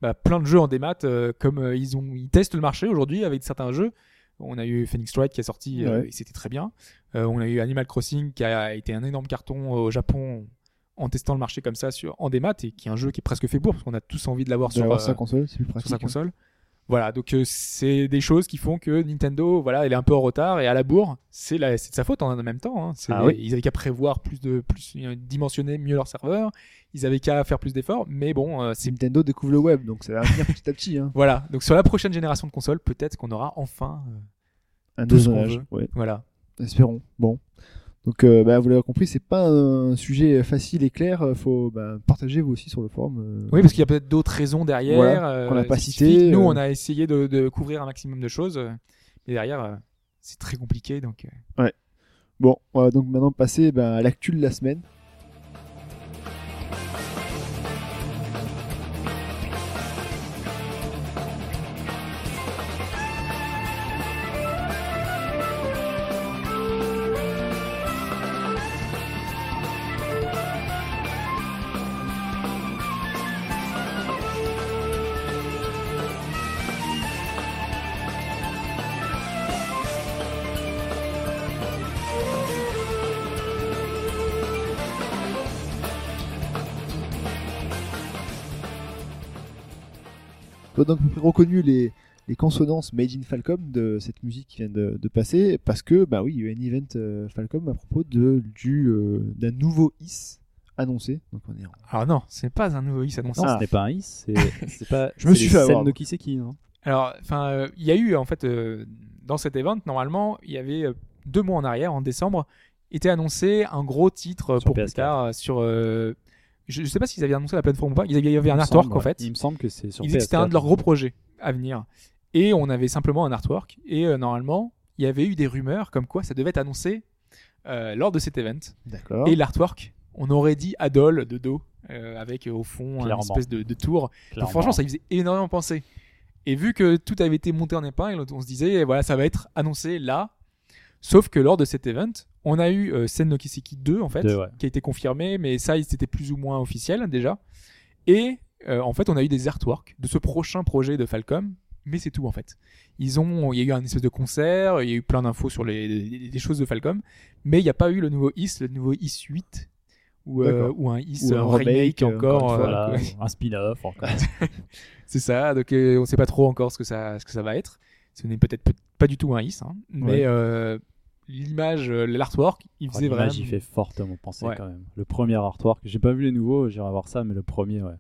[SPEAKER 2] bah, plein de jeux en démat euh, comme euh, ils ont, ils testent le marché aujourd'hui avec certains jeux. On a eu Phoenix Wright qui est sorti euh, et c'était très bien. Euh, on a eu Animal Crossing qui a été un énorme carton au Japon en testant le marché comme ça sur, en démat et qui est un jeu qui est presque fait pour parce qu'on a tous envie de l'avoir sur,
[SPEAKER 1] sa console,
[SPEAKER 2] sur
[SPEAKER 1] hein.
[SPEAKER 2] Voilà, donc euh, c'est des choses qui font que Nintendo, voilà, elle est un peu en retard et à la bourre, c'est de sa faute en même temps. hein.
[SPEAKER 3] Ah oui.
[SPEAKER 2] Ils avaient qu'à prévoir plus de, plus euh, dimensionner mieux leur serveur. Ils avaient qu'à faire plus d'efforts, mais bon, euh,
[SPEAKER 1] Nintendo découvre le web, donc ça va venir petit à petit. Hein.
[SPEAKER 2] voilà. Donc sur la prochaine génération de consoles, peut-être qu'on aura enfin, euh,
[SPEAKER 1] Un dosage. Ouais,
[SPEAKER 2] voilà.
[SPEAKER 1] espérons. Bon. Donc, euh, bah, vous l'avez compris, c'est pas un sujet facile et clair. Faut bah, partager vous aussi sur le forum. euh,
[SPEAKER 2] Oui, parce qu'il y a peut-être d'autres raisons derrière.
[SPEAKER 1] Voilà,
[SPEAKER 2] euh,
[SPEAKER 1] qu'on n'a pas citées,
[SPEAKER 2] Nous, on a essayé de, de couvrir un maximum de choses, mais derrière, c'est très compliqué. Donc, euh,
[SPEAKER 1] Bon, on va donc maintenant passer bah, à l'actu de la semaine. Donc reconnu les, les consonances Made in Falcom de cette musique qui vient de, de passer parce que bah oui, il y a eu un event euh, Falcom à propos de du euh, d'un nouveau IS annoncé. Donc on est en-
[SPEAKER 2] Alors non, c'est pas un nouveau IS annoncé.
[SPEAKER 3] Non,
[SPEAKER 1] Ah.
[SPEAKER 3] ce n'est pas un is, c'est pas.
[SPEAKER 1] Je me suis fait avoir.
[SPEAKER 3] de qui c'est qui. hein.
[SPEAKER 2] Alors, enfin, euh, il y a eu en fait euh, dans cet event normalement, il y avait euh, deux mois en arrière, en décembre, était annoncé un gros titre
[SPEAKER 3] Sur
[SPEAKER 2] pour plus
[SPEAKER 3] PS4.
[SPEAKER 2] tard euh, sur. Je, je sais pas s'ils avaient annoncé la plateforme ou pas. Il y avait, il y avait un
[SPEAKER 3] Il
[SPEAKER 2] artwork
[SPEAKER 3] semble,
[SPEAKER 2] en fait.
[SPEAKER 3] Il me semble que c'est sur
[SPEAKER 2] Ils disaient que c'était un
[SPEAKER 3] PS4.
[SPEAKER 2] de leurs gros projets à venir. Et on avait simplement un artwork. Et euh, normalement, il y avait eu des rumeurs comme quoi ça devait être annoncé euh, lors de cet event.
[SPEAKER 1] D'accord.
[SPEAKER 2] Et l'artwork, on aurait dit Adol de dos, euh, avec au fond une espèce de, de tour. Donc, franchement, ça y faisait énormément penser. Et vu que tout avait été monté en épingle, on se disait, voilà, ça va être annoncé là. Sauf que lors de cet event, on a eu euh, Sen no Kiseki 2, en fait,
[SPEAKER 3] ouais.
[SPEAKER 2] qui a été confirmé, mais ça, c'était plus ou moins officiel déjà. Et euh, en fait, on a eu des artworks de ce prochain projet de Falcom, mais c'est tout en fait. Ils ont, il y a eu un espèce de concert, il y a eu plein d'infos sur les, les- les choses de Falcom, mais il n'y a pas eu le nouveau IS, le nouveau IS 8 ou, euh, ou un IS
[SPEAKER 1] Ou un remake,
[SPEAKER 2] remake,
[SPEAKER 1] euh,
[SPEAKER 2] encore.
[SPEAKER 1] encore une fois,
[SPEAKER 3] Voilà,
[SPEAKER 2] ouais.
[SPEAKER 3] un spin-off encore.
[SPEAKER 2] C'est ça, donc on sait pas trop encore ce que ça, ce que ça va être. Ce n'est peut-être peut- pas du tout un IS, hein, mais
[SPEAKER 1] Ouais.
[SPEAKER 2] L'image, euh, l'artwork, il
[SPEAKER 3] Oh,
[SPEAKER 2] faisait
[SPEAKER 3] l'image,
[SPEAKER 2] vraiment.
[SPEAKER 3] il fait fortement penser
[SPEAKER 2] Ouais.
[SPEAKER 3] quand même. Le premier artwork, j'ai pas vu les nouveaux, j'irai voir ça, mais le premier, ouais.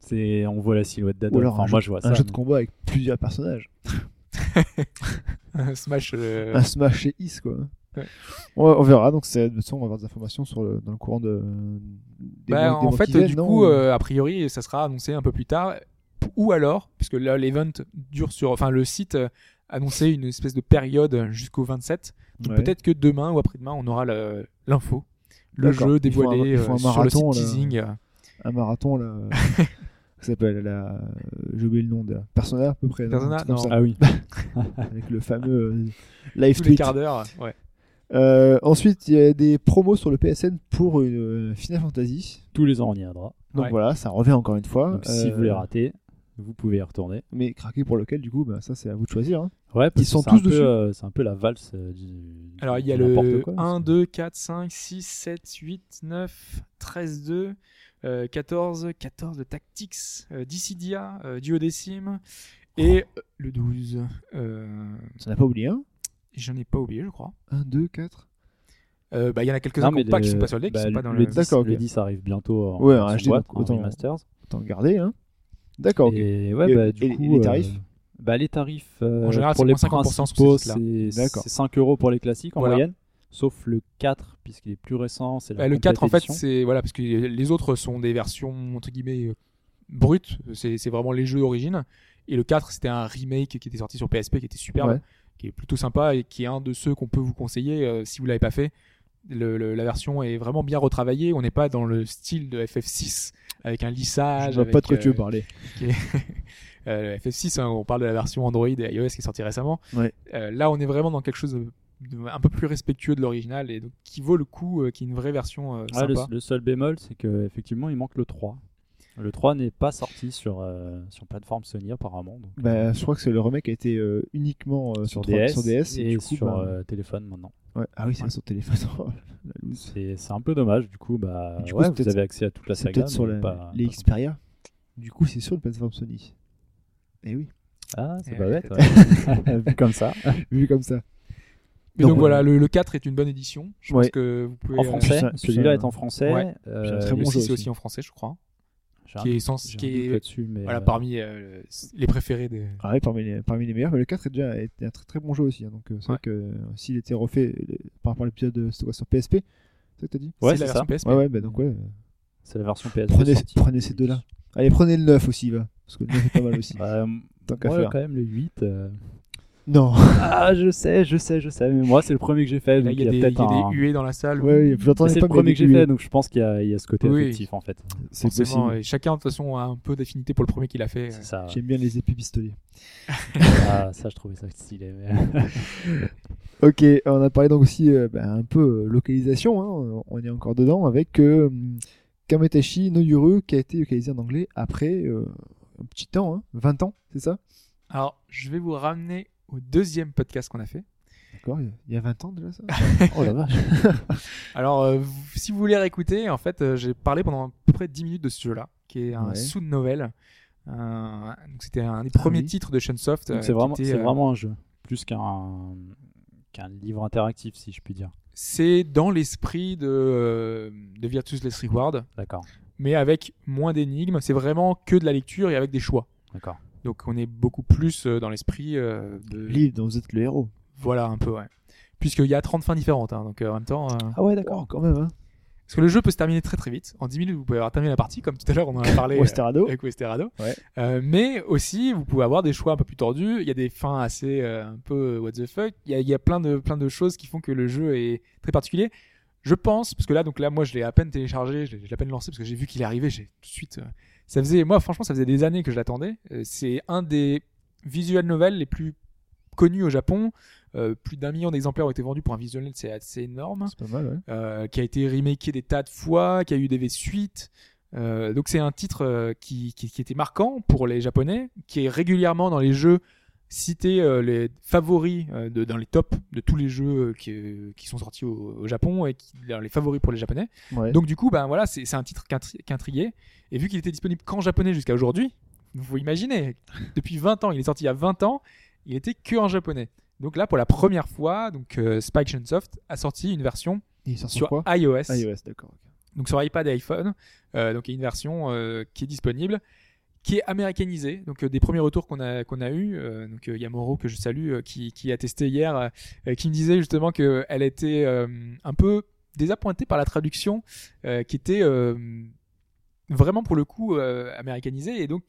[SPEAKER 3] C'est, on voit la silhouette
[SPEAKER 1] Ou
[SPEAKER 3] d'Adol.
[SPEAKER 1] alors
[SPEAKER 3] Enfin,
[SPEAKER 1] un,
[SPEAKER 3] moi,
[SPEAKER 1] jeu,
[SPEAKER 3] je vois
[SPEAKER 1] un
[SPEAKER 3] ça.
[SPEAKER 1] jeu de combat avec plusieurs personnages.
[SPEAKER 2] un Smash. euh,
[SPEAKER 1] Un Smash chez Is quoi.
[SPEAKER 2] Ouais.
[SPEAKER 1] On, verra, donc c'est de toute façon, on va avoir des informations sur le, dans le courant de. Des
[SPEAKER 2] bah,
[SPEAKER 1] mois- des
[SPEAKER 2] en fait,
[SPEAKER 1] viennent,
[SPEAKER 2] du
[SPEAKER 1] non
[SPEAKER 2] coup, euh, a priori, ça sera annoncé un peu plus tard. Ou alors, puisque là, l'event dure sur. Enfin, le site annonçait une espèce de période jusqu'au 27. Donc
[SPEAKER 1] Ouais.
[SPEAKER 2] peut-être que demain ou après-demain, on aura le- l'info. Le jeu
[SPEAKER 1] un-
[SPEAKER 2] dévoilé
[SPEAKER 1] un
[SPEAKER 2] euh, sur le
[SPEAKER 1] marathon,
[SPEAKER 2] site
[SPEAKER 1] là.
[SPEAKER 2] teasing.
[SPEAKER 1] un marathon là. ça s'appelle la. J'ai oublié le nom de Persona à peu près.
[SPEAKER 2] Persona Non.
[SPEAKER 3] Ah oui.
[SPEAKER 1] avec le fameux euh, live
[SPEAKER 2] tous les
[SPEAKER 1] tweet.
[SPEAKER 2] quarts d'heure. Ouais.
[SPEAKER 1] Euh, ensuite, il y a des promos sur le PSN pour une euh, Final Fantasy.
[SPEAKER 3] Tous les ans, on y viendra.
[SPEAKER 1] Donc
[SPEAKER 2] Ouais.
[SPEAKER 1] voilà, ça revient encore une fois.
[SPEAKER 3] Donc, si vous les ratez, vous pouvez y retourner.
[SPEAKER 1] Mais craquer pour lequel, du coup, bah, ça c'est à vous de choisir. hein.
[SPEAKER 3] Ouais, parce
[SPEAKER 1] Ils sont
[SPEAKER 3] que
[SPEAKER 1] tous
[SPEAKER 3] un peu,
[SPEAKER 1] dessus
[SPEAKER 3] euh, C'est un peu la valse euh, du.
[SPEAKER 2] Alors, il y a le
[SPEAKER 3] quoi,
[SPEAKER 2] 1,
[SPEAKER 3] c'est-
[SPEAKER 2] 2, 4, 5, 6, 7, 8, 9, 13, 2, euh, 14, 14 de Tactics, euh, Dissidia, euh, Duodécime, et euh, le 12. Euh,
[SPEAKER 1] Ça n'a pas oublié un?
[SPEAKER 2] J'en ai pas oublié, je crois.
[SPEAKER 1] 1, 2, 4.
[SPEAKER 2] Euh, bah, Il y en a quelques-uns qui pas, qui sont pas soldés, qui
[SPEAKER 3] bah,
[SPEAKER 2] sont pas dans
[SPEAKER 3] le
[SPEAKER 2] le.
[SPEAKER 3] 10,
[SPEAKER 1] D'accord, ok.
[SPEAKER 3] le 10 arrive bientôt en,
[SPEAKER 1] Ouais,
[SPEAKER 3] en
[SPEAKER 1] en HD,
[SPEAKER 3] boîte,
[SPEAKER 1] donc
[SPEAKER 3] en
[SPEAKER 1] autant-
[SPEAKER 3] remasters.
[SPEAKER 1] Autant le garder. Hein. D'accord.
[SPEAKER 3] Et ouais,
[SPEAKER 1] Et-
[SPEAKER 3] bah, du
[SPEAKER 1] et
[SPEAKER 3] coup,
[SPEAKER 1] les
[SPEAKER 3] euh,
[SPEAKER 1] tarifs
[SPEAKER 3] Bah, les tarifs euh,
[SPEAKER 2] En général,
[SPEAKER 3] pour
[SPEAKER 2] c'est
[SPEAKER 3] les
[SPEAKER 2] moins 50% sur ces
[SPEAKER 3] principaux, c'est
[SPEAKER 1] D'accord.
[SPEAKER 3] c'est 5 euros pour les classiques en
[SPEAKER 2] Voilà.
[SPEAKER 3] moyenne, sauf le 4 puisqu'il est plus récent. C'est
[SPEAKER 2] Bah, le
[SPEAKER 3] complète
[SPEAKER 2] 4 en fait c'est voilà parce que les autres sont des versions entre guillemets euh, brutes, c'est c'est vraiment les jeux d'origine et le 4 c'était un remake qui était sorti sur PSP qui était superbe,
[SPEAKER 1] Ouais.
[SPEAKER 2] qui est plutôt sympa et qui est un de ceux qu'on peut vous conseiller euh, si vous l'avez pas fait. Le- le- la version est vraiment bien retravaillée, on n'est pas dans le style de FF6 avec un
[SPEAKER 1] Je
[SPEAKER 2] lissage.
[SPEAKER 1] vois pas de quoi tu veux
[SPEAKER 2] euh,
[SPEAKER 1] parler.
[SPEAKER 2] est- euh, FF6, hein, on parle de la version Android et iOS qui est sortie récemment.
[SPEAKER 1] Ouais.
[SPEAKER 2] Euh, là, on est vraiment dans quelque chose de, de- un peu plus respectueux de l'original et donc, qui vaut le coup, euh, qui est une vraie version euh,
[SPEAKER 3] Ah, le,
[SPEAKER 2] sympa.
[SPEAKER 3] le seul bémol, c'est que effectivement, il manque le 3. Le 3 n'est pas sorti sur, euh, sur plateforme Sony apparemment. Donc,
[SPEAKER 1] Bah, je crois que c'est le remake a été euh, uniquement euh, sur,
[SPEAKER 3] sur DS,
[SPEAKER 1] sur DS
[SPEAKER 3] et
[SPEAKER 1] du coup,
[SPEAKER 3] sur
[SPEAKER 1] bah,
[SPEAKER 3] euh, téléphone maintenant.
[SPEAKER 1] ouais. Ah oui, c'est
[SPEAKER 3] ouais.
[SPEAKER 1] sur téléphone. Oh.
[SPEAKER 3] C'est un peu dommage, du coup, bah,
[SPEAKER 1] Du coup,
[SPEAKER 3] ouais,
[SPEAKER 1] c'est
[SPEAKER 3] vous avez accès à toute la
[SPEAKER 1] C'est
[SPEAKER 3] saga.
[SPEAKER 1] peut-être sur
[SPEAKER 3] mais
[SPEAKER 1] la-
[SPEAKER 3] pas-
[SPEAKER 1] les
[SPEAKER 3] pas
[SPEAKER 1] Xperia. Du coup, c'est sur une plateforme Sony. Eh oui,
[SPEAKER 3] Ah, c'est
[SPEAKER 2] Eh
[SPEAKER 3] pas bête. Vu comme ça.
[SPEAKER 1] vu comme ça.
[SPEAKER 2] Mais
[SPEAKER 1] Donc,
[SPEAKER 2] donc, voilà,
[SPEAKER 1] euh,
[SPEAKER 2] le, le 4 est une bonne édition. Je
[SPEAKER 1] Ouais.
[SPEAKER 2] pense que vous pouvez.
[SPEAKER 3] En
[SPEAKER 2] euh,
[SPEAKER 3] français, celui-là est en français.
[SPEAKER 2] Ouais.
[SPEAKER 3] euh,
[SPEAKER 1] Puis un très
[SPEAKER 2] le
[SPEAKER 1] bon
[SPEAKER 2] 6
[SPEAKER 1] jeu
[SPEAKER 2] est
[SPEAKER 1] aussi
[SPEAKER 2] en français, je crois. Qui est, sans, qui est
[SPEAKER 3] mais,
[SPEAKER 2] voilà,
[SPEAKER 3] euh,
[SPEAKER 2] parmi euh, les préférés des.
[SPEAKER 1] Ah ouais, parmi les, parmi les meilleurs. Mais le 4 est déjà était un très très bon jeu aussi. hein. Donc euh, c'est
[SPEAKER 2] Ouais.
[SPEAKER 1] vrai que s'il était refait par rapport à l'épisode de- c'était quoi, sur PSP, c'est ça que t'as dit?
[SPEAKER 3] Ouais,
[SPEAKER 2] c'est la version
[SPEAKER 3] ça.
[SPEAKER 2] PSP.
[SPEAKER 1] Ouais, ouais, bah donc ouais.
[SPEAKER 3] c'est la version PS.
[SPEAKER 1] Prenez, prenez ces deux-là. Allez, prenez le 9 aussi, va. Parce que le 9 est pas mal aussi. Tant qu'à
[SPEAKER 3] moi,
[SPEAKER 1] faire.
[SPEAKER 3] quand même, le 8.
[SPEAKER 1] Non.
[SPEAKER 3] Ah, je sais, je sais, je sais. Mais moi, c'est le premier que j'ai fait.
[SPEAKER 2] Il y a, des,
[SPEAKER 3] peut-être
[SPEAKER 2] il y a
[SPEAKER 3] un-
[SPEAKER 2] des huées dans la salle.
[SPEAKER 1] Ouais,
[SPEAKER 3] Mais
[SPEAKER 1] j'entendais
[SPEAKER 3] C'est
[SPEAKER 1] pas
[SPEAKER 3] le premier que j'ai fait, donc je pense qu'il y, a- il y a ce côté
[SPEAKER 2] Oui.
[SPEAKER 3] affectif en fait.
[SPEAKER 1] C'est possible.
[SPEAKER 2] et chacun de toute façon a un peu d'affinité pour le premier qu'il a fait.
[SPEAKER 3] C'est ça.
[SPEAKER 1] J'aime bien les épées pistolets.
[SPEAKER 3] Ah, ça, je trouvais ça stylé. mais-
[SPEAKER 1] Ok, on a parlé donc aussi euh, bah, un peu euh, localisation, hein, on est encore dedans, avec euh, Kametashi no Yuru qui a été localisé en anglais après euh, un petit temps, hein, 20 ans, c'est ça?
[SPEAKER 2] Alors, je vais vous ramener au deuxième podcast qu'on a fait.
[SPEAKER 1] D'accord, il y a 20 ans déjà ça
[SPEAKER 3] Oh la vache.
[SPEAKER 2] Alors, euh, si vous voulez réécouter, en fait, euh, j'ai parlé pendant à peu près 10 minutes de ce jeu-là, qui est un
[SPEAKER 1] Ouais.
[SPEAKER 2] sous-novel. Euh, c'était un des premiers
[SPEAKER 1] oui.
[SPEAKER 2] titres de Shunsoft. euh,
[SPEAKER 3] c'est vraiment,
[SPEAKER 2] était,
[SPEAKER 3] c'est vraiment un jeu, plus qu'un qu'un livre interactif, si je puis dire.
[SPEAKER 2] C'est dans l'esprit de, de Virtus Last Reward,
[SPEAKER 3] D'accord,
[SPEAKER 2] mais avec moins d'énigmes. C'est vraiment que de la lecture et avec des choix.
[SPEAKER 3] d'accord.
[SPEAKER 2] Donc on est beaucoup plus euh, dans l'esprit euh, de...
[SPEAKER 1] Livre dont vous êtes le héros.
[SPEAKER 2] Voilà, un peu, ouais. Puisqu'il y a 30 fins différentes, hein, donc euh, en même temps...
[SPEAKER 3] Ah ouais,
[SPEAKER 1] D'accord, quand même, hein.
[SPEAKER 2] Parce que le jeu peut se terminer très très vite. En 10 minutes, vous pouvez avoir terminé la partie, comme tout à l'heure on en a parlé.
[SPEAKER 1] Westerado.
[SPEAKER 2] avec Westerado.
[SPEAKER 1] Ouais.
[SPEAKER 2] Euh, mais aussi, vous pouvez avoir des choix un peu plus tordus. Il y a des fins assez euh, un peu what the fuck. Il y a, il y a plein de plein de choses qui font que le jeu est très particulier. Je pense, parce que là, donc là, moi, je l'ai à peine téléchargé, je l'ai à peine lancé parce que j'ai vu qu'il est arrivé. J'ai tout de suite. euh, ça faisait, moi, franchement, ça faisait des années que je l'attendais. Euh, c'est un des visual novels les plus connus au Japon. Euh, plus d'un million d'exemplaires ont été vendus pour un visual novel, c'est assez énorme
[SPEAKER 1] C'est pas mal, ouais.
[SPEAKER 2] euh, qui a été remaké des tas de fois, qui a eu des suites. Euh, donc c'est un titre qui, qui, qui était marquant pour les Japonais, qui est régulièrement dans les jeux cité euh, les favoris euh, de, dans les tops de tous les jeux euh, qui, qui sont sortis au, au Japon et qui les favoris pour les Japonais.
[SPEAKER 1] ouais.
[SPEAKER 2] Donc du coup, ben voilà, c'est un titre qui intri- qui intriguait. Et vu qu'il était disponible qu'en japonais jusqu'à aujourd'hui, vous imaginez, depuis 20 ans, il est sorti il y a 20 ans, il était que en japonais. Donc là, pour la première fois, donc euh, Spike Chunsoft a sorti une version sur
[SPEAKER 1] quoi
[SPEAKER 2] iOS,
[SPEAKER 1] iOS, d'accord.
[SPEAKER 2] donc sur iPad et iPhone. Donc il y a une version qui est disponible, qui est américanisée. Donc euh, des premiers retours qu'on a qu'on a eu, euh, donc euh, Yamoro que je salue, euh, qui, qui a testé hier, qui me disait justement que elle était euh, un peu désappointée par la traduction, euh, qui était euh, vraiment pour le coup euh, américanisée et donc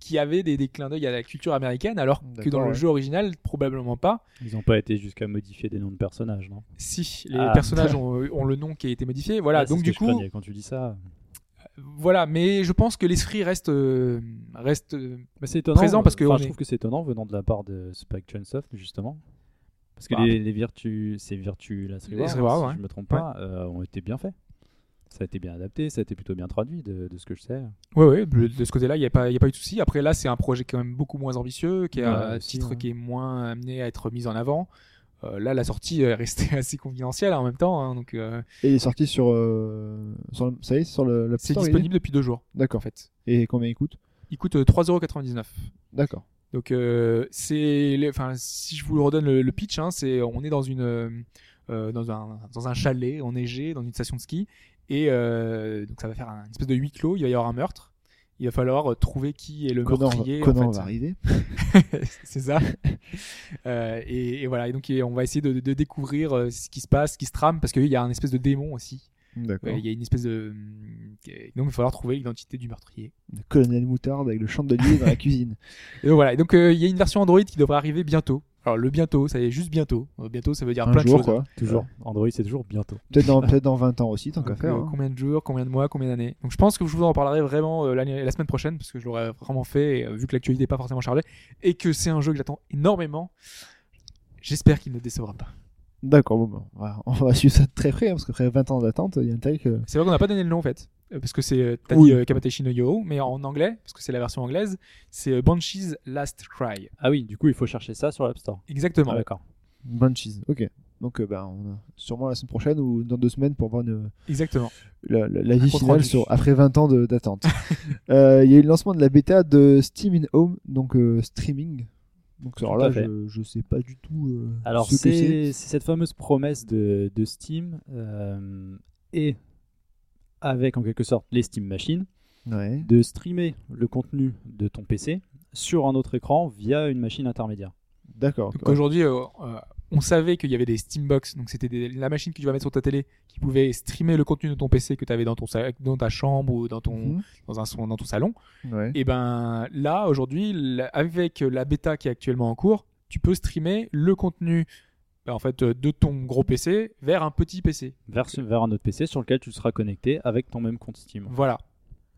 [SPEAKER 2] qui- avait des, des clins d'œil à la culture américaine, alors que dans le jeu original probablement pas.
[SPEAKER 3] Ils n'ont pas été jusqu'à modifier des noms de personnages, non?
[SPEAKER 2] Si les
[SPEAKER 3] Ah.
[SPEAKER 2] personnages ont, ont le nom qui a été modifié, voilà.
[SPEAKER 3] Ah,
[SPEAKER 2] donc
[SPEAKER 3] ce
[SPEAKER 2] du coup,
[SPEAKER 3] craignais quand tu dis ça.
[SPEAKER 2] Voilà, mais je pense que l'esprit reste euh, reste euh,
[SPEAKER 3] c'est étonnant.
[SPEAKER 2] Présent parce que
[SPEAKER 3] enfin,
[SPEAKER 2] on
[SPEAKER 3] je
[SPEAKER 2] est-
[SPEAKER 3] trouve que c'est étonnant venant de la part de Spike Chunsoft justement. Parce que
[SPEAKER 2] Bah,
[SPEAKER 3] les, les Virtu, ces Virtu Last
[SPEAKER 2] Les
[SPEAKER 3] Reward,
[SPEAKER 2] Last Reward,
[SPEAKER 3] si
[SPEAKER 2] ouais.
[SPEAKER 3] je me trompe pas, euh, ont été bien faits. Ça a été bien adapté, ça a été plutôt bien traduit de, de ce que je sais.
[SPEAKER 2] Ouais, ouais, de ce côté-là, il n'y a, pas- y a pas eu de souci. Après, là, c'est un projet quand même beaucoup moins ambitieux, qui est
[SPEAKER 3] Ouais,
[SPEAKER 2] un titre qui est moins amené à être mis en avant. Euh, là, la sortie est restée assez confidentielle en même temps. hein, donc, euh,
[SPEAKER 1] Et il est sorti sur. euh, sur le- ça y est, c'est sur le,
[SPEAKER 2] c'est disponible depuis deux jours, en
[SPEAKER 1] D'accord.
[SPEAKER 2] fait.
[SPEAKER 1] Et combien il coûte
[SPEAKER 2] Il coûte euh, 3,99€.
[SPEAKER 1] D'accord.
[SPEAKER 2] Donc, euh, c'est, enfin, si je vous le redonne le, le pitch, hein, c'est, on est dans une, euh, euh, dans un, dans un chalet enneigé, dans une station de ski, et euh, donc ça va faire un une espèce de huis clos. Il va y avoir un meurtre, il va falloir euh, trouver qui est le
[SPEAKER 1] Conan,
[SPEAKER 2] meurtrier. en
[SPEAKER 1] Conan
[SPEAKER 2] fait.
[SPEAKER 1] va arriver.
[SPEAKER 2] c'est ça. Euh, et, et voilà, et donc on va essayer de, de découvrir euh, ce qui se passe, ce qui se trame, parce qu'il y a un espèce de démon aussi.
[SPEAKER 1] D'accord.
[SPEAKER 2] Ouais, Il y a une espèce de. et Donc il va falloir trouver l'identité du meurtrier.
[SPEAKER 1] Le colonel Moutarde avec le chandelier dans la cuisine.
[SPEAKER 2] Et donc voilà, et donc euh, il y a une version Android qui devrait arriver bientôt. Alors le bientôt, ça y est juste bientôt. Euh, bientôt, ça veut dire
[SPEAKER 1] Un
[SPEAKER 2] plein de
[SPEAKER 1] jour,
[SPEAKER 2] choses.
[SPEAKER 1] quoi.
[SPEAKER 3] Toujours. Android, c'est toujours bientôt.
[SPEAKER 1] Peut-être dans, peut dans 20 ans aussi, tant qu'à faire.
[SPEAKER 2] euh,
[SPEAKER 1] hein.
[SPEAKER 2] Combien de jours, combien de mois, combien d'années. Donc je pense que je vous en reparlerai vraiment euh, la semaine prochaine parce que je l'aurai vraiment fait et, euh, vu que l'actualité n'est pas forcément chargée et que c'est un jeu que j'attends énormément. J'espère qu'il ne décevra pas.
[SPEAKER 1] D'accord, bon, bah, on va- on va suivre ça de très près, hein, parce qu'après 20 ans d'attente, il y a un tel que.
[SPEAKER 2] C'est vrai qu'on n'a pas donné le nom en fait. Parce que c'est, euh, t'as
[SPEAKER 1] Oui.
[SPEAKER 2] dit euh, Kamateshi no Yo, mais en anglais, parce que c'est la version anglaise, c'est euh, Banshee's Last Cry.
[SPEAKER 3] Ah oui, du coup, il faut chercher ça sur l'App Store.
[SPEAKER 2] Exactement.
[SPEAKER 3] Ah, d'accord.
[SPEAKER 1] Banshees, ok. Donc, euh, bah, on a sûrement la semaine prochaine ou dans deux semaines pour voir une,
[SPEAKER 2] Exactement.
[SPEAKER 1] la, la, la vie
[SPEAKER 2] compte
[SPEAKER 1] finale
[SPEAKER 2] rendu.
[SPEAKER 1] sur, après 20 ans d'attente. Euh, Il y a eu le lancement de la bêta de Steam in Home, donc euh, streaming. Donc, alors là, je, je sais pas du tout euh,
[SPEAKER 3] Alors,
[SPEAKER 1] c'est.
[SPEAKER 3] cette fameuse promesse de, de Steam euh, et avec en quelque sorte les Steam Machines
[SPEAKER 1] Ouais.
[SPEAKER 3] de streamer le contenu de ton PC sur un autre écran via une machine intermédiaire.
[SPEAKER 1] D'accord.
[SPEAKER 2] Donc aujourd'hui, euh, euh, on savait qu'il y avait des Steambox, donc c'était des- la machine que tu vas mettre sur ta télé qui pouvait streamer le contenu de ton PC que tu avais dans, ton dans ta chambre ou dans ton,
[SPEAKER 1] Mhm.
[SPEAKER 2] dans, un, dans ton salon.
[SPEAKER 1] Ouais.
[SPEAKER 2] Et ben là, aujourd'hui, avec la bêta qui est actuellement en cours, tu peux streamer le contenu ben, en fait, euh, de ton gros PC vers un petit PC.
[SPEAKER 3] Vers, vers un autre PC sur lequel tu seras connecté avec ton même compte Steam.
[SPEAKER 2] Voilà.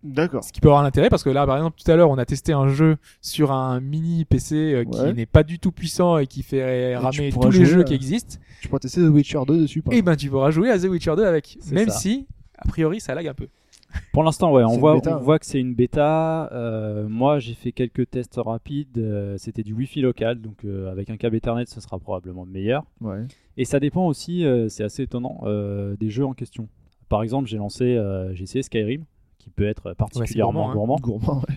[SPEAKER 1] D'accord.
[SPEAKER 2] Ce qui peut avoir l'intérêt parce que là, par exemple, tout à l'heure, on a testé un jeu sur un mini PC euh, qui
[SPEAKER 1] Ouais.
[SPEAKER 2] n'est pas du tout puissant et qui fait ramer tous les jeux
[SPEAKER 1] à-
[SPEAKER 2] qui existent.
[SPEAKER 1] Tu pourras tester The Witcher 2 dessus. par
[SPEAKER 2] Et ben, tu pourras jouer à The Witcher 2 avec. Même
[SPEAKER 3] ça.
[SPEAKER 2] si, a priori, ça lag un peu.
[SPEAKER 3] Pour l'instant, ouais, on voit, on que c'est une bêta. Euh, moi, j'ai fait quelques tests rapides. euh, C'était du Wi-Fi local, donc euh, avec un câble Ethernet, ce sera probablement meilleur.
[SPEAKER 1] Ouais.
[SPEAKER 3] Et ça dépend aussi, euh, c'est assez étonnant, euh, des jeux en question. Par exemple, j'ai lancé, euh, j'ai essayé Skyrim, qui peut être particulièrement
[SPEAKER 2] gourmand, hein.
[SPEAKER 3] gourmand.
[SPEAKER 1] Gourmand, ouais.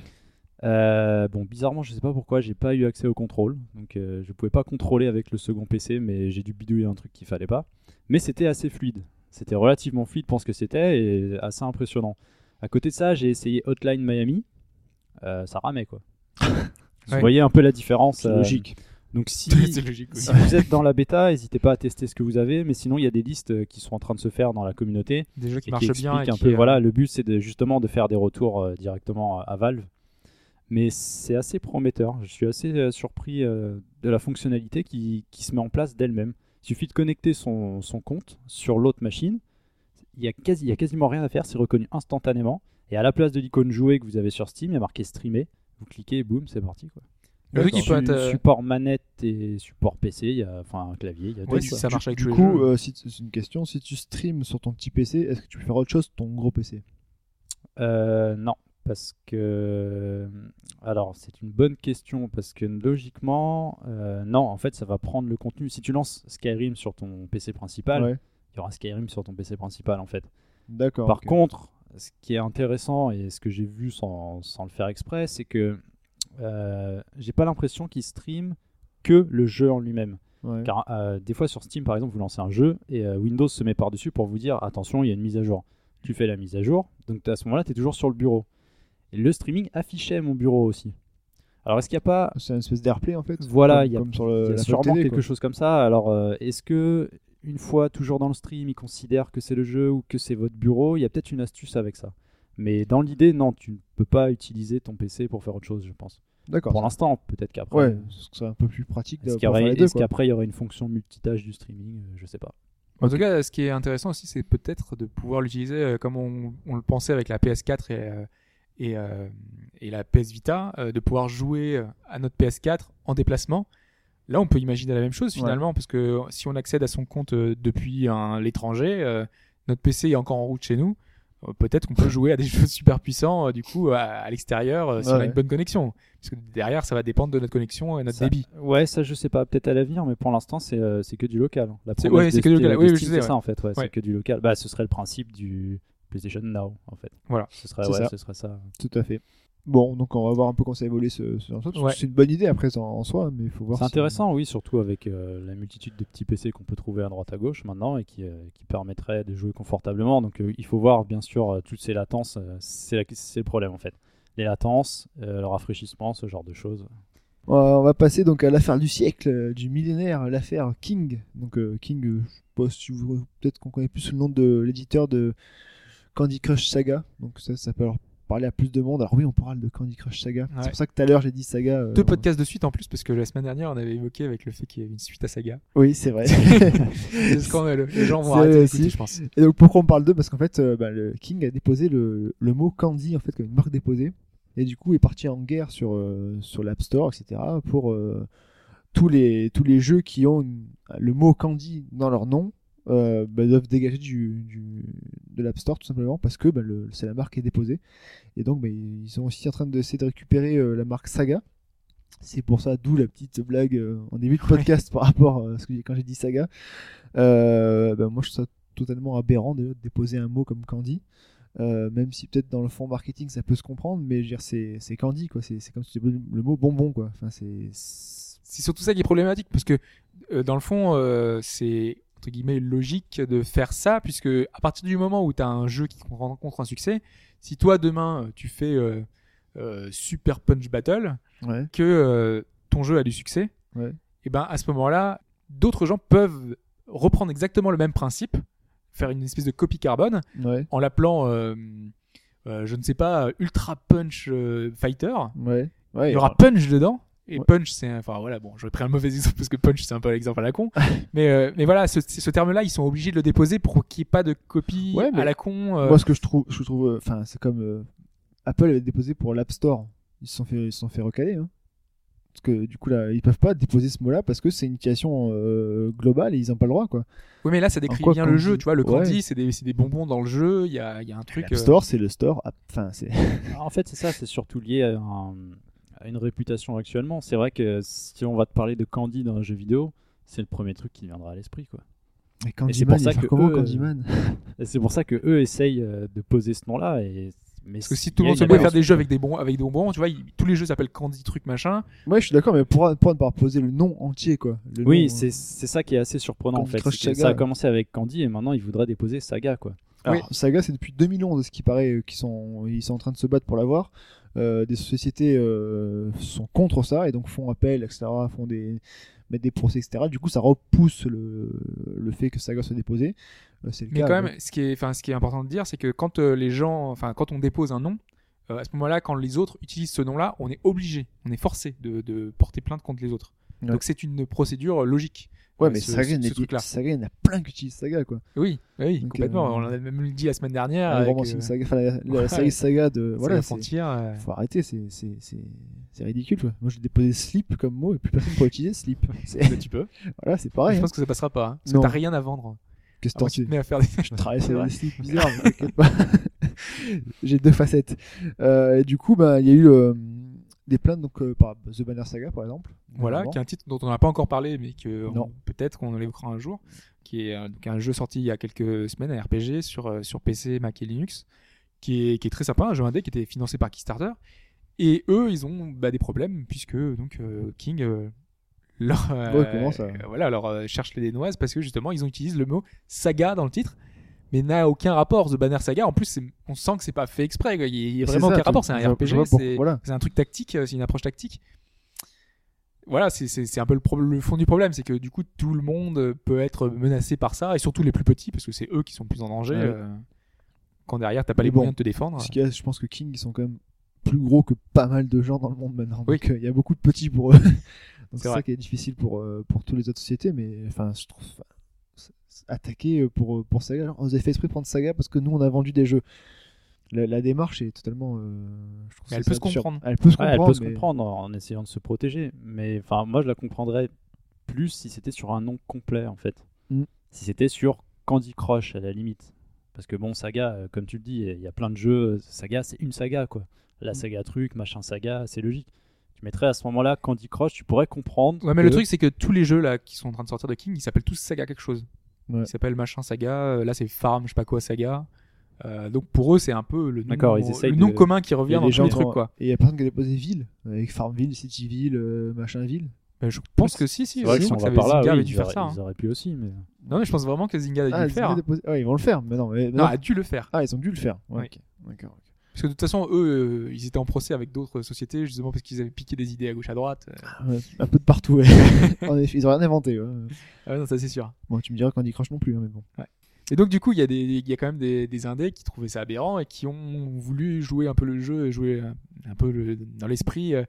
[SPEAKER 3] Euh, bon, bizarrement, je sais pas pourquoi, j'ai pas eu accès au contrôle, donc euh, je pouvais pas contrôler avec le second PC, mais j'ai dû bidouiller un truc qu'il fallait pas. Mais c'était assez fluide, c'était relativement fluide pour ce que c'était et assez impressionnant. À côté de ça, j'ai essayé Hotline Miami, Euh, ça ramait quoi. Vous
[SPEAKER 2] Ouais.
[SPEAKER 3] voyez un peu la différence.
[SPEAKER 1] C'est
[SPEAKER 3] euh,
[SPEAKER 1] logique.
[SPEAKER 3] Donc si,
[SPEAKER 2] c'est logique. oui.
[SPEAKER 3] si vous êtes dans la bêta, n'hésitez pas à tester ce que vous avez, mais sinon il y a des listes qui sont en train de se faire dans la communauté
[SPEAKER 2] Des jeux qui
[SPEAKER 3] et
[SPEAKER 2] marchent
[SPEAKER 3] qui
[SPEAKER 2] bien. et
[SPEAKER 3] un
[SPEAKER 2] qui,
[SPEAKER 3] peu.
[SPEAKER 2] euh,
[SPEAKER 3] Voilà, le but c'est de, justement de faire des retours euh, directement à, Valve. Mais c'est assez prometteur. Je suis assez surpris de la fonctionnalité qui, qui se met en place d'elle-même. Il suffit de connecter son, son compte sur l'autre machine. Il y, a quasi, quasiment rien à faire, c'est reconnu instantanément. Et à la place de l'icône jouer que vous avez sur Steam, il y a marqué streamer. Vous cliquez et boum, c'est parti. Quoi.
[SPEAKER 2] Le truc qui peut
[SPEAKER 3] Su-
[SPEAKER 2] être, euh,
[SPEAKER 3] Support manette et support PC, il y a, enfin un clavier, il y a
[SPEAKER 2] Ouais,
[SPEAKER 3] tout,
[SPEAKER 2] si ça marche avec
[SPEAKER 1] Du coup, euh, si c'est une question, si tu streams sur ton petit PC, est-ce que tu peux faire autre chose sur ton gros PC
[SPEAKER 3] Euh, non, parce que. Alors, c'est une bonne question, parce que logiquement, euh, non, en fait, ça va prendre le contenu. Si tu lances Skyrim sur ton PC principal,
[SPEAKER 1] Ouais.
[SPEAKER 3] il y aura Skyrim sur ton PC principal, en fait.
[SPEAKER 1] D'accord.
[SPEAKER 3] Par contre, ce qui est intéressant et ce que j'ai vu sans, sans le faire exprès, c'est que euh, j'ai pas l'impression qu'il stream que le jeu en lui-même.
[SPEAKER 1] Ouais.
[SPEAKER 3] Car euh, des fois sur Steam, par exemple, vous lancez un jeu et Windows se met par-dessus pour vous dire attention, il y a une mise à jour. Tu fais la mise à jour, donc à ce moment-là, tu es toujours sur le bureau. Et le streaming affichait mon bureau aussi. Alors est-ce qu'il n'y a pas.
[SPEAKER 1] C'est une espèce d'airplay en fait.
[SPEAKER 3] Voilà, il y a,
[SPEAKER 1] comme sur
[SPEAKER 3] il
[SPEAKER 1] le,
[SPEAKER 3] y a sûrement
[SPEAKER 1] télé,
[SPEAKER 3] quelque
[SPEAKER 1] quoi.
[SPEAKER 3] chose comme ça. Alors euh, est-ce que une fois toujours dans le stream, il considère que c'est le jeu ou que c'est votre bureau Il y a peut-être une astuce avec ça. Mais dans l'idée, non, tu ne peux pas utiliser ton PC pour faire autre chose, je pense.
[SPEAKER 1] D'accord.
[SPEAKER 3] Pour l'instant, peut-être qu'après.
[SPEAKER 1] Ouais, ce serait un peu plus pratique
[SPEAKER 3] Est-ce qu'il y
[SPEAKER 1] pouvoir
[SPEAKER 3] aurait-
[SPEAKER 1] faire les deux,
[SPEAKER 3] est-ce
[SPEAKER 1] quoi.
[SPEAKER 3] qu'après il y aurait une fonction multitâche du streaming Euh, Je sais pas.
[SPEAKER 2] En tout cas, ce qui est intéressant aussi, c'est peut-être de pouvoir l'utiliser euh, comme on, on le pensait avec la PS4 et, euh, et, euh, et la PS Vita, euh, de pouvoir jouer euh, à notre PS4 en déplacement. Là, on peut imaginer la même chose finalement, parce que si on accède à son compte depuis l'étranger, notre PC est encore en route chez nous. Peut-être qu'on peut jouer à des jeux super puissants du coup à, à l'extérieur si on a une bonne connexion. Parce que derrière, ça va dépendre de notre connexion et notre
[SPEAKER 3] Ça-
[SPEAKER 2] débit.
[SPEAKER 3] Ouais, ça je sais pas, peut-être à l'avenir, mais pour l'instant c'est euh, que du local. La
[SPEAKER 2] C'est- ouais, que du local.
[SPEAKER 3] de
[SPEAKER 2] Oui,
[SPEAKER 3] c'est ça en fait, Ouais. c'est que du local. Bah, ce serait le principe du PlayStation Now en fait.
[SPEAKER 2] Voilà.
[SPEAKER 3] Ce serait, ouais,
[SPEAKER 1] ça.
[SPEAKER 3] ce serait ça.
[SPEAKER 1] Tout à fait. Bon, donc on va voir un peu comment ça évolue ce, ce
[SPEAKER 2] Ouais.
[SPEAKER 1] C'est une bonne idée après en, en soi, mais il faut voir.
[SPEAKER 3] C'est
[SPEAKER 1] si-
[SPEAKER 3] intéressant, oui, surtout avec euh, la multitude de petits PC qu'on peut trouver à droite à gauche maintenant et qui, euh, qui permettraient de jouer confortablement. Donc euh, il faut voir bien sûr euh, toutes ces latences, euh, c'est la- c'est le problème en fait. les latences, euh, le rafraîchissement, ce genre de choses.
[SPEAKER 1] On va- on va passer donc à l'affaire du siècle, du millénaire, l'affaire King. Donc euh, King, je sais pas si vous peut-être qu'on connaît plus le nom de l'éditeur de Candy Crush Saga. Donc ça, ça peut alors parler à plus de monde. Alors oui, on parle de Candy Crush Saga.
[SPEAKER 2] Ouais.
[SPEAKER 1] C'est pour ça que tout à l'heure j'ai dit Saga. euh,
[SPEAKER 2] Deux podcasts de suite en plus, parce que la semaine dernière, on avait évoqué avec le fait qu'il y avait une suite à Saga.
[SPEAKER 1] Oui, c'est vrai.
[SPEAKER 2] C'est scandaleux. Les gens vont arrêter
[SPEAKER 1] aussi.
[SPEAKER 2] je pense.
[SPEAKER 1] Et donc pourquoi on parle d'eux? Parce qu'en fait, euh, bah, le King a déposé le, le mot Candy en fait comme une marque déposée, et du coup est parti en guerre sur euh, sur l'App Store, etc. pour tous les tous les jeux qui ont une- le mot Candy dans leur nom. Euh, bah, doivent dégager du, du- de l'App Store tout simplement parce que bah, c'est la marque qui est déposée. Et donc bah, ils sont aussi en train d'essayer de récupérer euh, la marque Saga. C'est pour ça d'où la petite blague euh, en début de podcast par rapport à ce que j'ai- quand j'ai dit Saga. Moi je trouve ça totalement aberrant de déposer un mot comme Candy. Même si peut-être dans le fond marketing ça peut se comprendre, mais c'est Candy quoi, c'est comme si tu le mot bonbon quoi. Enfin c'est
[SPEAKER 2] C'est surtout ça qui est problématique, parce que dans le fond, c'est entre guillemets logique de faire ça, puisque à partir du moment où tu as un jeu qui rencontre un succès, si toi demain euh, tu fais euh, euh, Super Punch Battle,
[SPEAKER 1] ouais
[SPEAKER 2] que euh, ton jeu a du succès,
[SPEAKER 1] Ouais.
[SPEAKER 2] et ben à ce moment-là, d'autres gens peuvent reprendre exactement le même principe, faire une espèce de copie carbone,
[SPEAKER 1] ouais
[SPEAKER 2] en l'appelant, je ne sais pas, Ultra Punch Fighter. Il y aura Punch dedans. Et
[SPEAKER 1] Ouais.
[SPEAKER 2] Punch, c'est. un- Enfin voilà, bon, j'aurais pris un mauvais exemple parce que Punch, c'est un peu l'exemple à la con. mais, euh, mais voilà, ce, ce terme-là, ils sont obligés de le déposer pour qu'il n'y ait pas de copie
[SPEAKER 1] Ouais,
[SPEAKER 2] à la con. euh,
[SPEAKER 1] Moi ce que je trouve, je trouve, euh, enfin c'est comme euh, Apple avait déposé pour l'App Store, ils se sont fait, ils se sont fait recaler. Hein. Parce que du coup là, ils peuvent pas déposer ce mot-là parce que c'est une utilisation euh, globale et ils ont pas le droit quoi.
[SPEAKER 2] Oui, mais là, ça décrit
[SPEAKER 1] quoi
[SPEAKER 2] bien le jeu. Tu vois, le
[SPEAKER 1] Ouais.
[SPEAKER 2] candy, c'est des, bonbons dans le jeu. Il y a, il y a un truc.
[SPEAKER 1] L'App
[SPEAKER 2] euh,
[SPEAKER 1] Store c'est le store, app- enfin c'est
[SPEAKER 3] En fait, c'est ça, c'est surtout lié à, un- à une réputation actuellement. C'est vrai que si on va te parler de Candy dans un jeu vidéo, c'est le premier truc qui viendra à l'esprit. quoi.
[SPEAKER 1] Mais
[SPEAKER 3] c'est pour
[SPEAKER 1] Candyman,
[SPEAKER 3] ça que
[SPEAKER 1] comment
[SPEAKER 3] eux,
[SPEAKER 1] Candyman?
[SPEAKER 3] Et c'est pour ça que eux essayent euh, de poser ce nom-là. Et... Mais
[SPEAKER 2] Parce que si tout le
[SPEAKER 3] a-
[SPEAKER 2] monde se
[SPEAKER 3] a
[SPEAKER 2] met à faire des jeux avec des, bonbons, avec des bonbons, tu vois, il- tous les jeux s'appellent Candy truc machin.
[SPEAKER 1] Ouais, je suis d'accord, mais pour, pour ne pas poser le nom entier, quoi. Le
[SPEAKER 3] Oui, c'est
[SPEAKER 1] euh,
[SPEAKER 3] c'est ça qui est assez surprenant en fait.
[SPEAKER 1] Crush Saga.
[SPEAKER 3] Ça a commencé avec Candy et maintenant ils voudraient déposer Saga quoi.
[SPEAKER 1] Alors, Saga, c'est depuis 2011, de ce qui paraît, euh, qu'ils sont, ils sont en train de se battre pour l'avoir. Euh, des sociétés euh, sont contre ça et donc font appel, etc., font des, mettent des procès, etc. Du coup, ça repousse le, le fait que Saga soit déposé. Euh, c'est le
[SPEAKER 2] Mais
[SPEAKER 1] cas
[SPEAKER 2] quand
[SPEAKER 1] avec-
[SPEAKER 2] même, ce qui est, ce qui est important de dire, c'est que quand euh, les gens, enfin, quand on dépose un nom, euh, à ce moment-là, quand les autres utilisent ce nom-là, on est obligé, on est forcé de, de porter plainte contre les autres.
[SPEAKER 1] Ouais.
[SPEAKER 2] Donc c'est une procédure logique.
[SPEAKER 1] Ouais, mais
[SPEAKER 2] ce-
[SPEAKER 1] Saga,
[SPEAKER 2] ce-
[SPEAKER 1] il y en a
[SPEAKER 2] ce
[SPEAKER 1] des-
[SPEAKER 2] truc-là.
[SPEAKER 1] Saga, il y en a plein qui utilisent Saga, quoi.
[SPEAKER 2] Oui, oui,
[SPEAKER 1] Donc,
[SPEAKER 2] complètement.
[SPEAKER 1] euh,
[SPEAKER 2] On en a même dit la semaine dernière. Avec, euh,
[SPEAKER 1] Saga, la, série Saga de. Voilà,
[SPEAKER 2] euh,
[SPEAKER 1] faut arrêter, c'est, c'est, c'est, c'est ridicule, quoi. Moi, j'ai déposé slip comme mot et plus personne ne peut utiliser slip. C'est-
[SPEAKER 2] tu peux.
[SPEAKER 1] voilà, c'est pareil.
[SPEAKER 2] je
[SPEAKER 1] hein.
[SPEAKER 2] pense que ça passera pas. hein, parce
[SPEAKER 1] Non.
[SPEAKER 2] que t'as rien à vendre.
[SPEAKER 1] Qu'est-ce que
[SPEAKER 2] tu te mets à faire des.
[SPEAKER 1] Je travaille
[SPEAKER 2] C'est
[SPEAKER 1] sur
[SPEAKER 2] vrai.
[SPEAKER 1] des slips bizarres, mais t'inquiète pas. J'ai deux facettes. Et du coup, bah, il y a eu des plaintes donc, euh, par The Banner Saga, par exemple.
[SPEAKER 2] Voilà, qui est un titre dont on n'a pas encore parlé, mais que peut-être qu'on l'évoquera un jour, qui est euh, donc un jeu sorti il y a quelques semaines, un RPG sur, euh, sur PC, Mac et Linux, qui est, qui est très sympa, un jeu indé qui était financé par Kickstarter. Et eux, ils ont bah, des problèmes, puisque donc euh, King euh, leur,
[SPEAKER 1] Ouais, ça
[SPEAKER 2] voilà, leur cherche les dénoises, parce que justement, ils ont utilisé le mot saga dans le titre. Mais n'a aucun rapport, The Banner Saga. En plus, on sent que c'est pas fait exprès. quoi. Il y a- vraiment
[SPEAKER 1] ça,
[SPEAKER 2] aucun rapport. C'est un RPG. c'est-
[SPEAKER 1] voilà.
[SPEAKER 2] un truc tactique, euh, c'est une approche tactique. Voilà, c'est- un peu le, pro- le fond du problème, c'est que du coup tout le monde peut être menacé par ça, et surtout les plus petits, parce que c'est eux qui sont plus en danger.
[SPEAKER 1] Ouais.
[SPEAKER 2] euh, quand derrière t'as pas
[SPEAKER 1] Mais
[SPEAKER 2] les
[SPEAKER 1] bon,
[SPEAKER 2] moyens de te défendre.
[SPEAKER 1] Parce a- je pense que King, ils sont quand même plus gros que pas mal de gens dans le monde maintenant.
[SPEAKER 2] Oui.
[SPEAKER 1] Donc euh, il y a beaucoup de petits pour eux.
[SPEAKER 2] C'est
[SPEAKER 1] ça qui est difficile pour, euh, pour toutes les autres sociétés. Mais enfin, je trouve. Attaquer euh, pour, euh, pour Saga. genre, vous avez fait esprit de prendre Saga parce que nous on a vendu des jeux. La, la démarche est totalement. euh, je trouve
[SPEAKER 2] Mais elle peut se comprendre.
[SPEAKER 1] Elle peut se
[SPEAKER 3] Ouais,
[SPEAKER 1] comprendre.
[SPEAKER 3] elle peut se
[SPEAKER 1] mais-
[SPEAKER 3] comprendre en essayant de se protéger. Mais enfin, moi je la comprendrais plus si c'était sur un nom complet en fait.
[SPEAKER 1] Mm.
[SPEAKER 3] Si c'était sur Candy Crush à la limite. Parce que bon, saga, comme tu le dis, il y a plein de jeux. Saga, c'est une saga quoi. La
[SPEAKER 1] Mm.
[SPEAKER 3] saga truc, machin saga, c'est logique. Tu mettrais à ce moment-là Candy Crush, tu pourrais comprendre.
[SPEAKER 2] Ouais, mais
[SPEAKER 3] que-
[SPEAKER 2] le truc c'est que tous les jeux là qui sont en train de sortir de King, ils s'appellent tous Saga quelque chose.
[SPEAKER 1] Ouais.
[SPEAKER 2] Ils s'appellent machin Saga. euh, Là c'est Farm, je sais pas quoi Saga. Euh, donc pour eux c'est un peu le nom,
[SPEAKER 3] D'accord, ils essayent
[SPEAKER 2] le nom
[SPEAKER 3] de-
[SPEAKER 2] commun qui
[SPEAKER 1] Il
[SPEAKER 2] revient
[SPEAKER 1] a
[SPEAKER 2] dans
[SPEAKER 1] des
[SPEAKER 2] tous
[SPEAKER 1] gens
[SPEAKER 2] les trucs quoi.
[SPEAKER 1] Et il y a personne qui a déposé ville, avec Farmville, Cityville, euh, machinville.
[SPEAKER 2] Ben, je pense que si, si.
[SPEAKER 3] C'est vrai
[SPEAKER 2] je
[SPEAKER 3] que si
[SPEAKER 2] que
[SPEAKER 3] va
[SPEAKER 2] ça
[SPEAKER 3] par
[SPEAKER 2] avait-
[SPEAKER 3] là,
[SPEAKER 2] Zynga
[SPEAKER 3] oui,
[SPEAKER 2] avait dû
[SPEAKER 3] ils,
[SPEAKER 2] faire
[SPEAKER 3] auraient,
[SPEAKER 2] ça. hein.
[SPEAKER 3] ils auraient pu aussi. Mais...
[SPEAKER 2] Non mais je pense vraiment que Zynga a dû
[SPEAKER 1] Ah,
[SPEAKER 2] le faire.
[SPEAKER 1] ont déposé- ah, ils vont le faire, mais non. Mais,
[SPEAKER 2] Non, a dû le faire.
[SPEAKER 1] Ah, ils ont dû le faire. Ouais,
[SPEAKER 2] Oui.
[SPEAKER 1] ok. D'accord. ok.
[SPEAKER 2] Parce que de toute façon, eux, euh, ils étaient en procès avec d'autres sociétés justement parce qu'ils avaient piqué des idées à gauche à droite. Euh,
[SPEAKER 1] Ouais, un peu de partout, ouais. en effet, ils ont rien inventé. ouais.
[SPEAKER 2] Ah ouais, non, ça c'est sûr.
[SPEAKER 1] Bon, tu me diras Candy Crush non plus, hein, mais bon.
[SPEAKER 2] Et donc du coup, il y a des, il y a quand même des, des indés qui trouvaient ça aberrant et qui ont voulu jouer un peu le jeu et jouer un, un peu le- dans l'esprit, euh,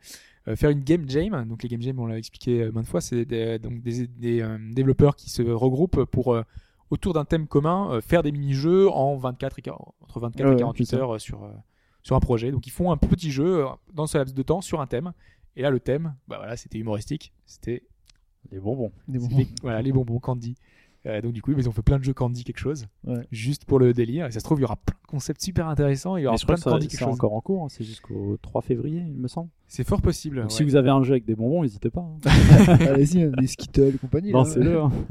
[SPEAKER 2] euh, faire une game jam. Donc les game jam, on l'a expliqué euh, maintes fois, c'est des, donc des, des, euh, développeurs qui se regroupent pour euh, autour d'un thème commun euh, faire des mini-jeux en 24 et 40 entre 24
[SPEAKER 1] Ouais,
[SPEAKER 2] et 48
[SPEAKER 1] c'est ça.
[SPEAKER 2] heures euh, sur euh, sur un projet. Donc ils font un petit jeu euh, dans ce laps de temps sur un thème. Et là, le thème, bah voilà, c'était humoristique. C'était
[SPEAKER 3] Les bonbons.
[SPEAKER 1] Des bonbons.
[SPEAKER 2] les, voilà, les bonbons Candy. Euh, donc du coup, ils ont fait plein de jeux Candy quelque chose,
[SPEAKER 1] Ouais.
[SPEAKER 2] juste pour le délire. Et ça se trouve, il y aura plein de concepts super intéressants. Il y aura plein de Candy quelque chose.
[SPEAKER 3] encore en cours, hein, c'est jusqu'au 3 février, il me semble.
[SPEAKER 2] C'est fort possible.
[SPEAKER 3] Donc
[SPEAKER 2] ouais.
[SPEAKER 3] si vous avez un jeu avec des bonbons, n'hésitez pas. hein.
[SPEAKER 1] Allez-y, hein, des Skittles et compagnie.
[SPEAKER 3] Lancez-le. hein.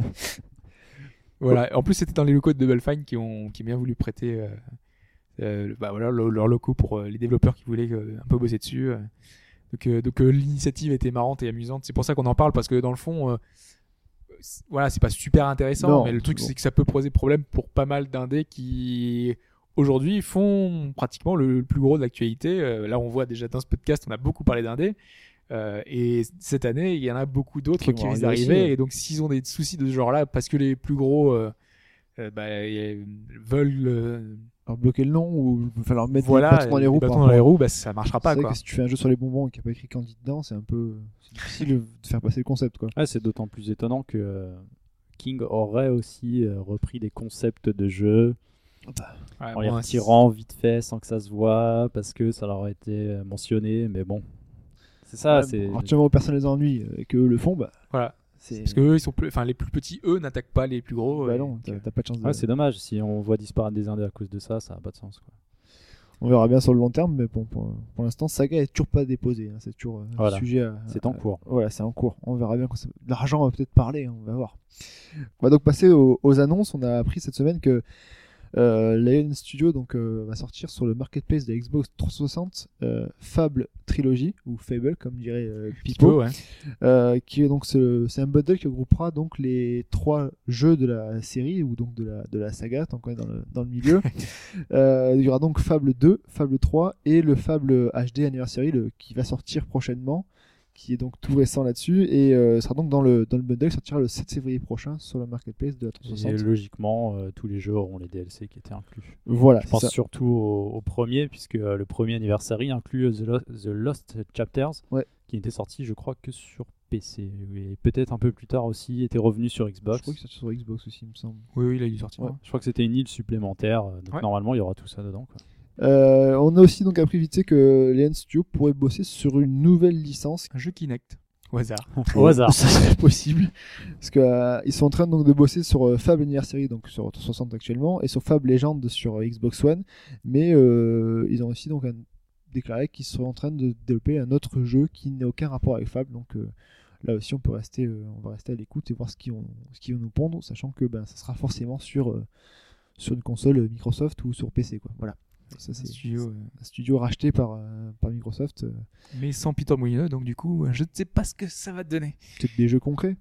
[SPEAKER 2] Voilà. En plus, c'était dans les locaux de Double Fine qui ont qui ont bien voulu prêter euh, bah voilà, le- leurs locaux pour euh, les développeurs qui voulaient euh, un peu bosser dessus. euh. Donc, euh, donc euh, l'initiative était marrante et amusante. C'est pour ça qu'on en parle parce que dans le fond, euh, voilà, c'est pas super intéressant,
[SPEAKER 1] Non,
[SPEAKER 2] mais le truc
[SPEAKER 1] bon.
[SPEAKER 2] c'est que ça peut poser problème pour pas mal d'indés qui aujourd'hui font pratiquement le, plus gros de l'actualité. Euh, là, on voit déjà dans ce podcast, on a beaucoup parlé d'indés. Euh, et cette année, il y en a beaucoup d'autres
[SPEAKER 1] Qui
[SPEAKER 2] qui,
[SPEAKER 1] vont arriver aussi.
[SPEAKER 2] Et donc, s'ils ont des soucis de ce genre-là, parce que les plus gros euh, euh, bah, veulent
[SPEAKER 1] bloquer le nom ou il va falloir mettre
[SPEAKER 2] voilà,
[SPEAKER 1] des bâtons dans les roues.
[SPEAKER 2] bâtons dans les roues, bah, ça marchera pas. Quoi.
[SPEAKER 1] que si tu fais un jeu sur les bonbons et qu'il n'y a pas écrit Candy dedans, c'est un peu difficile de faire passer le concept. Quoi.
[SPEAKER 3] Ouais, c'est d'autant plus étonnant que euh, King aurait aussi euh, repris des concepts de jeu
[SPEAKER 2] Ouais,
[SPEAKER 3] en les retirant vite fait sans que ça se voit parce que ça leur a été euh, mentionné. Mais bon, c'est ça.
[SPEAKER 1] Ouais,
[SPEAKER 3] c'est
[SPEAKER 1] bon, vois, aux personnes les ennuis et que le font, bah,
[SPEAKER 2] Voilà. Parce que eux, ils sont plus, enfin, les plus petits, eux, n'attaquent pas les plus gros.
[SPEAKER 1] Bah
[SPEAKER 2] et-
[SPEAKER 1] non, t'as pas de chance de.
[SPEAKER 3] Ouais, c'est dommage. Si on voit disparaître des indés à cause de ça, ça n'a pas de sens. Quoi.
[SPEAKER 1] On verra bien sur le long terme, mais bon, pour, pour l'instant, Saga est toujours pas déposé. hein, C'est toujours euh, un
[SPEAKER 3] Voilà.
[SPEAKER 1] sujet. à-
[SPEAKER 3] C'est en cours.
[SPEAKER 1] Voilà, c'est en cours. On verra bien quand ça... l'argent va peut-être parler, hein, on va voir. On va donc passer aux, aux annonces. On a appris cette semaine que euh, Lion Studio donc euh, va sortir sur le marketplace de Xbox 360 euh, Fable Trilogy ou Fable comme dirait euh, Pipo,
[SPEAKER 2] ouais.
[SPEAKER 1] qui est donc ce- c'est un bundle qui regroupera donc les trois jeux de la série ou donc de la de la saga tant qu'on est dans le dans le milieu. Il y aura donc Fable 2, Fable 3 et le Fable HD Anniversary le, qui va sortir prochainement, qui est donc tout récent là-dessus et euh, sera donc dans le dans le bundle qui sortira le 7 février prochain sur le marketplace de la
[SPEAKER 3] Et
[SPEAKER 1] 360.
[SPEAKER 3] logiquement, euh, tous les jeux auront les DLC qui étaient inclus.
[SPEAKER 1] Voilà,
[SPEAKER 3] Je pense
[SPEAKER 1] ça.
[SPEAKER 3] surtout au, au premier, puisque euh, le premier anniversary inclut The, Lo- The Lost Chapters,
[SPEAKER 1] Ouais.
[SPEAKER 3] qui n'était sorti, je crois, que sur PC. Et peut-être un peu plus tard aussi, était revenu sur Xbox.
[SPEAKER 1] Je crois qu'il sort sur Xbox aussi, il me semble.
[SPEAKER 2] Oui, oui, il a dû sortir.
[SPEAKER 1] Ouais.
[SPEAKER 2] hein.
[SPEAKER 3] Je crois que c'était une île supplémentaire, donc
[SPEAKER 2] Ouais.
[SPEAKER 3] normalement il y aura tout ça dedans. Quoi.
[SPEAKER 1] Euh, on a aussi donc appris vite fait que Lion Studio pourrait bosser sur une nouvelle licence
[SPEAKER 2] Un jeu Kinect. Au hasard.
[SPEAKER 3] Au hasard.
[SPEAKER 1] Ça serait possible. Parce que euh, ils sont en train donc de bosser sur euh, Fable Anniversary, donc sur 360 actuellement, et sur Fable Legend sur euh, Xbox One. Mais euh, ils ont aussi donc un- déclaré qu'ils seraient en train de développer un autre jeu qui n'a aucun rapport avec Fable. Donc euh, là aussi, on peut rester, euh, on va rester à l'écoute et voir ce qu'ils vont, ce qu'ils nous pondre, sachant que ben, ça sera forcément sur euh, sur une console Microsoft ou sur PC, quoi. Voilà. Ça
[SPEAKER 2] Un
[SPEAKER 1] c'est
[SPEAKER 2] studio, euh,
[SPEAKER 1] un studio racheté par euh, par Microsoft. euh,
[SPEAKER 2] mais sans Peter Molyneux, donc du coup, je ne sais pas ce que ça va te donner.
[SPEAKER 1] Peut-être des jeux concrets.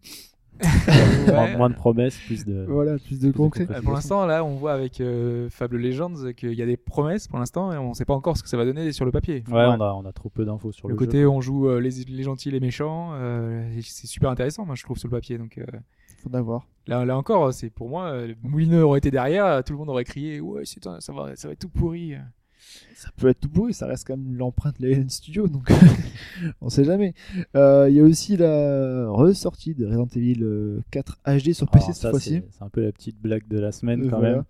[SPEAKER 3] Moins,
[SPEAKER 2] Ouais.
[SPEAKER 3] moins de promesses, plus de.
[SPEAKER 1] Voilà, plus de
[SPEAKER 3] de
[SPEAKER 1] concret.
[SPEAKER 2] Euh, pour l'instant, là, on voit avec euh, Fable Legends qu'il y a des promesses pour l'instant et on ne sait pas encore ce que ça va donner sur le papier.
[SPEAKER 3] Ouais, On, a, on a trop peu d'infos sur
[SPEAKER 2] Le
[SPEAKER 3] le,
[SPEAKER 2] côté
[SPEAKER 3] jeu.
[SPEAKER 2] on joue euh, les, les gentils, les méchants, euh, c'est super intéressant, moi je trouve sur le papier. Donc euh,
[SPEAKER 1] Faut en avoir.
[SPEAKER 2] là, là encore, c'est pour moi, euh, Moulineux aurait été derrière, euh, tout le monde aurait crié ouais, c'est un- ça va, ça va être tout pourri.
[SPEAKER 1] ça peut être tout pourri, ça reste quand même l'empreinte de Studio, donc on sait jamais. Euh, Il y a aussi la ressortie de Resident Evil euh, 4 HD sur PC
[SPEAKER 3] Alors,
[SPEAKER 1] cette fois-ci.
[SPEAKER 3] c'est un peu la petite blague de la semaine
[SPEAKER 1] Euh,
[SPEAKER 3] quand
[SPEAKER 1] voilà.
[SPEAKER 3] même.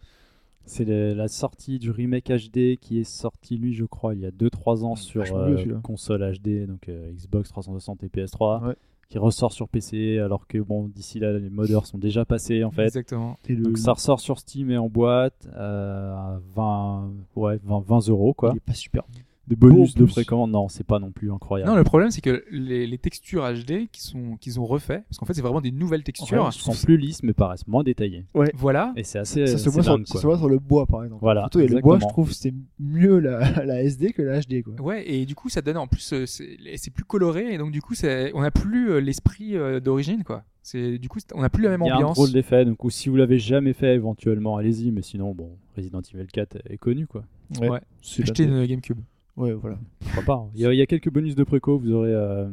[SPEAKER 3] C'est la sortie du remake HD qui est sorti, lui, je crois, il y a 2-3 ans sur euh, console HD, donc euh, Xbox 360 et PS3,
[SPEAKER 1] Ouais.
[SPEAKER 3] Qui ressort sur PC, alors que bon, d'ici là, les modeurs sont déjà passés en fait.
[SPEAKER 2] Exactement.
[SPEAKER 1] Et le-
[SPEAKER 3] Donc ça ressort sur Steam et en boîte euh, à 20, ouais, 20, 20 euros quoi.
[SPEAKER 1] il est pas super.
[SPEAKER 3] Des bonus
[SPEAKER 1] en
[SPEAKER 3] de précommande, non, c'est pas non plus incroyable.
[SPEAKER 2] Non, le problème c'est que les, les textures HD qui sont qu'ils ont refait, parce qu'en fait c'est vraiment des nouvelles textures.
[SPEAKER 3] Elles sont plus lisses mais paraissent moins détaillées.
[SPEAKER 2] Voilà.
[SPEAKER 3] Et c'est assez
[SPEAKER 1] Ça se, voit sur,
[SPEAKER 3] dingue,
[SPEAKER 1] ça
[SPEAKER 3] quoi.
[SPEAKER 1] se voit sur le bois par exemple.
[SPEAKER 3] Voilà,
[SPEAKER 1] Surtout, et le bois, je trouve c'est mieux la, la SD que la HD quoi.
[SPEAKER 2] Ouais, et du coup ça donne en plus euh, c'est c'est plus coloré et donc du coup c'est on n'a plus euh, l'esprit euh, d'origine quoi. C'est du coup, on n'a plus la même
[SPEAKER 3] Il y a un
[SPEAKER 2] ambiance.
[SPEAKER 3] drôle d'effet, donc si vous l'avez jamais fait, éventuellement, allez-y, mais sinon, bon, Resident Evil 4 est connu, quoi.
[SPEAKER 2] Ouais.
[SPEAKER 1] c'est
[SPEAKER 2] Acheter
[SPEAKER 1] la-
[SPEAKER 2] une GameCube.
[SPEAKER 1] Ouais, voilà.
[SPEAKER 3] Pourquoi pas. hein. Il y, a, il y a quelques bonus de préco, vous aurez, euh,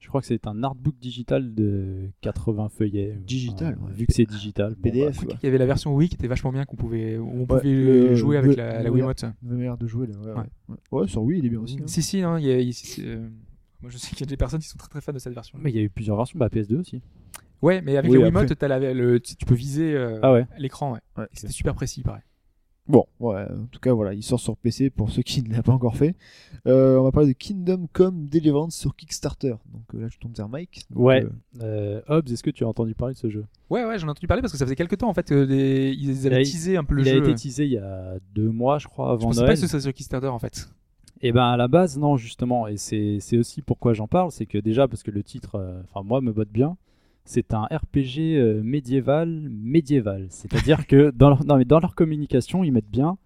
[SPEAKER 3] je crois que c'est un artbook digital de 80 feuillets.
[SPEAKER 1] Digital, ouais.
[SPEAKER 3] Vu que c'est digital. bon,
[SPEAKER 1] PDF,
[SPEAKER 3] bah,
[SPEAKER 1] ouais.
[SPEAKER 2] Il y avait la version Wii qui était vachement bien, qu'on pouvait, on
[SPEAKER 1] Ouais,
[SPEAKER 2] pouvait
[SPEAKER 1] le-
[SPEAKER 2] jouer avec
[SPEAKER 1] le-
[SPEAKER 2] la, la Wiimote.
[SPEAKER 1] La manière de jouer, là. Ouais,
[SPEAKER 2] Ouais.
[SPEAKER 1] ouais. ouais. Ouais, sur Wii, il est bien aussi. hein.
[SPEAKER 2] Si, si, non, il y a- il y a- c'est- euh, moi je sais qu'il y a des personnes qui sont très très fans de cette version.
[SPEAKER 3] Mais il y a eu plusieurs versions, bah PS2 aussi.
[SPEAKER 2] Ouais, mais avec
[SPEAKER 1] Oui,
[SPEAKER 2] la Wiimote, la- le, tu peux viser euh,
[SPEAKER 3] Ah ouais.
[SPEAKER 2] l'écran. Ouais. C'était super précis, pareil.
[SPEAKER 1] Bon, ouais, en tout cas, voilà, il sort sur PC pour ceux qui ne l'ont pas encore fait. Euh, on va parler de Kingdom Come Deliverance sur Kickstarter. Donc euh, là, je tombe vers Mike. Donc,
[SPEAKER 3] Ouais.
[SPEAKER 1] euh,
[SPEAKER 3] Euh, Hobbs, est-ce que tu as entendu parler de ce jeu?
[SPEAKER 2] Ouais, ouais, j'en ai entendu parler parce que ça faisait quelques temps en fait. des- ils avaient
[SPEAKER 3] Il a-
[SPEAKER 2] teasé un peu le
[SPEAKER 3] Il
[SPEAKER 2] jeu.
[SPEAKER 3] a été teasé il y a deux mois, je crois,
[SPEAKER 2] Je
[SPEAKER 3] avant
[SPEAKER 2] pensais pas
[SPEAKER 3] Noël.
[SPEAKER 2] que ce serait sur Kickstarter en fait.
[SPEAKER 3] Et ben à la base, non, justement. Et c'est aussi pourquoi j'en parle. C'est que déjà, parce que le titre, euh, enfin, moi, me botte bien. C'est un RPG euh, médiéval, médiéval. C'est-à-dire que dans leur, non, mais dans leur communication, ils mettent bien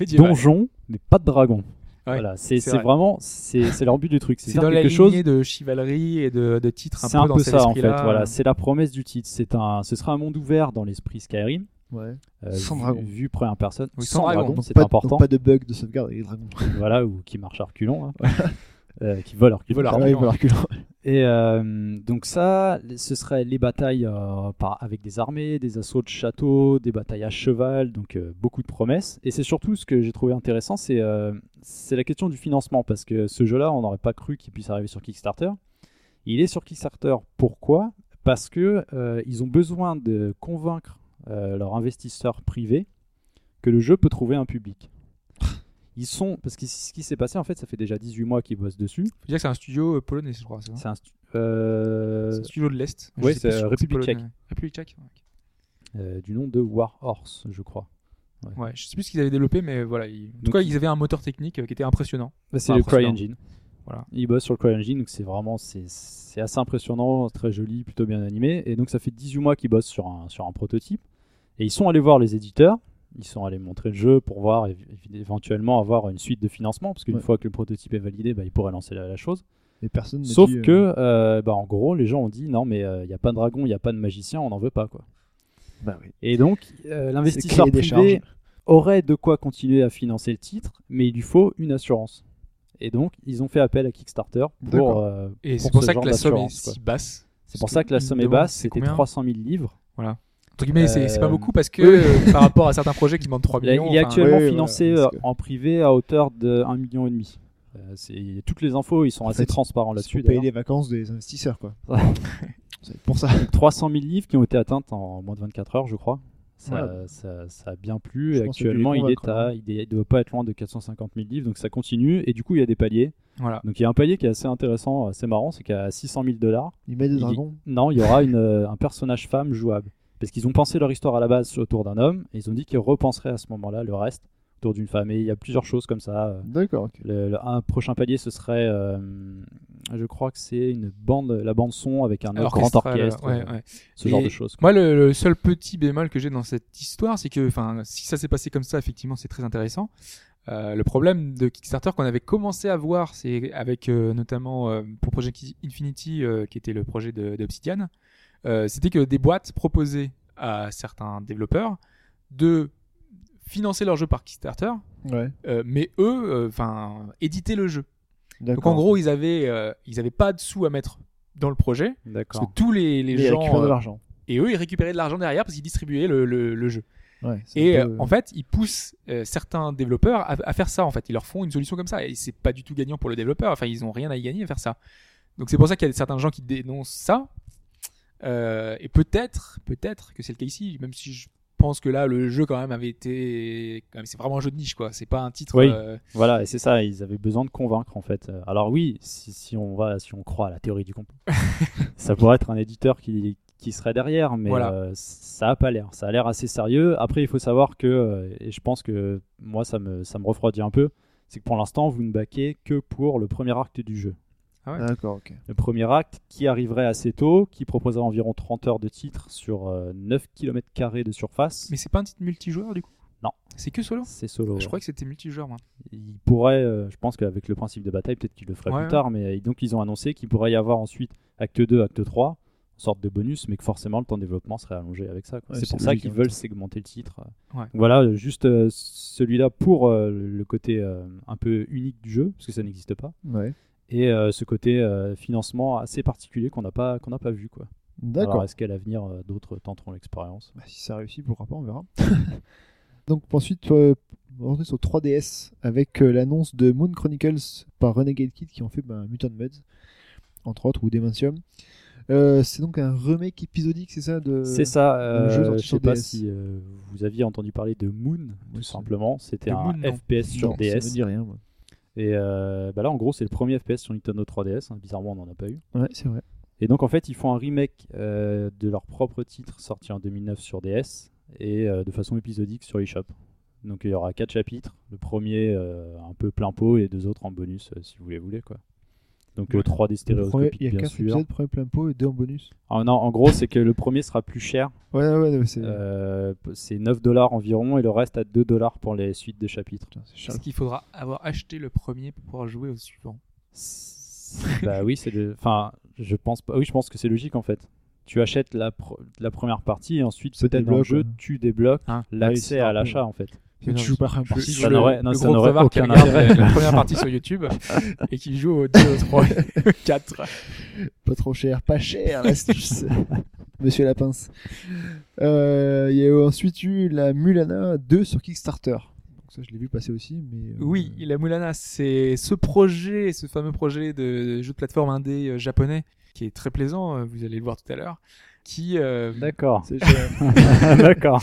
[SPEAKER 2] Médiéval.
[SPEAKER 3] donjon, mais pas de dragon.
[SPEAKER 2] Ouais,
[SPEAKER 3] voilà, c'est
[SPEAKER 2] c'est
[SPEAKER 3] c'est
[SPEAKER 2] vrai.
[SPEAKER 3] vraiment c'est c'est leur but du truc. C'est
[SPEAKER 2] dans la
[SPEAKER 3] quelque chose.
[SPEAKER 2] lignée de chevalerie et de, de titres un
[SPEAKER 3] C'est
[SPEAKER 2] peu
[SPEAKER 3] un peu ça en fait. Voilà, c'est la promesse du titre. C'est un, ce sera un monde ouvert dans l'esprit Skyrim,
[SPEAKER 1] ouais.
[SPEAKER 3] euh,
[SPEAKER 1] Sans
[SPEAKER 3] vu-
[SPEAKER 1] dragon.
[SPEAKER 3] vu première personne,
[SPEAKER 2] Oui,
[SPEAKER 3] sans,
[SPEAKER 2] sans dragon.
[SPEAKER 3] c'est
[SPEAKER 1] pas,
[SPEAKER 3] important.
[SPEAKER 1] donc pas de bug de sauvegarde avec les dragons.
[SPEAKER 3] Voilà, ou qui marche à reculons, hein. Euh, qui vole à reculons.
[SPEAKER 2] vole à
[SPEAKER 1] Ah.
[SPEAKER 3] Et euh, donc ça, ce serait les batailles euh, par, avec des armées, des assauts de châteaux, des batailles à cheval, donc euh, beaucoup de promesses. Et c'est surtout ce que j'ai trouvé intéressant, c'est euh, c'est la question du financement, parce que ce jeu-là, on n'aurait pas cru qu'il puisse arriver sur Kickstarter. Il est sur Kickstarter. Pourquoi? Parce que euh, ils ont besoin de convaincre euh, leurs investisseurs privés que le jeu peut trouver un public. Ils sont parce que ce qui s'est passé en fait, ça fait déjà 18 mois qu'ils bossent dessus.
[SPEAKER 2] Faut dire que c'est un studio euh, polonais, je crois. C'est
[SPEAKER 3] un, stu- euh,
[SPEAKER 2] un studio de l'Est.
[SPEAKER 3] Ouais,
[SPEAKER 2] plus
[SPEAKER 3] c'est
[SPEAKER 2] si
[SPEAKER 3] République tchèque.
[SPEAKER 2] République tchèque. ouais.
[SPEAKER 3] euh, du nom de War Horse, je crois.
[SPEAKER 2] Ouais, je sais plus ce qu'ils avaient développé, mais voilà. ils- En tout cas,
[SPEAKER 3] ils-
[SPEAKER 2] avaient un moteur technique euh, qui était impressionnant.
[SPEAKER 3] Bah, c'est
[SPEAKER 2] Enfin,
[SPEAKER 3] le. CryEngine.
[SPEAKER 2] Voilà.
[SPEAKER 3] Ils bossent sur le CryEngine, donc c'est vraiment c'est, c'est assez impressionnant, très joli, plutôt bien animé. Et donc ça fait 18 mois qu'ils bossent sur un, sur un prototype. Et ils sont allés voir les éditeurs, ils sont allés montrer le jeu pour voir éventuellement avoir une suite de financement, parce qu'une
[SPEAKER 1] Ouais.
[SPEAKER 3] fois que le prototype est validé, bah, ils pourraient lancer la, la chose.
[SPEAKER 1] Et personne ne
[SPEAKER 3] Sauf
[SPEAKER 1] dit, euh,
[SPEAKER 3] que, euh, bah, en gros, les gens ont dit non, mais il n'y a pas de dragon, il n'y a pas de magicien, on n'en veut pas. quoi.
[SPEAKER 1] Bah oui.
[SPEAKER 3] Et donc, euh, l'investisseur privé
[SPEAKER 1] charges.
[SPEAKER 3] aurait de quoi continuer à financer le titre, mais il lui faut une assurance. Et donc, ils ont fait appel à Kickstarter pour. Euh,
[SPEAKER 2] Et c'est pour
[SPEAKER 3] ce
[SPEAKER 2] ça que la somme est si basse.
[SPEAKER 3] C'est pour ça que la somme est basse, c'était
[SPEAKER 2] combien
[SPEAKER 3] 300 000 livres.
[SPEAKER 2] Entre guillemets, c'est c'est pas
[SPEAKER 3] Euh,
[SPEAKER 2] beaucoup parce que
[SPEAKER 1] oui.
[SPEAKER 2] euh, par rapport à certains projets qui demandent 3
[SPEAKER 3] Il, est-
[SPEAKER 2] millions.
[SPEAKER 3] il est
[SPEAKER 2] enfin,
[SPEAKER 3] actuellement financé euh,
[SPEAKER 1] que-
[SPEAKER 3] en privé à hauteur de 1,5 million. et demi. Euh, c'est- toutes les infos, ils sont
[SPEAKER 1] En
[SPEAKER 3] assez
[SPEAKER 1] fait,
[SPEAKER 3] transparents là-dessus.
[SPEAKER 1] pour payer les vacances des investisseurs, quoi. C'est pour ça.
[SPEAKER 3] 300 000 livres qui ont été atteintes en moins de 24 heures, je crois. Ça,
[SPEAKER 1] Ouais.
[SPEAKER 3] ça, ça a bien plu.
[SPEAKER 1] Je
[SPEAKER 3] actuellement, il est à, il il doit pas être loin de 450 000 livres, donc ça continue. Et du coup, il y a des paliers.
[SPEAKER 2] Voilà.
[SPEAKER 3] Donc il y a un palier qui est assez intéressant, assez marrant, c'est qu'à 600 000 dollars,
[SPEAKER 1] Ils mettent des
[SPEAKER 3] Il-
[SPEAKER 1] dragons.
[SPEAKER 3] non, il y aura une, euh, un personnage femme jouable. Parce qu'ils ont pensé leur histoire à la base autour d'un homme, et ils ont dit qu'ils repenseraient à ce moment-là le reste autour d'une femme. Et il y a plusieurs choses comme ça.
[SPEAKER 1] D'accord.
[SPEAKER 3] Le, le- un prochain palier, ce serait, euh, je crois que c'est une bande, la bande son avec un autre grand orchestre,
[SPEAKER 2] ouais,
[SPEAKER 3] euh,
[SPEAKER 2] ouais.
[SPEAKER 3] ce genre de choses.
[SPEAKER 2] Moi, le, le seul petit bémol que j'ai dans cette histoire, c'est que, enfin, si ça s'est passé comme ça, effectivement, c'est très intéressant. Euh, le problème de Kickstarter qu'on avait commencé à voir, c'est avec euh, notamment euh, pour Project Infinity, euh, qui était le projet de, de Obsidian, euh, c'était que des boîtes proposaient à certains développeurs de financer leur jeu par Kickstarter,
[SPEAKER 1] Ouais.
[SPEAKER 2] euh, mais eux, euh, enfin, éditer le jeu. Donc en gros, ils avaient, euh, ils avaient pas de sous à mettre dans le projet, parce
[SPEAKER 3] D'accord.
[SPEAKER 2] que tous les, les
[SPEAKER 1] Et ils
[SPEAKER 2] gens,
[SPEAKER 1] de
[SPEAKER 2] euh,
[SPEAKER 1] l'argent.
[SPEAKER 2] et eux, ils récupéraient de l'argent derrière parce qu'ils distribuaient le, le- le jeu.
[SPEAKER 1] Ouais,
[SPEAKER 2] Et euh,
[SPEAKER 1] peu-
[SPEAKER 2] en fait, ils poussent euh, certains développeurs à, à faire ça. En fait, ils leur font une solution comme ça. Et c'est pas du tout gagnant pour le développeur. Enfin, ils ont rien à y gagner à faire ça. Donc c'est pour ça qu'il y a certains gens qui dénoncent ça. Euh, et peut-être, peut-être que c'est le cas ici, même si je pense que là, le jeu quand même avait été, même, c'est vraiment un jeu de niche, quoi. C'est pas un titre.
[SPEAKER 3] Oui.
[SPEAKER 2] euh,
[SPEAKER 3] Voilà, et c'est ça, ils avaient besoin de convaincre en fait. Euh, Alors oui, si, si on va, si on croit à la théorie du complot, ça pourrait être un éditeur qui, qui serait derrière, mais
[SPEAKER 2] Voilà.
[SPEAKER 3] euh, ça a pas l'air. Ça a l'air assez sérieux. Après, il faut savoir que, et je pense que moi, ça me, ça me refroidit un peu, c'est que pour l'instant, vous ne baquez que pour le premier acte du jeu.
[SPEAKER 1] Ah, D'accord, ok.
[SPEAKER 3] Le premier acte qui arriverait assez tôt, qui proposerait environ 30 heures de titre sur euh, 9 km de surface.
[SPEAKER 2] Mais c'est pas un titre multijoueur du coup?
[SPEAKER 3] Non.
[SPEAKER 2] C'est que solo?
[SPEAKER 3] C'est solo.
[SPEAKER 2] Je crois que c'était multijoueur. Moi.
[SPEAKER 3] il pourrait, euh, je pense qu'avec le principe de bataille, peut-être qu'ils le feraient
[SPEAKER 2] Ouais,
[SPEAKER 3] plus tard, mais euh, donc ils ont annoncé qu'il pourrait y avoir ensuite acte 2, acte 3, sorte de bonus, mais que forcément le temps de développement serait allongé avec ça. c'est pour ça qu'ils
[SPEAKER 1] en
[SPEAKER 3] veulent segmenter le titre.
[SPEAKER 2] Ouais.
[SPEAKER 3] Voilà, juste euh, celui-là pour euh, le côté euh, un peu unique du jeu, parce que ça n'existe pas,
[SPEAKER 1] Ouais.
[SPEAKER 3] Et euh, ce côté euh, financement assez particulier qu'on n'a pas, qu'on n'a pas vu. Quoi.
[SPEAKER 1] D'accord.
[SPEAKER 3] Alors est-ce qu'à l'avenir, euh, d'autres tenteront l'expérience?
[SPEAKER 1] Bah, si ça réussit, pourquoi pas, on verra. Donc ensuite, euh, on va rentrer sur 3DS avec euh, l'annonce de Moon Chronicles par Renegade Kid qui ont fait bah, Mutant Muds, entre autres, ou Dementium. Euh, c'est donc un remake épisodique, c'est ça de...
[SPEAKER 3] C'est ça.
[SPEAKER 1] le jeu
[SPEAKER 3] euh,
[SPEAKER 1] sorti
[SPEAKER 3] je
[SPEAKER 1] sur
[SPEAKER 3] sais pas
[SPEAKER 1] DS.
[SPEAKER 3] si euh, vous aviez entendu parler de Moon, tout
[SPEAKER 1] ça-
[SPEAKER 3] simplement. C'était un
[SPEAKER 2] Moon, non.
[SPEAKER 3] FPS sur
[SPEAKER 1] Non,
[SPEAKER 3] DS.
[SPEAKER 1] Ça me dit rien, moi.
[SPEAKER 3] Et euh, bah là, en gros, c'est le premier FPS sur Nintendo 3DS. hein. Bizarrement, on n'en a pas eu.
[SPEAKER 1] Ouais, c'est vrai.
[SPEAKER 3] Et donc, en fait, ils font un remake euh, de leur propre titre sorti en 2009 sur DS et euh, de façon épisodique sur eShop. Donc, il y aura quatre chapitres. Le premier un peu plein pot et deux autres en bonus, si vous les voulez. Quoi. Donc, euh,
[SPEAKER 2] Ouais.
[SPEAKER 3] 3D
[SPEAKER 1] Le premier-
[SPEAKER 3] stéréoscopique,
[SPEAKER 1] il y a
[SPEAKER 3] bien
[SPEAKER 1] 4
[SPEAKER 3] sûr.
[SPEAKER 1] épisodes, premier plein pot et 2 en bonus.
[SPEAKER 3] Ah, non, en gros, c'est que le premier sera plus cher.
[SPEAKER 1] Ouais, ouais, ouais, c'est
[SPEAKER 3] Euh, c'est 9 dollars environ et le reste à 2 dollars pour les suites de chapitres.
[SPEAKER 2] Est-ce qu'il faudra avoir acheté le premier pour pouvoir jouer au suivant?
[SPEAKER 3] Bah oui, c'est le. Enfin, je pense pas. Oui, je pense que c'est logique en fait. Tu achètes la, pro- la première partie et ensuite peut-être dans le jeu
[SPEAKER 1] ouais.
[SPEAKER 3] tu débloques
[SPEAKER 2] Hein
[SPEAKER 3] l'accès
[SPEAKER 1] Oui,
[SPEAKER 3] à l'achat en fait.
[SPEAKER 1] Tu joues pas à un parti,
[SPEAKER 3] Ça
[SPEAKER 2] le-
[SPEAKER 3] n'aurait- non, ça n'aurait aucun intérêt.
[SPEAKER 2] la première partie sur YouTube et qui joue au 2, au 3, au 4.
[SPEAKER 1] Pas trop cher, pas cher, l'astuce. Monsieur la pince. Euh, Il y a ensuite eu la Mulana 2 sur Kickstarter. Donc ça, je l'ai vu passer aussi, mais. euh,
[SPEAKER 2] Oui, la Mulana, c'est ce projet, ce fameux projet de jeu de plateforme indé euh, japonais qui est très plaisant, euh, vous allez le voir tout à l'heure, qui, euh,
[SPEAKER 3] D'accord. D'accord.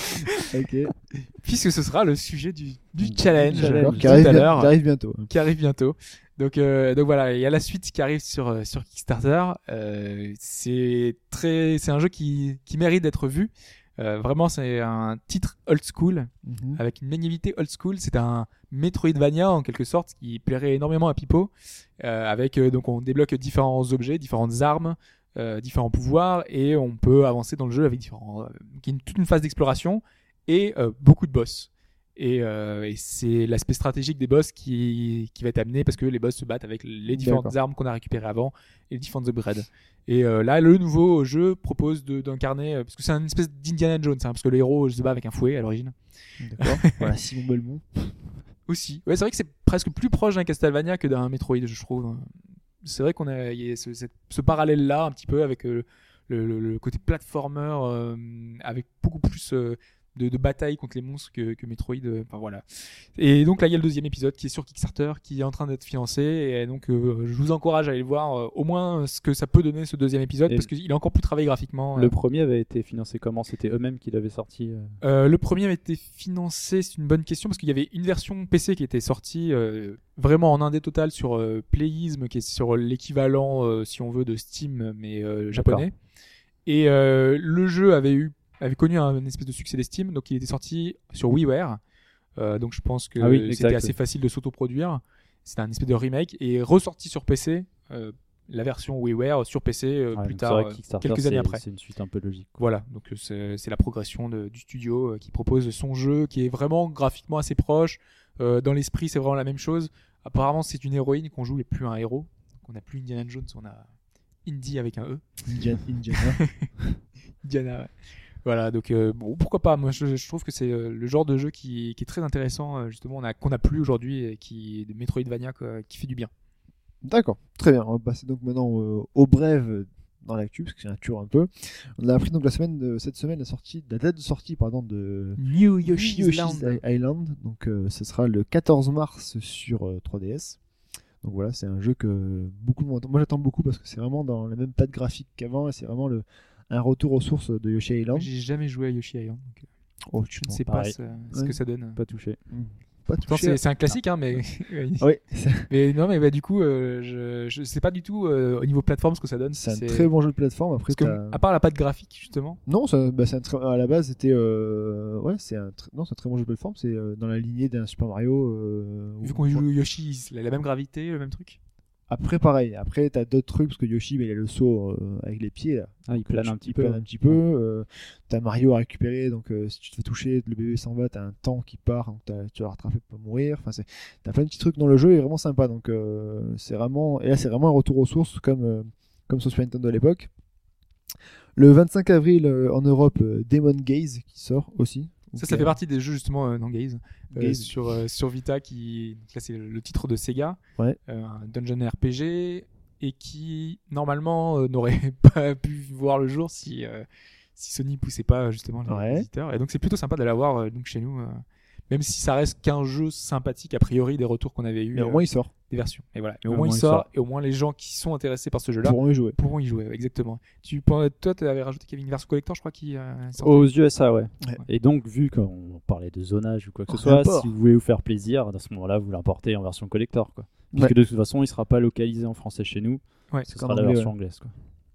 [SPEAKER 1] ok.
[SPEAKER 2] puisque ce sera le sujet du, du challenge,
[SPEAKER 1] qui arrive,
[SPEAKER 2] à
[SPEAKER 1] bien-
[SPEAKER 2] l'heure.
[SPEAKER 1] qui arrive bientôt.
[SPEAKER 2] qui arrive bientôt. Donc, euh, donc voilà, il y a la suite qui arrive sur euh, sur Kickstarter. Euh, c'est très, c'est un jeu qui qui mérite d'être vu. Euh, vraiment, c'est un titre old school
[SPEAKER 1] Mhm.
[SPEAKER 2] avec une maniabilité old school. C'est un Metroidvania en quelque sorte qui plairait énormément à Pipo. Euh, avec euh, donc on débloque différents objets, différentes armes, euh, différents pouvoirs et on peut avancer dans le jeu avec différents, euh, qui est toute une phase d'exploration et euh, beaucoup de boss. Et, euh, et c'est l'aspect stratégique des boss qui, qui va être amené parce que les boss se battent avec les différentes armes qu'on a récupérées avant et les différentes upgrades. Et euh, là, le nouveau jeu propose d'incarner, parce que c'est une espèce d'Indiana Jones, hein, parce que le héros se bat avec un fouet à l'origine.
[SPEAKER 1] D'accord. voilà, Simon Belmont.
[SPEAKER 2] Aussi. Ouais, c'est vrai que c'est presque plus proche d'un Castlevania que d'un Metroid, je trouve. C'est vrai qu'on a, y ce, ce parallèle-là un petit peu avec euh, le côté platformer, euh, avec beaucoup plus euh, de, de bataille contre les monstres que, que Metroid. euh, Enfin voilà. Et donc là, il y a le deuxième épisode qui est sur Kickstarter, qui est en train d'être financé. Et donc, euh, je vous encourage à aller voir euh, au moins ce que ça peut donner ce deuxième épisode,
[SPEAKER 3] Et
[SPEAKER 2] parce qu'il est encore plus travaillé graphiquement.
[SPEAKER 3] Le premier avait été financé comment? C'était eux-mêmes qui l'avaient sorti
[SPEAKER 2] le premier avait été financé, c'est une bonne question parce qu'il y avait une version PC qui était sortie vraiment en indé total sur Playism, qui est sur l'équivalent, si on veut, de Steam mais japonais. Et euh, le jeu avait eu avait connu un, une espèce de succès d'estime, donc il était sorti sur WiiWare. Euh, donc je pense que
[SPEAKER 3] Ah oui,
[SPEAKER 2] c'était assez facile de s'autoproduire. C'était un espèce de remake et ressorti sur PC. euh, la version WiiWare sur PC euh,
[SPEAKER 3] Ouais,
[SPEAKER 2] plus tard,
[SPEAKER 3] que
[SPEAKER 2] quelques années après.
[SPEAKER 3] C'est une suite un peu logique.
[SPEAKER 2] Voilà, donc c'est la progression de- du studio euh, qui propose son jeu qui est vraiment graphiquement assez proche. Euh, dans l'esprit, c'est vraiment la même chose. Apparemment, c'est une héroïne qu'on joue et plus un héros. Donc, on n'a plus Indiana Jones, on a Indy avec un E.
[SPEAKER 1] Indiana. Indiana.
[SPEAKER 2] Indiana, ouais. Voilà, donc euh, bon, pourquoi pas. Moi, je, je trouve que c'est euh, le genre de jeu qui, qui est très intéressant, euh, justement, on a- qu'on n'a plus aujourd'hui et qui de Metroidvania quoi, qui fait du bien.
[SPEAKER 1] D'accord, très bien. On va passer donc maintenant euh, au brève dans l'actu, parce que c'est un tour un peu. On a appris donc la semaine de, cette semaine la sortie, la date de sortie pardon de
[SPEAKER 2] New
[SPEAKER 1] Yoshi's Island. Donc euh, ce sera le 14 mars sur euh, 3DS. Donc voilà, c'est un jeu que beaucoup de monde. Moi j'attends beaucoup parce que c'est vraiment dans la même patte graphique qu'avant et c'est vraiment le un retour aux sources de Yoshi Island.
[SPEAKER 2] J'ai jamais joué à Yoshi Island, donc euh,
[SPEAKER 1] Oh,
[SPEAKER 2] je ne sais pas ce, ce
[SPEAKER 1] Ouais.
[SPEAKER 2] que ça donne.
[SPEAKER 3] Pas touché.
[SPEAKER 1] pas
[SPEAKER 2] Pourtant,
[SPEAKER 1] touché.
[SPEAKER 2] c'est c'est un classique, hein, mais.
[SPEAKER 1] Oui,
[SPEAKER 2] Mais non, mais bah, du coup, euh, je, je sais pas du tout euh, au niveau plateforme ce que ça donne.
[SPEAKER 1] c'est un très bon jeu de plateforme. Après,
[SPEAKER 2] Parce que, à part la patte graphique, justement,
[SPEAKER 1] Non, ça, bah, c'est un à la base c'était euh, ouais, c'est un tr- non, c'est un très bon jeu de plateforme, c'est euh, dans la lignée d'un Super Mario euh,
[SPEAKER 2] vu qu'on joue Yoshi, il a la même gravité, le même truc.
[SPEAKER 1] Après pareil, après t'as d'autres trucs parce que Yoshi bah, il a le saut euh, avec les pieds là.
[SPEAKER 3] Ah, il plane un petit
[SPEAKER 1] Il
[SPEAKER 3] peu.
[SPEAKER 1] plane un petit peu. euh, t'as Mario à récupérer donc euh, si tu te fais toucher, le bébé s'en va, t'as un temps qui part donc tu vas rattraper pour pas mourir. Enfin c'est t'as plein de petits trucs dans le jeu et vraiment sympa donc c'est vraiment et là c'est vraiment un retour aux sources comme comme sur Super Nintendo à l'époque. Le 25 avril en Europe, Demon Gaze qui sort aussi.
[SPEAKER 2] Ça, ça fait
[SPEAKER 1] euh,
[SPEAKER 2] partie des jeux justement euh, dans Gaze, euh,
[SPEAKER 1] Gaze.
[SPEAKER 2] sur, euh, sur Vita, qui là c'est le titre de Sega,
[SPEAKER 1] Ouais.
[SPEAKER 2] Un dungeon RPG, et qui normalement n'aurait pas pu voir le jour si, si Sony poussait pas justement les
[SPEAKER 1] Ouais.
[SPEAKER 2] visiteurs. Et donc c'est plutôt sympa de l'avoir donc chez nous, même si ça reste qu'un jeu sympathique a priori des retours qu'on avait eu
[SPEAKER 1] Mais au
[SPEAKER 2] euh,
[SPEAKER 1] moins il sort.
[SPEAKER 2] des versions. Et voilà, mais au moins il sort, et au moins les gens qui sont intéressés par ce jeu-là
[SPEAKER 1] Pourront y jouer.
[SPEAKER 2] pourront y jouer. Exactement. Tu toi, tu avais rajouté qu'il y avait une version collector, je crois, qui euh.
[SPEAKER 3] Aux USA, ouais.
[SPEAKER 1] Ouais.
[SPEAKER 3] Et donc, vu qu'on parlait de zonage ou quoi que ce
[SPEAKER 1] En
[SPEAKER 3] soit, si vous voulez vous faire plaisir, à ce moment-là, vous l'importez en version collector. Quoi. Puisque
[SPEAKER 1] Ouais.
[SPEAKER 3] de toute façon, il sera pas localisé en français chez nous.
[SPEAKER 2] Ouais.
[SPEAKER 3] Ce sera la
[SPEAKER 1] anglais,
[SPEAKER 3] version
[SPEAKER 1] ouais.
[SPEAKER 3] anglaise. Quoi.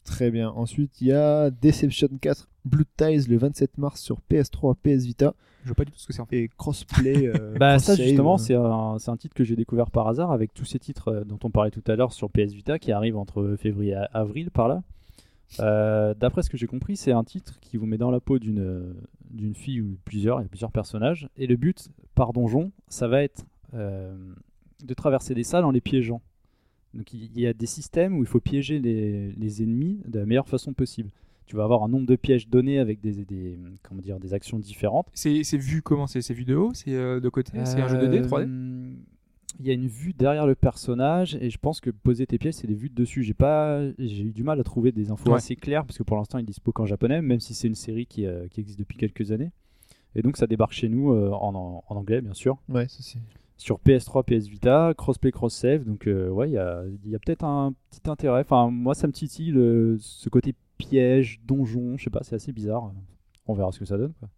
[SPEAKER 1] Très bien. Ensuite, il y a Deception 4 Blood Ties le 27 mars sur PS3, PS Vita
[SPEAKER 2] Je vois pas du tout ce que c'est en fait.
[SPEAKER 1] et crossplay. euh,
[SPEAKER 3] Bah, ça, justement,
[SPEAKER 1] euh,
[SPEAKER 3] c'est un, c'est un titre que j'ai découvert par hasard avec tous ces titres euh, dont on parlait tout à l'heure sur PS Vita qui arrivent entre février et avril par là. Euh, D'après ce que j'ai compris, c'est un titre qui vous met dans la peau d'une d'une fille ou plusieurs, il y a plusieurs personnages. Et le but, par donjon, ça va être euh, de traverser des salles en les piégeant. Donc il il y a des systèmes où il faut piéger les, les ennemis de la meilleure façon possible. Tu vas avoir un nombre de pièges donnés avec des, des, comment dire, des actions différentes.
[SPEAKER 2] C'est c'est vu comment? C'est c'est vu de haut? C'est euh, de côté? C'est un jeu 2D, 3D
[SPEAKER 3] Euh, Il y a une vue derrière le personnage et je pense que poser tes pièges, c'est des vues de dessus. J'ai pas, j'ai eu du mal à trouver des infos
[SPEAKER 2] Ouais.
[SPEAKER 3] assez claires parce que pour l'instant, il dispo qu'en japonais, même si c'est une série qui, euh, qui existe depuis quelques années. Et donc, ça débarque chez nous euh, en, en- anglais, bien sûr,
[SPEAKER 1] Ouais, ça c'est.
[SPEAKER 3] sur PS3, PS Vita, crossplay, cross-save. Donc, euh, ouais, il y a, il y a peut-être un petit intérêt. Enfin, moi, ça me titille le- ce côté piège, donjon. Je sais pas, c'est assez bizarre. On verra ce que ça donne. Quoi.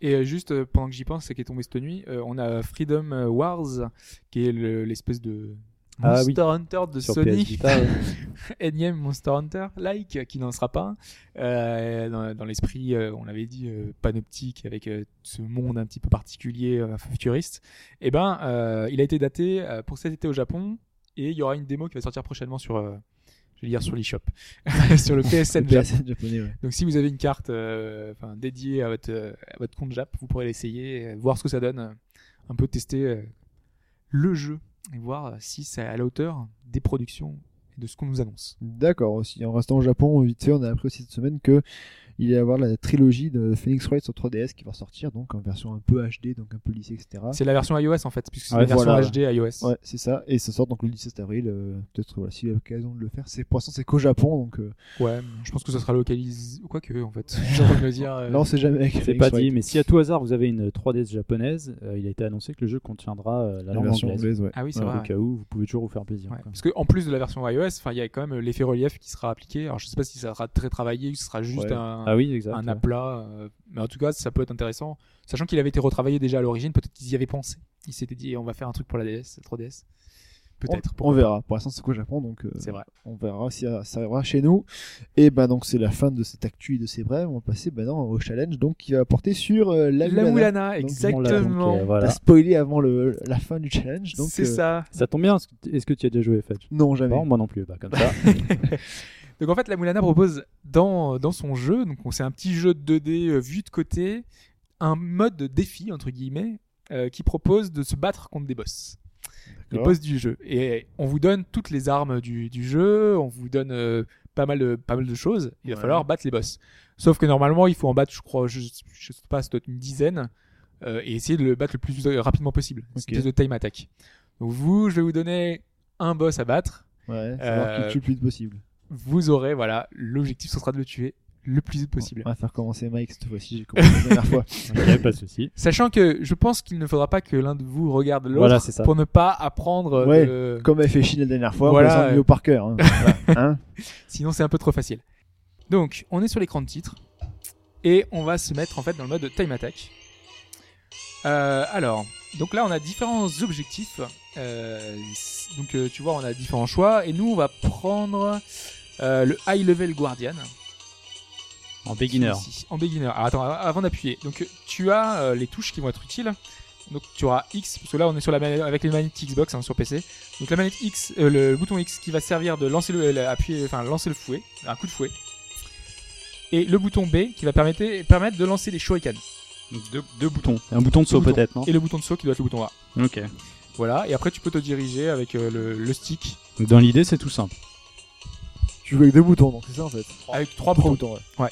[SPEAKER 2] Et euh, juste euh, pendant que j'y pense, c'est qui est tombé cette nuit, euh, on a Freedom Wars, qui est le- l'espèce de
[SPEAKER 3] Ah oui.
[SPEAKER 2] Monster Hunter de
[SPEAKER 3] Sur
[SPEAKER 2] Sony,
[SPEAKER 3] PS Vita, ouais.
[SPEAKER 2] énième Monster Hunter, like, qui n'en sera pas. Euh, dans dans l'esprit, euh, on l'avait dit, euh, panoptique, avec ce monde un petit peu particulier, futuriste. Et ben, euh, il a été daté pour cet été au Japon, et il y aura une démo qui va sortir prochainement sur, je vais dire sur l'eShop, sur le PSN
[SPEAKER 1] Le
[SPEAKER 2] Japon.
[SPEAKER 1] PSN japonais, ouais.
[SPEAKER 2] Donc si vous avez une carte euh, dédiée à votre, euh, à votre compte Jap, vous pourrez l'essayer, euh, voir ce que ça donne, un peu tester le jeu et voir si c'est à la hauteur des productions et de ce qu'on nous annonce.
[SPEAKER 1] D'accord aussi. En restant au Japon, vite fait, on a appris aussi cette semaine que il va y avoir la trilogie de Phoenix Wright sur 3DS qui va sortir, donc en version un peu HD, donc un peu lissée, etc.
[SPEAKER 2] C'est la version iOS en fait, puisque c'est
[SPEAKER 3] Ouais,
[SPEAKER 2] la version
[SPEAKER 1] voilà.
[SPEAKER 2] HD iOS.
[SPEAKER 1] Ouais, c'est ça. Et ça sort donc le 17 avril. euh, Peut-être, voilà, s'il y a l'occasion de le faire. C'est, pour l'instant, c'est qu'au Japon, donc euh,
[SPEAKER 2] Ouais, je pense que ça sera localisé, quoique en fait, j'ai envie de dire. euh,
[SPEAKER 1] là, on sait jamais
[SPEAKER 3] C'est pas
[SPEAKER 1] Wright.
[SPEAKER 3] dit, mais si à tout hasard vous avez une 3DS japonaise, euh, il a été annoncé que le jeu contiendra euh, la
[SPEAKER 1] La version
[SPEAKER 3] anglaise.
[SPEAKER 1] anglaise, ouais.
[SPEAKER 2] Ah oui, c'est vrai.
[SPEAKER 3] Au cas où, vous pouvez toujours vous faire plaisir.
[SPEAKER 2] Ouais,
[SPEAKER 3] quoi.
[SPEAKER 2] parce que en plus de la version iOS, enfin il y a quand même l'effet relief qui sera appliqué. Alors je sais pas si ça sera très travaillé ou si ce sera juste
[SPEAKER 1] Ouais.
[SPEAKER 2] un,
[SPEAKER 3] Ah oui, exact.
[SPEAKER 2] un
[SPEAKER 3] ouais.
[SPEAKER 2] aplat. euh, mais en tout cas, ça peut être intéressant. Sachant qu'il avait été retravaillé déjà à l'origine, peut-être qu'ils y avaient pensé. Ils s'étaient dit, on va faire un truc pour la DS, 3DS. Peut-être.
[SPEAKER 1] On, on verra. Pour l'instant, c'est qu'au Japon, donc euh.
[SPEAKER 2] C'est vrai.
[SPEAKER 1] on verra si ça, ça arrivera chez nous. Et ben donc c'est la fin de cette actu et de ces brèves. On va passer maintenant au challenge, donc qui va porter sur euh, la,
[SPEAKER 2] La
[SPEAKER 1] Mulana.
[SPEAKER 2] Moulana,
[SPEAKER 3] l'a, donc,
[SPEAKER 2] exactement.
[SPEAKER 3] euh, voilà.
[SPEAKER 1] T'as spoilé avant le, la fin du challenge, donc
[SPEAKER 2] C'est
[SPEAKER 1] euh,
[SPEAKER 2] ça.
[SPEAKER 3] Ça tombe bien, est-ce que- tu as déjà joué, Fetch?
[SPEAKER 1] Non, jamais.
[SPEAKER 3] Non, moi non plus. Bah, comme ça.
[SPEAKER 2] Donc en fait, la Moulana propose dans, dans son jeu, donc on- c'est un petit jeu de 2D euh, vu de côté, un mode de défi, entre guillemets, euh, qui propose de se battre contre des boss. Les boss du jeu. Et on vous donne toutes les armes du, du jeu, on vous donne euh, pas, mal de, pas mal de choses. Il va
[SPEAKER 1] Ouais.
[SPEAKER 2] falloir battre les boss. Sauf que normalement, il faut en battre, je crois, je, je sais pas, c'est une dizaine, euh, et essayer de le battre le plus rapidement possible. C'est
[SPEAKER 1] Ok.
[SPEAKER 2] une espèce de time attack. Donc vous, je vais vous donner un boss à battre.
[SPEAKER 1] Ouais, tue le plus vite possible.
[SPEAKER 2] Vous aurez, voilà, l'objectif, ce sera de le tuer le plus vite possible.
[SPEAKER 1] On va faire commencer Mike cette fois-ci, j'ai commencé la dernière fois.
[SPEAKER 3] Ok, pas de souci.
[SPEAKER 2] Sachant que je pense qu'il ne faudra pas que l'un de vous regarde l'autre
[SPEAKER 3] Voilà, c'est ça.
[SPEAKER 2] pour ne pas apprendre.
[SPEAKER 1] Ouais.
[SPEAKER 2] de-
[SPEAKER 1] Comme elle fait chier la dernière fois,
[SPEAKER 2] Voilà,
[SPEAKER 1] on
[SPEAKER 2] euh.
[SPEAKER 1] par cœur. Hein. Voilà. Hein
[SPEAKER 2] Sinon, c'est un peu trop facile. Donc, on est sur l'écran de titre et on va se mettre en fait dans le mode time attack. Euh, alors, donc là, on a différents objectifs. Euh, donc, euh, tu vois, on a différents choix et nous, on va prendre euh, le high level guardian.
[SPEAKER 3] En beginner.
[SPEAKER 2] Ici, en beginner. Alors, attends, avant d'appuyer. Donc, tu as euh, les touches qui vont être utiles. Donc, tu auras X, parce que là, on est sur la avec les manettes Xbox hein, sur PC. Donc, la manette X, euh, le bouton X qui va servir de lancer le, le- appuyer, enfin, lancer le fouet, un coup de fouet. Et le bouton B qui va permettre, permettre de lancer les shurikens.
[SPEAKER 3] Donc, deux, deux boutons. Et un bouton de saut peut-être, non
[SPEAKER 2] Et le bouton de saut qui doit être le bouton A.
[SPEAKER 3] Ok.
[SPEAKER 2] Voilà. Et après, tu peux te diriger avec euh, le, le stick.
[SPEAKER 3] Donc dans l'idée, c'est tout simple.
[SPEAKER 1] Tu joues avec deux boutons, donc c'est ça en fait.
[SPEAKER 2] avec trois
[SPEAKER 1] Trois
[SPEAKER 2] boutons.
[SPEAKER 1] boutons, ouais.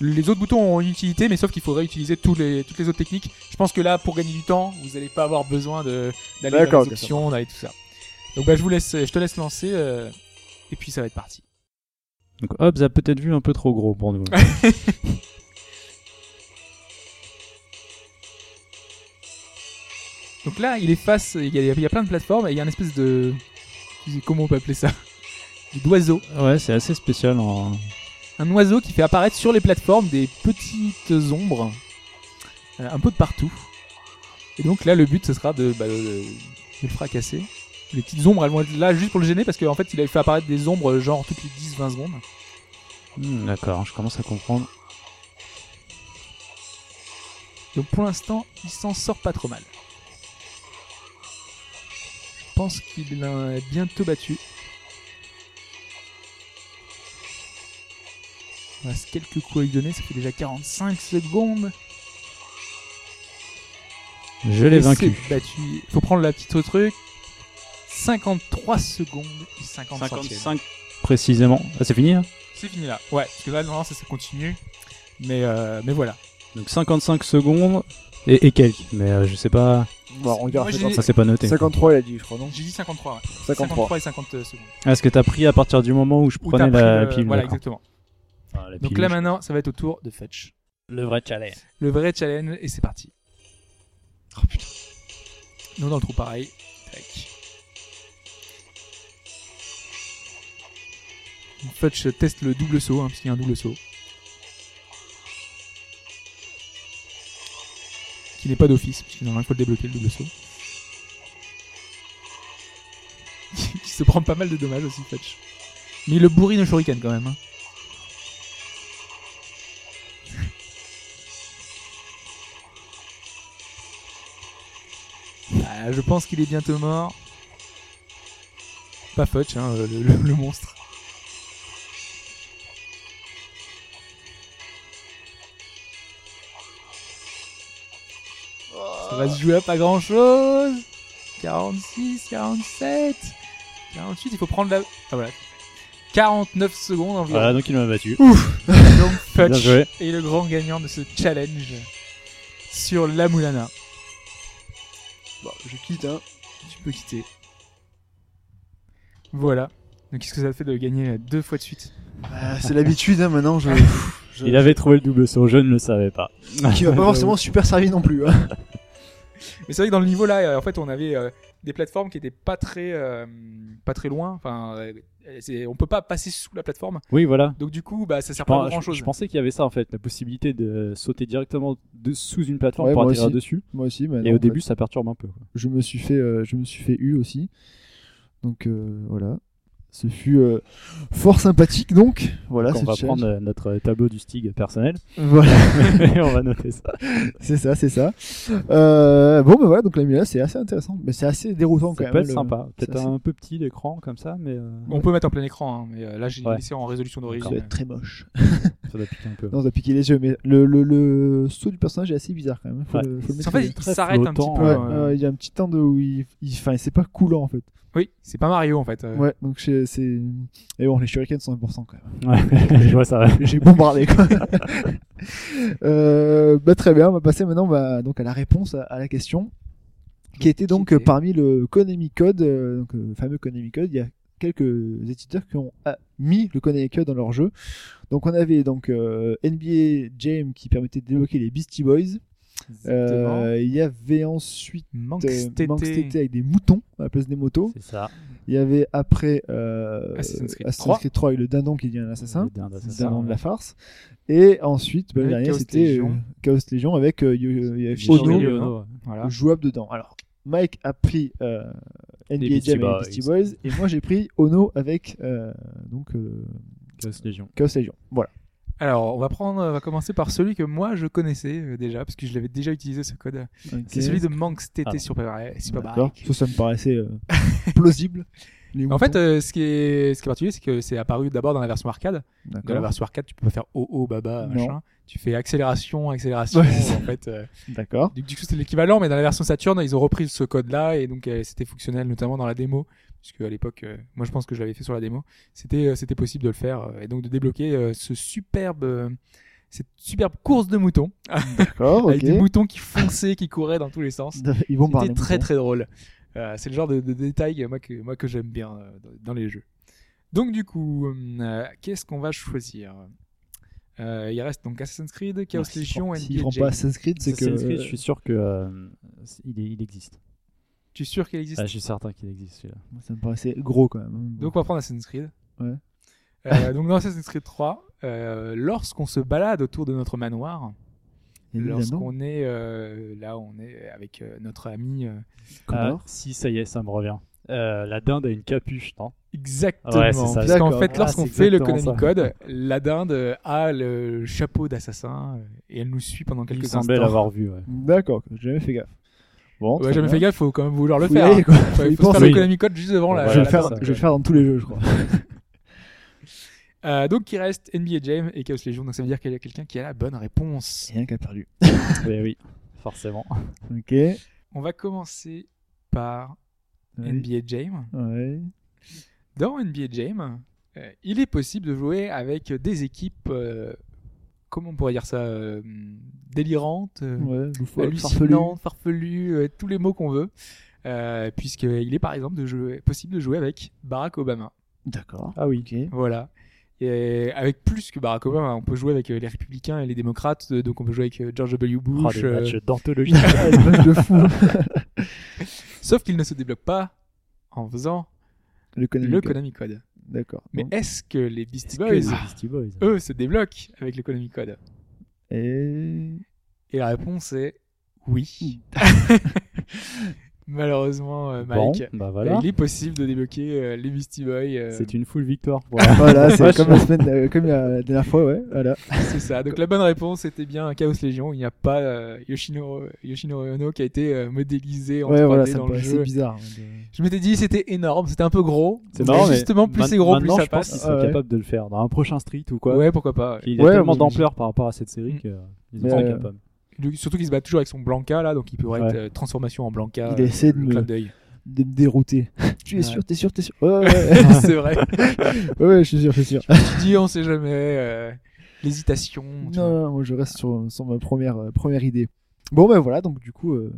[SPEAKER 2] Les autres boutons ont une utilité, mais sauf qu'il faudrait utiliser tous les, toutes les autres techniques. Je pense que là, pour gagner du temps, vous n'allez pas avoir besoin de- d'aller dans
[SPEAKER 1] D'accord,
[SPEAKER 2] les options, d'aller tout ça. Donc bah, je vous laisse, je te laisse lancer, euh, et puis ça va être parti.
[SPEAKER 3] Donc Hobbs a peut-être vu un peu trop gros pour nous.
[SPEAKER 2] Donc là, il est face, il y a, il y a plein de plateformes, et il y a une espèce de, comment on peut appeler ça, d'oiseau.
[SPEAKER 3] ouais, c'est assez spécial. En...
[SPEAKER 2] Un oiseau qui fait apparaître sur les plateformes des petites ombres, euh, un peu de partout. Et donc là, le but, ce sera de, bah, de- de le fracasser. Les petites ombres, elles vont être là juste pour le gêner, parce qu'en fait, il a fait apparaître des ombres genre toutes les 10-20 secondes.
[SPEAKER 3] Hmm, D'accord, je commence à comprendre.
[SPEAKER 2] Donc pour l'instant, il s'en sort pas trop mal. Je pense qu'il l'a bientôt battu. Il reste quelques coups à lui donner, ça fait déjà 45 secondes.
[SPEAKER 3] Je l'ai vaincu.
[SPEAKER 2] Il faut prendre la petite truc. 53 secondes et 50 centièmes.
[SPEAKER 3] 55 précisément. Ah, c'est fini là?
[SPEAKER 2] C'est fini là. Ouais, parce que là, non, ça, ça continue. Mais, euh, mais voilà.
[SPEAKER 3] Donc 55 secondes et, et quelques. Mais euh, je sais pas.
[SPEAKER 1] Bon, on regarde.
[SPEAKER 2] Moi, j'ai-
[SPEAKER 1] 50
[SPEAKER 3] Ça c'est pas noté.
[SPEAKER 1] 53, il a dit, je crois, non?
[SPEAKER 2] J'ai dit 53, ouais.
[SPEAKER 1] 53.
[SPEAKER 2] et 50 secondes.
[SPEAKER 3] Ah, Est-ce que t'as pris à partir du moment où je prenais
[SPEAKER 2] t'as pris
[SPEAKER 3] la
[SPEAKER 2] le-
[SPEAKER 3] pile
[SPEAKER 2] Voilà,
[SPEAKER 3] d'accord.
[SPEAKER 2] exactement.
[SPEAKER 3] La
[SPEAKER 2] Donc là maintenant, ça va être au tour de Fetch.
[SPEAKER 3] le vrai challenge.
[SPEAKER 2] Le vrai challenge, et c'est parti.
[SPEAKER 1] Oh putain.
[SPEAKER 2] Nous dans le trou pareil. Tac. Donc, Fetch teste le double saut, hein, parce qu'il y a un double saut. Qui n'est pas d'office, parce qu'il normalement il faut le débloquer le double saut. Qui se prend pas mal de dommages aussi, Fetch. Mais il le bourrine au shuriken quand même. hein. Je pense qu'il est bientôt mort. Pas Fudge, hein, le, le- le monstre. Ça va se jouer à pas grand chose. 46, 47, 48, il faut prendre la. Ah voilà. 49 secondes environ.
[SPEAKER 3] Voilà, donc il m'a battu.
[SPEAKER 2] Donc
[SPEAKER 3] Bien
[SPEAKER 2] Fudge est le grand gagnant de ce challenge sur la Moulana.
[SPEAKER 1] Bon, je quitte, hein.
[SPEAKER 2] Tu peux quitter. Voilà. Donc qu'est-ce que ça fait de gagner deux fois de suite?
[SPEAKER 1] Bah, c'est l'habitude, hein, maintenant. Je, je-
[SPEAKER 3] Il avait trouvé le double saut, je ne le savais pas.
[SPEAKER 1] Qui m'a pas forcément super servi non plus. Hein.
[SPEAKER 2] Mais c'est vrai que dans le niveau là, euh, en fait, on avait euh, des plateformes qui étaient pas très, euh, pas très loin. Enfin, euh, on peut pas passer sous la plateforme.
[SPEAKER 3] Oui, voilà.
[SPEAKER 2] Donc du coup, bah, ça
[SPEAKER 3] Je,
[SPEAKER 2] sert pas à grand
[SPEAKER 3] je-
[SPEAKER 2] chose.
[SPEAKER 3] je pensais qu'il y avait ça en fait, la possibilité de sauter directement de, sous une plateforme
[SPEAKER 1] Ouais,
[SPEAKER 3] pour atterrir
[SPEAKER 1] aussi.
[SPEAKER 3] dessus.
[SPEAKER 1] Moi aussi, mais
[SPEAKER 3] Et
[SPEAKER 1] non,
[SPEAKER 3] au début,
[SPEAKER 1] fait,
[SPEAKER 3] ça perturbe un peu. quoi.
[SPEAKER 1] je me suis fait, euh, je me suis fait eu aussi. Donc euh, voilà. Ce fut euh, fort sympathique, donc voilà.
[SPEAKER 3] Donc, on va
[SPEAKER 1] challenge.
[SPEAKER 3] prendre euh, notre tableau du Stig personnel
[SPEAKER 1] Voilà,
[SPEAKER 3] et on va noter ça.
[SPEAKER 1] c'est ça, c'est ça. Euh, bon, bah voilà, donc la Mila, c'est assez intéressant, mais c'est assez déroutant quand
[SPEAKER 3] Ça
[SPEAKER 1] même.
[SPEAKER 3] peut être
[SPEAKER 1] le-
[SPEAKER 3] sympa. Peut-être un peu petit l'écran comme ça, mais euh,
[SPEAKER 2] On peut mettre en plein écran, hein, mais euh, là j'ai
[SPEAKER 3] Ouais.
[SPEAKER 2] laissé en résolution
[SPEAKER 1] Ça
[SPEAKER 2] d'origine.
[SPEAKER 1] doit être très moche.
[SPEAKER 3] ça doit piquer un peu.
[SPEAKER 1] Non, ça doit piquer les yeux, mais le, le, le saut du personnage est assez bizarre quand même. Faut
[SPEAKER 3] Ouais.
[SPEAKER 1] le, faut le
[SPEAKER 2] En fait, il s'arrête un petit peu.
[SPEAKER 1] Ouais,
[SPEAKER 2] euh,
[SPEAKER 1] euh, il y a un petit temps de où il, il- enfin, c'est pas coulant en fait.
[SPEAKER 2] Oui, c'est pas Mario en fait. euh.
[SPEAKER 1] Ouais, donc c'est, et bon, les shurikens sont importants quand même.
[SPEAKER 3] Ouais, je vois ça.
[SPEAKER 1] J'ai bombardé quoi. euh, bah, très bien, on va passer maintenant bah, donc à la réponse à, à la question, qui était donc
[SPEAKER 2] Qui était
[SPEAKER 1] parmi le Konami Code, euh, donc le fameux Konami Code. Il y a quelques éditeurs qui ont ah, mis le Konami Code dans leur jeu. Donc on avait donc euh, NBA Jam qui permettait de débloquer les Beastie Boys. Euh, il y avait ensuite
[SPEAKER 2] Manx
[SPEAKER 1] euh,
[SPEAKER 2] TT.
[SPEAKER 1] Manx TT avec des moutons à la place des motos.
[SPEAKER 3] C'est ça.
[SPEAKER 1] Il y avait après euh,
[SPEAKER 2] Assassin's Creed
[SPEAKER 1] Assassin's
[SPEAKER 2] 3.
[SPEAKER 1] Creed 3 avec le dindon qui devient un assassin. Un nom de la farce. Et ensuite, bah, le dernier,
[SPEAKER 2] Chaos
[SPEAKER 1] c'était
[SPEAKER 2] Legion.
[SPEAKER 1] euh, Chaos Legion avec euh,
[SPEAKER 2] Gigi
[SPEAKER 1] Ono
[SPEAKER 2] Voilà.
[SPEAKER 1] jouable dedans. Alors, Mike a pris euh, NBA Jam
[SPEAKER 3] Boys.
[SPEAKER 1] avec Beastie Boys et moi j'ai pris Ono avec euh, donc euh,
[SPEAKER 3] Chaos Legion.
[SPEAKER 1] Chaos Legion. Voilà.
[SPEAKER 2] Alors, on va prendre, on va commencer par celui que moi je connaissais euh, déjà, parce que je l'avais déjà utilisé ce code. C'est celui de Manx TT
[SPEAKER 3] Ah.
[SPEAKER 2] sur Super
[SPEAKER 1] D'accord. Ça, ça me paraissait euh, plausible. Les
[SPEAKER 2] En fait,
[SPEAKER 1] moutons.
[SPEAKER 2] euh, ce, qui est, ce qui est particulier, c'est que c'est apparu d'abord dans la version arcade. Dans la
[SPEAKER 1] D'accord.
[SPEAKER 2] version arcade, tu peux pas faire oh oh baba
[SPEAKER 1] Non.
[SPEAKER 2] machin. Tu fais accélération, accélération.
[SPEAKER 1] Ouais, c'est
[SPEAKER 2] en fait, euh,
[SPEAKER 1] D'accord.
[SPEAKER 2] du du coup, c'était l'équivalent, mais dans la version Saturn, ils ont repris ce code-là et donc euh, c'était fonctionnel, notamment dans la démo. Puisque à l'époque, euh, moi je pense que je l'avais fait sur la démo, c'était euh, c'était possible de le faire euh, et donc de débloquer euh, ce superbe euh, cette superbe course de moutons
[SPEAKER 1] D'accord, ok.
[SPEAKER 2] avec des moutons qui fonçaient, qui couraient dans tous les sens.
[SPEAKER 1] Ils vont parler.
[SPEAKER 2] C'était très très drôle. Euh, c'est le genre de, de détail moi que moi que j'aime bien euh, dans- les jeux. Donc du coup, euh, qu'est-ce qu'on va choisir? Euh, Il reste donc Assassin's Creed, Chaos Legion, et
[SPEAKER 1] S'ils prend pas Assassin's Creed, c'est que.
[SPEAKER 3] Assassin's Creed, je suis sûr que euh, il, est- il existe.
[SPEAKER 2] Tu es sûr qu'il existe
[SPEAKER 3] Ah, je suis certain qu'il existe celui-là.
[SPEAKER 1] Ça me paraissait gros quand même. hein.
[SPEAKER 2] Donc on va prendre Assassin's Creed.
[SPEAKER 1] Ouais.
[SPEAKER 2] Euh, donc dans Assassin's Creed 3, euh, lorsqu'on se balade autour de notre manoir,
[SPEAKER 1] Il
[SPEAKER 2] lorsqu'on est euh, là, on est avec euh, notre ami. euh,
[SPEAKER 1] Connor.
[SPEAKER 3] Ah, si, ça y est, ça me revient. Euh, la dinde a une capuche, non?
[SPEAKER 2] Exactement.
[SPEAKER 3] Ouais.
[SPEAKER 2] Parce qu'en
[SPEAKER 1] D'accord.
[SPEAKER 2] fait,
[SPEAKER 3] Ah,
[SPEAKER 2] lorsqu'on fait le Konami
[SPEAKER 3] ça.
[SPEAKER 2] Code, la dinde a le chapeau d'assassin et elle nous suit pendant
[SPEAKER 3] Il
[SPEAKER 2] quelques
[SPEAKER 3] semblait
[SPEAKER 2] instants.
[SPEAKER 3] l'avoir vu, ouais.
[SPEAKER 1] D'accord, j'ai jamais fait gaffe. Bon,
[SPEAKER 2] Ouais, jamais fait gaffe, faut quand même vouloir le faire.
[SPEAKER 1] aller,
[SPEAKER 2] hein.
[SPEAKER 1] quoi.
[SPEAKER 2] Faut- Il se faire Konami Code juste devant la.
[SPEAKER 1] je vais,
[SPEAKER 2] la
[SPEAKER 1] le faire, je vais le faire dans tous les jeux, je crois.
[SPEAKER 2] Euh, donc il reste NBA Jam et Chaos Legion, donc ça veut dire qu'il y a quelqu'un qui a la bonne réponse.
[SPEAKER 1] Rien qu'à perdu.
[SPEAKER 3] Mais oui, forcément.
[SPEAKER 1] Ok.
[SPEAKER 2] On va commencer par. NBA Jam.
[SPEAKER 1] Ouais.
[SPEAKER 2] Dans NBA Jam, euh, il est possible de jouer avec des équipes, euh, comment on pourrait dire ça, euh, délirantes, euh,
[SPEAKER 1] Ouais, loufoque, farfelu.
[SPEAKER 2] euh, tous les mots qu'on veut. Euh, puisqu'il est par exemple de jouer, possible de jouer avec Barack Obama.
[SPEAKER 1] D'accord.
[SPEAKER 3] Ah oui.
[SPEAKER 1] Ok.
[SPEAKER 2] Voilà. Et avec plus que Barack Obama, on peut jouer avec les républicains et les démocrates, donc on peut jouer avec George W.
[SPEAKER 3] Oh,
[SPEAKER 2] Bush.
[SPEAKER 3] des
[SPEAKER 2] euh,
[SPEAKER 3] matchs d'anthologie.
[SPEAKER 1] De fou.
[SPEAKER 2] sauf qu'il ne se débloque pas en faisant
[SPEAKER 1] Le Konami. Code. D'accord.
[SPEAKER 2] Mais
[SPEAKER 1] Donc,
[SPEAKER 2] est-ce que les Beastie Boys,
[SPEAKER 3] les Beastie Boys
[SPEAKER 2] eux, se débloquent avec le Konami Code?
[SPEAKER 1] Et.
[SPEAKER 2] Et la réponse est oui. Malheureusement, euh,
[SPEAKER 3] Bon,
[SPEAKER 2] Mike,
[SPEAKER 3] bah
[SPEAKER 2] euh,
[SPEAKER 3] voilà.
[SPEAKER 2] il est possible de débloquer euh, les Beastie Boys. euh,
[SPEAKER 3] C'est une full victoire.
[SPEAKER 1] Voilà, c'est comme la semaine, euh, comme la dernière fois, ouais. Voilà.
[SPEAKER 2] c'est ça. Donc la bonne réponse était bien Chaos Legion. Il n'y a pas euh, Yoshinoro, Yoshinoro Ono qui a été euh, modélisé en
[SPEAKER 1] Ouais,
[SPEAKER 2] 3D
[SPEAKER 1] voilà, ça
[SPEAKER 2] dans
[SPEAKER 1] me
[SPEAKER 2] le
[SPEAKER 1] paraissait
[SPEAKER 2] jeu.
[SPEAKER 1] bizarre.
[SPEAKER 2] Je m'étais dit c'était énorme, c'était un peu gros.
[SPEAKER 3] C'est marrant, mais
[SPEAKER 2] justement, plus c'est gros, plus
[SPEAKER 3] maintenant,
[SPEAKER 2] ça
[SPEAKER 3] je pense
[SPEAKER 2] passe.
[SPEAKER 3] qu'ils sont
[SPEAKER 1] ouais.
[SPEAKER 3] capables de le faire dans un prochain Street ou quoi.
[SPEAKER 2] Ouais, pourquoi pas. ouais.
[SPEAKER 3] Il a
[SPEAKER 1] Ouais,
[SPEAKER 3] tellement d'ampleur par rapport à cette série
[SPEAKER 2] Mm.
[SPEAKER 3] qu'ils sont capables.
[SPEAKER 2] Surtout qu'il se bat toujours avec son Blanca là, donc il pourrait
[SPEAKER 3] Ouais.
[SPEAKER 2] être euh, transformation en Blanca.
[SPEAKER 1] Il a essayé de
[SPEAKER 2] le
[SPEAKER 1] me-
[SPEAKER 2] clin d'œil.
[SPEAKER 1] De me dérouter. Tu es
[SPEAKER 2] Ouais.
[SPEAKER 1] sûr, t'es sûr, t'es sûr? Ouais, ouais, ouais.
[SPEAKER 2] c'est vrai.
[SPEAKER 1] ouais, je suis sûr, je suis sûr.
[SPEAKER 2] tu dis on sait jamais. euh, L'hésitation.
[SPEAKER 1] Non, non, moi je reste sur, sur ma première, euh, première idée. Bon, ben voilà, donc du coup, euh,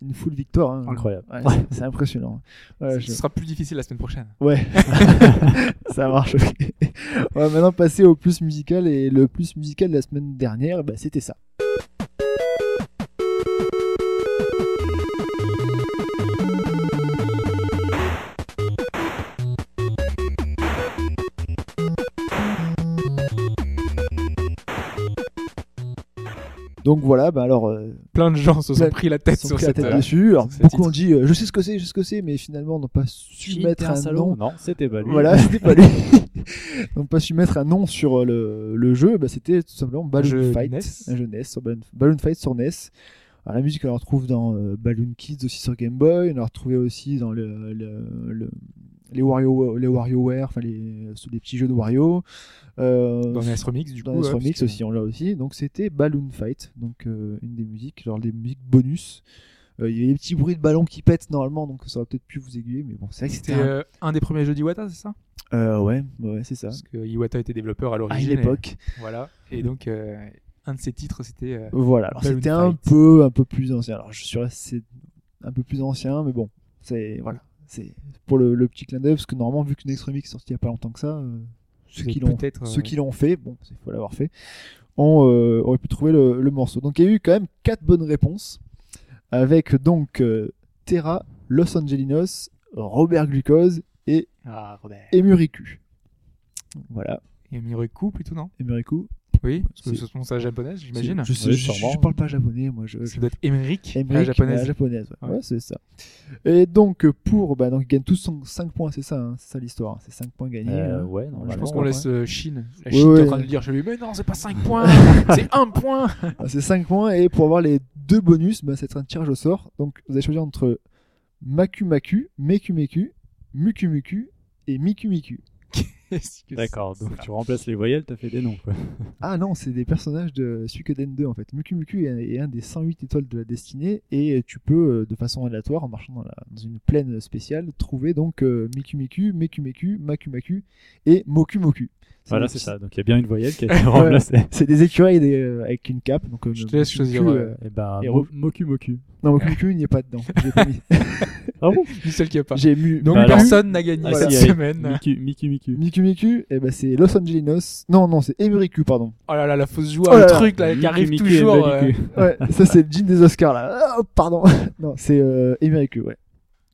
[SPEAKER 1] une full victoire. hein.
[SPEAKER 3] Incroyable.
[SPEAKER 1] Ouais, c'est- c'est impressionnant. Ouais,
[SPEAKER 2] Ce
[SPEAKER 1] je-
[SPEAKER 2] sera plus difficile la semaine prochaine.
[SPEAKER 1] ouais. ça marche. ok. On va maintenant passer au plus musical. Et le plus musical de la semaine dernière, bah, c'était ça. Donc voilà, bah alors euh,
[SPEAKER 2] Plein de gens se sont
[SPEAKER 1] Plein-
[SPEAKER 2] pris la tête
[SPEAKER 1] ils sont
[SPEAKER 2] sur
[SPEAKER 1] pris la
[SPEAKER 2] cette.
[SPEAKER 1] tête
[SPEAKER 2] euh,
[SPEAKER 1] dessus. Alors, beaucoup
[SPEAKER 2] titre.
[SPEAKER 1] ont dit euh, je sais ce que c'est, je sais ce que c'est, mais finalement n'ont pas su mettre un
[SPEAKER 3] salaud
[SPEAKER 1] nom.
[SPEAKER 3] Non, c'était pas lui.
[SPEAKER 1] Voilà, c'était pas lui. n'ont pas su mettre un nom sur euh, le, le jeu, bah, c'était tout simplement Balloon
[SPEAKER 2] jeu
[SPEAKER 1] Fight,
[SPEAKER 2] NES.
[SPEAKER 1] un jeu NES, sur Balloon, Balloon Fight sur NES. Alors, la musique on la retrouve dans euh, Balloon Kids aussi sur Game Boy, on la retrouvait aussi dans le, le- le- les Wario, les WarioWare, enfin les, petits jeux de Wario. Euh,
[SPEAKER 2] Dans NES Remix, du
[SPEAKER 1] dans
[SPEAKER 2] coup. Ouais,
[SPEAKER 1] Remix
[SPEAKER 2] puisque-
[SPEAKER 1] aussi, on l'a aussi. Donc c'était Balloon Fight, donc euh, une des musiques, genre des musiques bonus. Euh, Il y avait des petits bruits de ballon qui pètent normalement, donc ça aurait peut-être pu vous aiguiller, mais bon, c'est vrai que c'était un-
[SPEAKER 2] euh, un des premiers jeux d'Iwata, c'est ça?
[SPEAKER 1] Ouais, ouais, c'est ça.
[SPEAKER 2] Parce que Iwata était développeur à
[SPEAKER 1] À
[SPEAKER 2] l'origine.
[SPEAKER 1] l'époque,
[SPEAKER 2] et- Voilà. Et donc, un de ses titres, c'était. euh,
[SPEAKER 1] voilà. Alors c'était un peu, un peu plus ancien. Alors je suis resté un peu plus ancien, mais bon, c'est voilà, c'est pour le, le petit clin d'œil parce que normalement vu que Next Remix est sorti il y a pas longtemps que ça, euh, ceux qui l'ont,
[SPEAKER 2] euh,
[SPEAKER 1] ceux qui l'ont fait, bon, il faut l'avoir fait, on euh, aurait pu trouver le, le morceau. Donc il y a eu quand même quatre bonnes réponses avec donc euh, Terra, Los Angelinos, Robert Glucose et
[SPEAKER 2] Ah, Robert.
[SPEAKER 1] Emuriku. Voilà,
[SPEAKER 2] Et Mireku plutôt, non?
[SPEAKER 1] Emuriku.
[SPEAKER 2] Oui, parce que
[SPEAKER 1] C'est-
[SPEAKER 2] c'est son ça japonaise, j'imagine.
[SPEAKER 1] Je, sais,
[SPEAKER 3] Oui,
[SPEAKER 1] je, je parle pas japonais, moi. Je,
[SPEAKER 2] Ça doit être Emmerich, la japonaise.
[SPEAKER 1] la japonaise, ouais.
[SPEAKER 2] Ouais.
[SPEAKER 1] Ouais, c'est ça. Et donc pour, bah donc ils gagnent tous 5 points, c'est ça, hein, c'est ça l'histoire, hein, c'est 5 points gagnés.
[SPEAKER 3] Euh,
[SPEAKER 1] hein.
[SPEAKER 3] ouais,
[SPEAKER 2] Je
[SPEAKER 3] normalement,
[SPEAKER 2] pense qu'on laisse euh, Chine. La
[SPEAKER 1] Ouais,
[SPEAKER 2] Chine est en train de dire chez lui. Mais non, c'est pas 5 points, c'est 1 point.
[SPEAKER 1] Ah, C'est 5 points et pour avoir les deux bonus, bah, c'est un tirage au sort. Donc vous allez choisir entre Maku Maku, Meku Meku, Muku Muku et Miku Miku.
[SPEAKER 3] D'accord, donc
[SPEAKER 2] ça
[SPEAKER 3] tu remplaces les voyelles, t'as fait des noms. Quoi.
[SPEAKER 1] Ah non, c'est des personnages de Suikoden 2 en fait. Muku Muku est, est un des 108 étoiles de la destinée et tu peux, euh, de façon aléatoire, en marchant dans, la- dans une plaine spéciale, trouver donc euh, Miku Miku, Meku Meku, Maku Maku et Moku Moku.
[SPEAKER 3] Voilà, c'est ça. Donc il y a bien une voyelle qui a été remplacée.
[SPEAKER 1] C'est des écureuils des- euh, avec une cape. Donc, euh,
[SPEAKER 2] Je te laisse choisir,
[SPEAKER 1] euh,
[SPEAKER 3] Et ben,
[SPEAKER 1] Et
[SPEAKER 3] Mo-
[SPEAKER 1] re-
[SPEAKER 3] Moku Moku.
[SPEAKER 1] Non, Moku Moku, il n'y est pas dedans. J'ai pas mis.
[SPEAKER 3] Ah bon
[SPEAKER 2] Du seul qui a pas.
[SPEAKER 1] J'ai mu.
[SPEAKER 2] Donc
[SPEAKER 3] Bah
[SPEAKER 2] personne n'a gagné
[SPEAKER 3] Ah,
[SPEAKER 2] cette
[SPEAKER 3] si,
[SPEAKER 2] semaine.
[SPEAKER 3] Miku Miku Miku.
[SPEAKER 1] Miku Miku, eh ben c'est Los Angeles. Non, non, c'est Emiriku, pardon.
[SPEAKER 2] Oh là là, la fausse joie,
[SPEAKER 1] Oh
[SPEAKER 2] le truc là, qui arrive
[SPEAKER 3] Miku
[SPEAKER 2] toujours. euh.
[SPEAKER 1] Ouais, ça c'est le jean des Oscars là. Ah, pardon. non, c'est euh, ouais.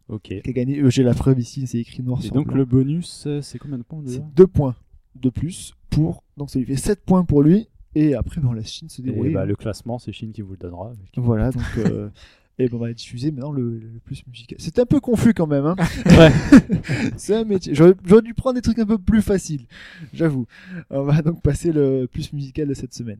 [SPEAKER 3] Ok.
[SPEAKER 1] Qui a gagné. Euh, J'ai la preuve ici, c'est écrit noir
[SPEAKER 3] Et
[SPEAKER 1] sur
[SPEAKER 3] donc
[SPEAKER 1] blanc.
[SPEAKER 3] le bonus, euh, c'est combien de points déjà
[SPEAKER 1] C'est deux points de plus pour. Donc ça lui fait 7 points pour lui. Et après, ben, on laisse Chine se
[SPEAKER 3] Et
[SPEAKER 1] débrouiller.
[SPEAKER 3] bah, le classement, c'est Chine qui vous le donnera.
[SPEAKER 1] Voilà, donc. Et on va diffuser maintenant le, le plus musical. C'est un peu confus quand même. Hein.
[SPEAKER 3] Ouais.
[SPEAKER 1] c'est un métier. J'aurais dû prendre des trucs un peu plus faciles, j'avoue. On va donc passer le plus musical de cette semaine.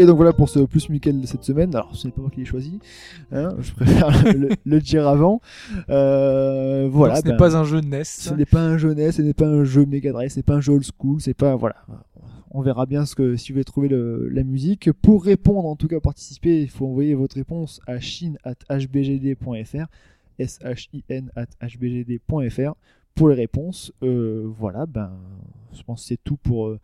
[SPEAKER 1] Et donc voilà pour ce plus musical de cette semaine. Alors ce n'est pas moi qui l'ai choisi, hein, je préfère le, le dire avant. Euh, voilà.
[SPEAKER 2] donc ce n'est
[SPEAKER 1] ben,
[SPEAKER 2] pas un jeu NES.
[SPEAKER 1] Ce n'est pas un jeu NES, ce n'est pas un jeu Mega Drive, ce n'est pas un jeu old school, c'est pas voilà. On verra bien ce que si vous voulez trouver le- la musique. Pour répondre, en tout cas participer, il faut envoyer votre réponse à chine@hbgd.fr, s h i n hbgd.fr pour les réponses. Euh, voilà, ben je pense que c'est tout pour euh,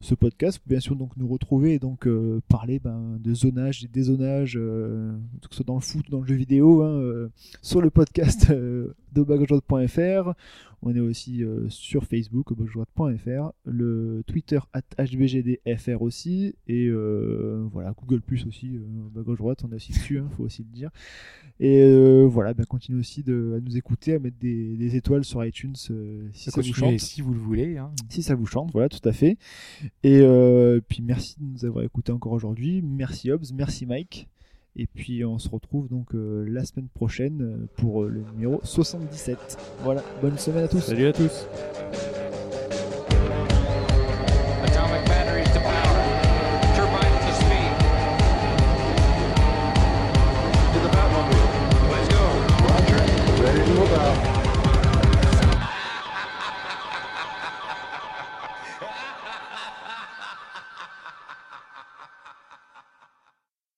[SPEAKER 1] ce podcast. Bien sûr, donc nous retrouver et donc euh, parler ben, de zonage et dézonage, euh, que ce soit dans le foot ou dans le jeu vidéo, hein, euh, sur le podcast euh. On est aussi sur Facebook, bagageroute.fr, le Twitter at hbgdfr aussi, et voilà, Google Plus aussi, Droite, on est aussi dessus, il faut aussi le dire. Et voilà, ben, continuez aussi de, à nous écouter, à mettre des, des étoiles sur iTunes si ça vous chante
[SPEAKER 2] si vous le voulez. hein.
[SPEAKER 1] si ça vous chante, voilà, tout à fait. Et euh, puis merci de nous avoir écoutés encore aujourd'hui. Merci Hobbs, merci Mike. Et puis on se retrouve donc euh, la semaine prochaine euh, pour le numéro 77. Voilà, bonne semaine à tous.
[SPEAKER 3] Salut à tous.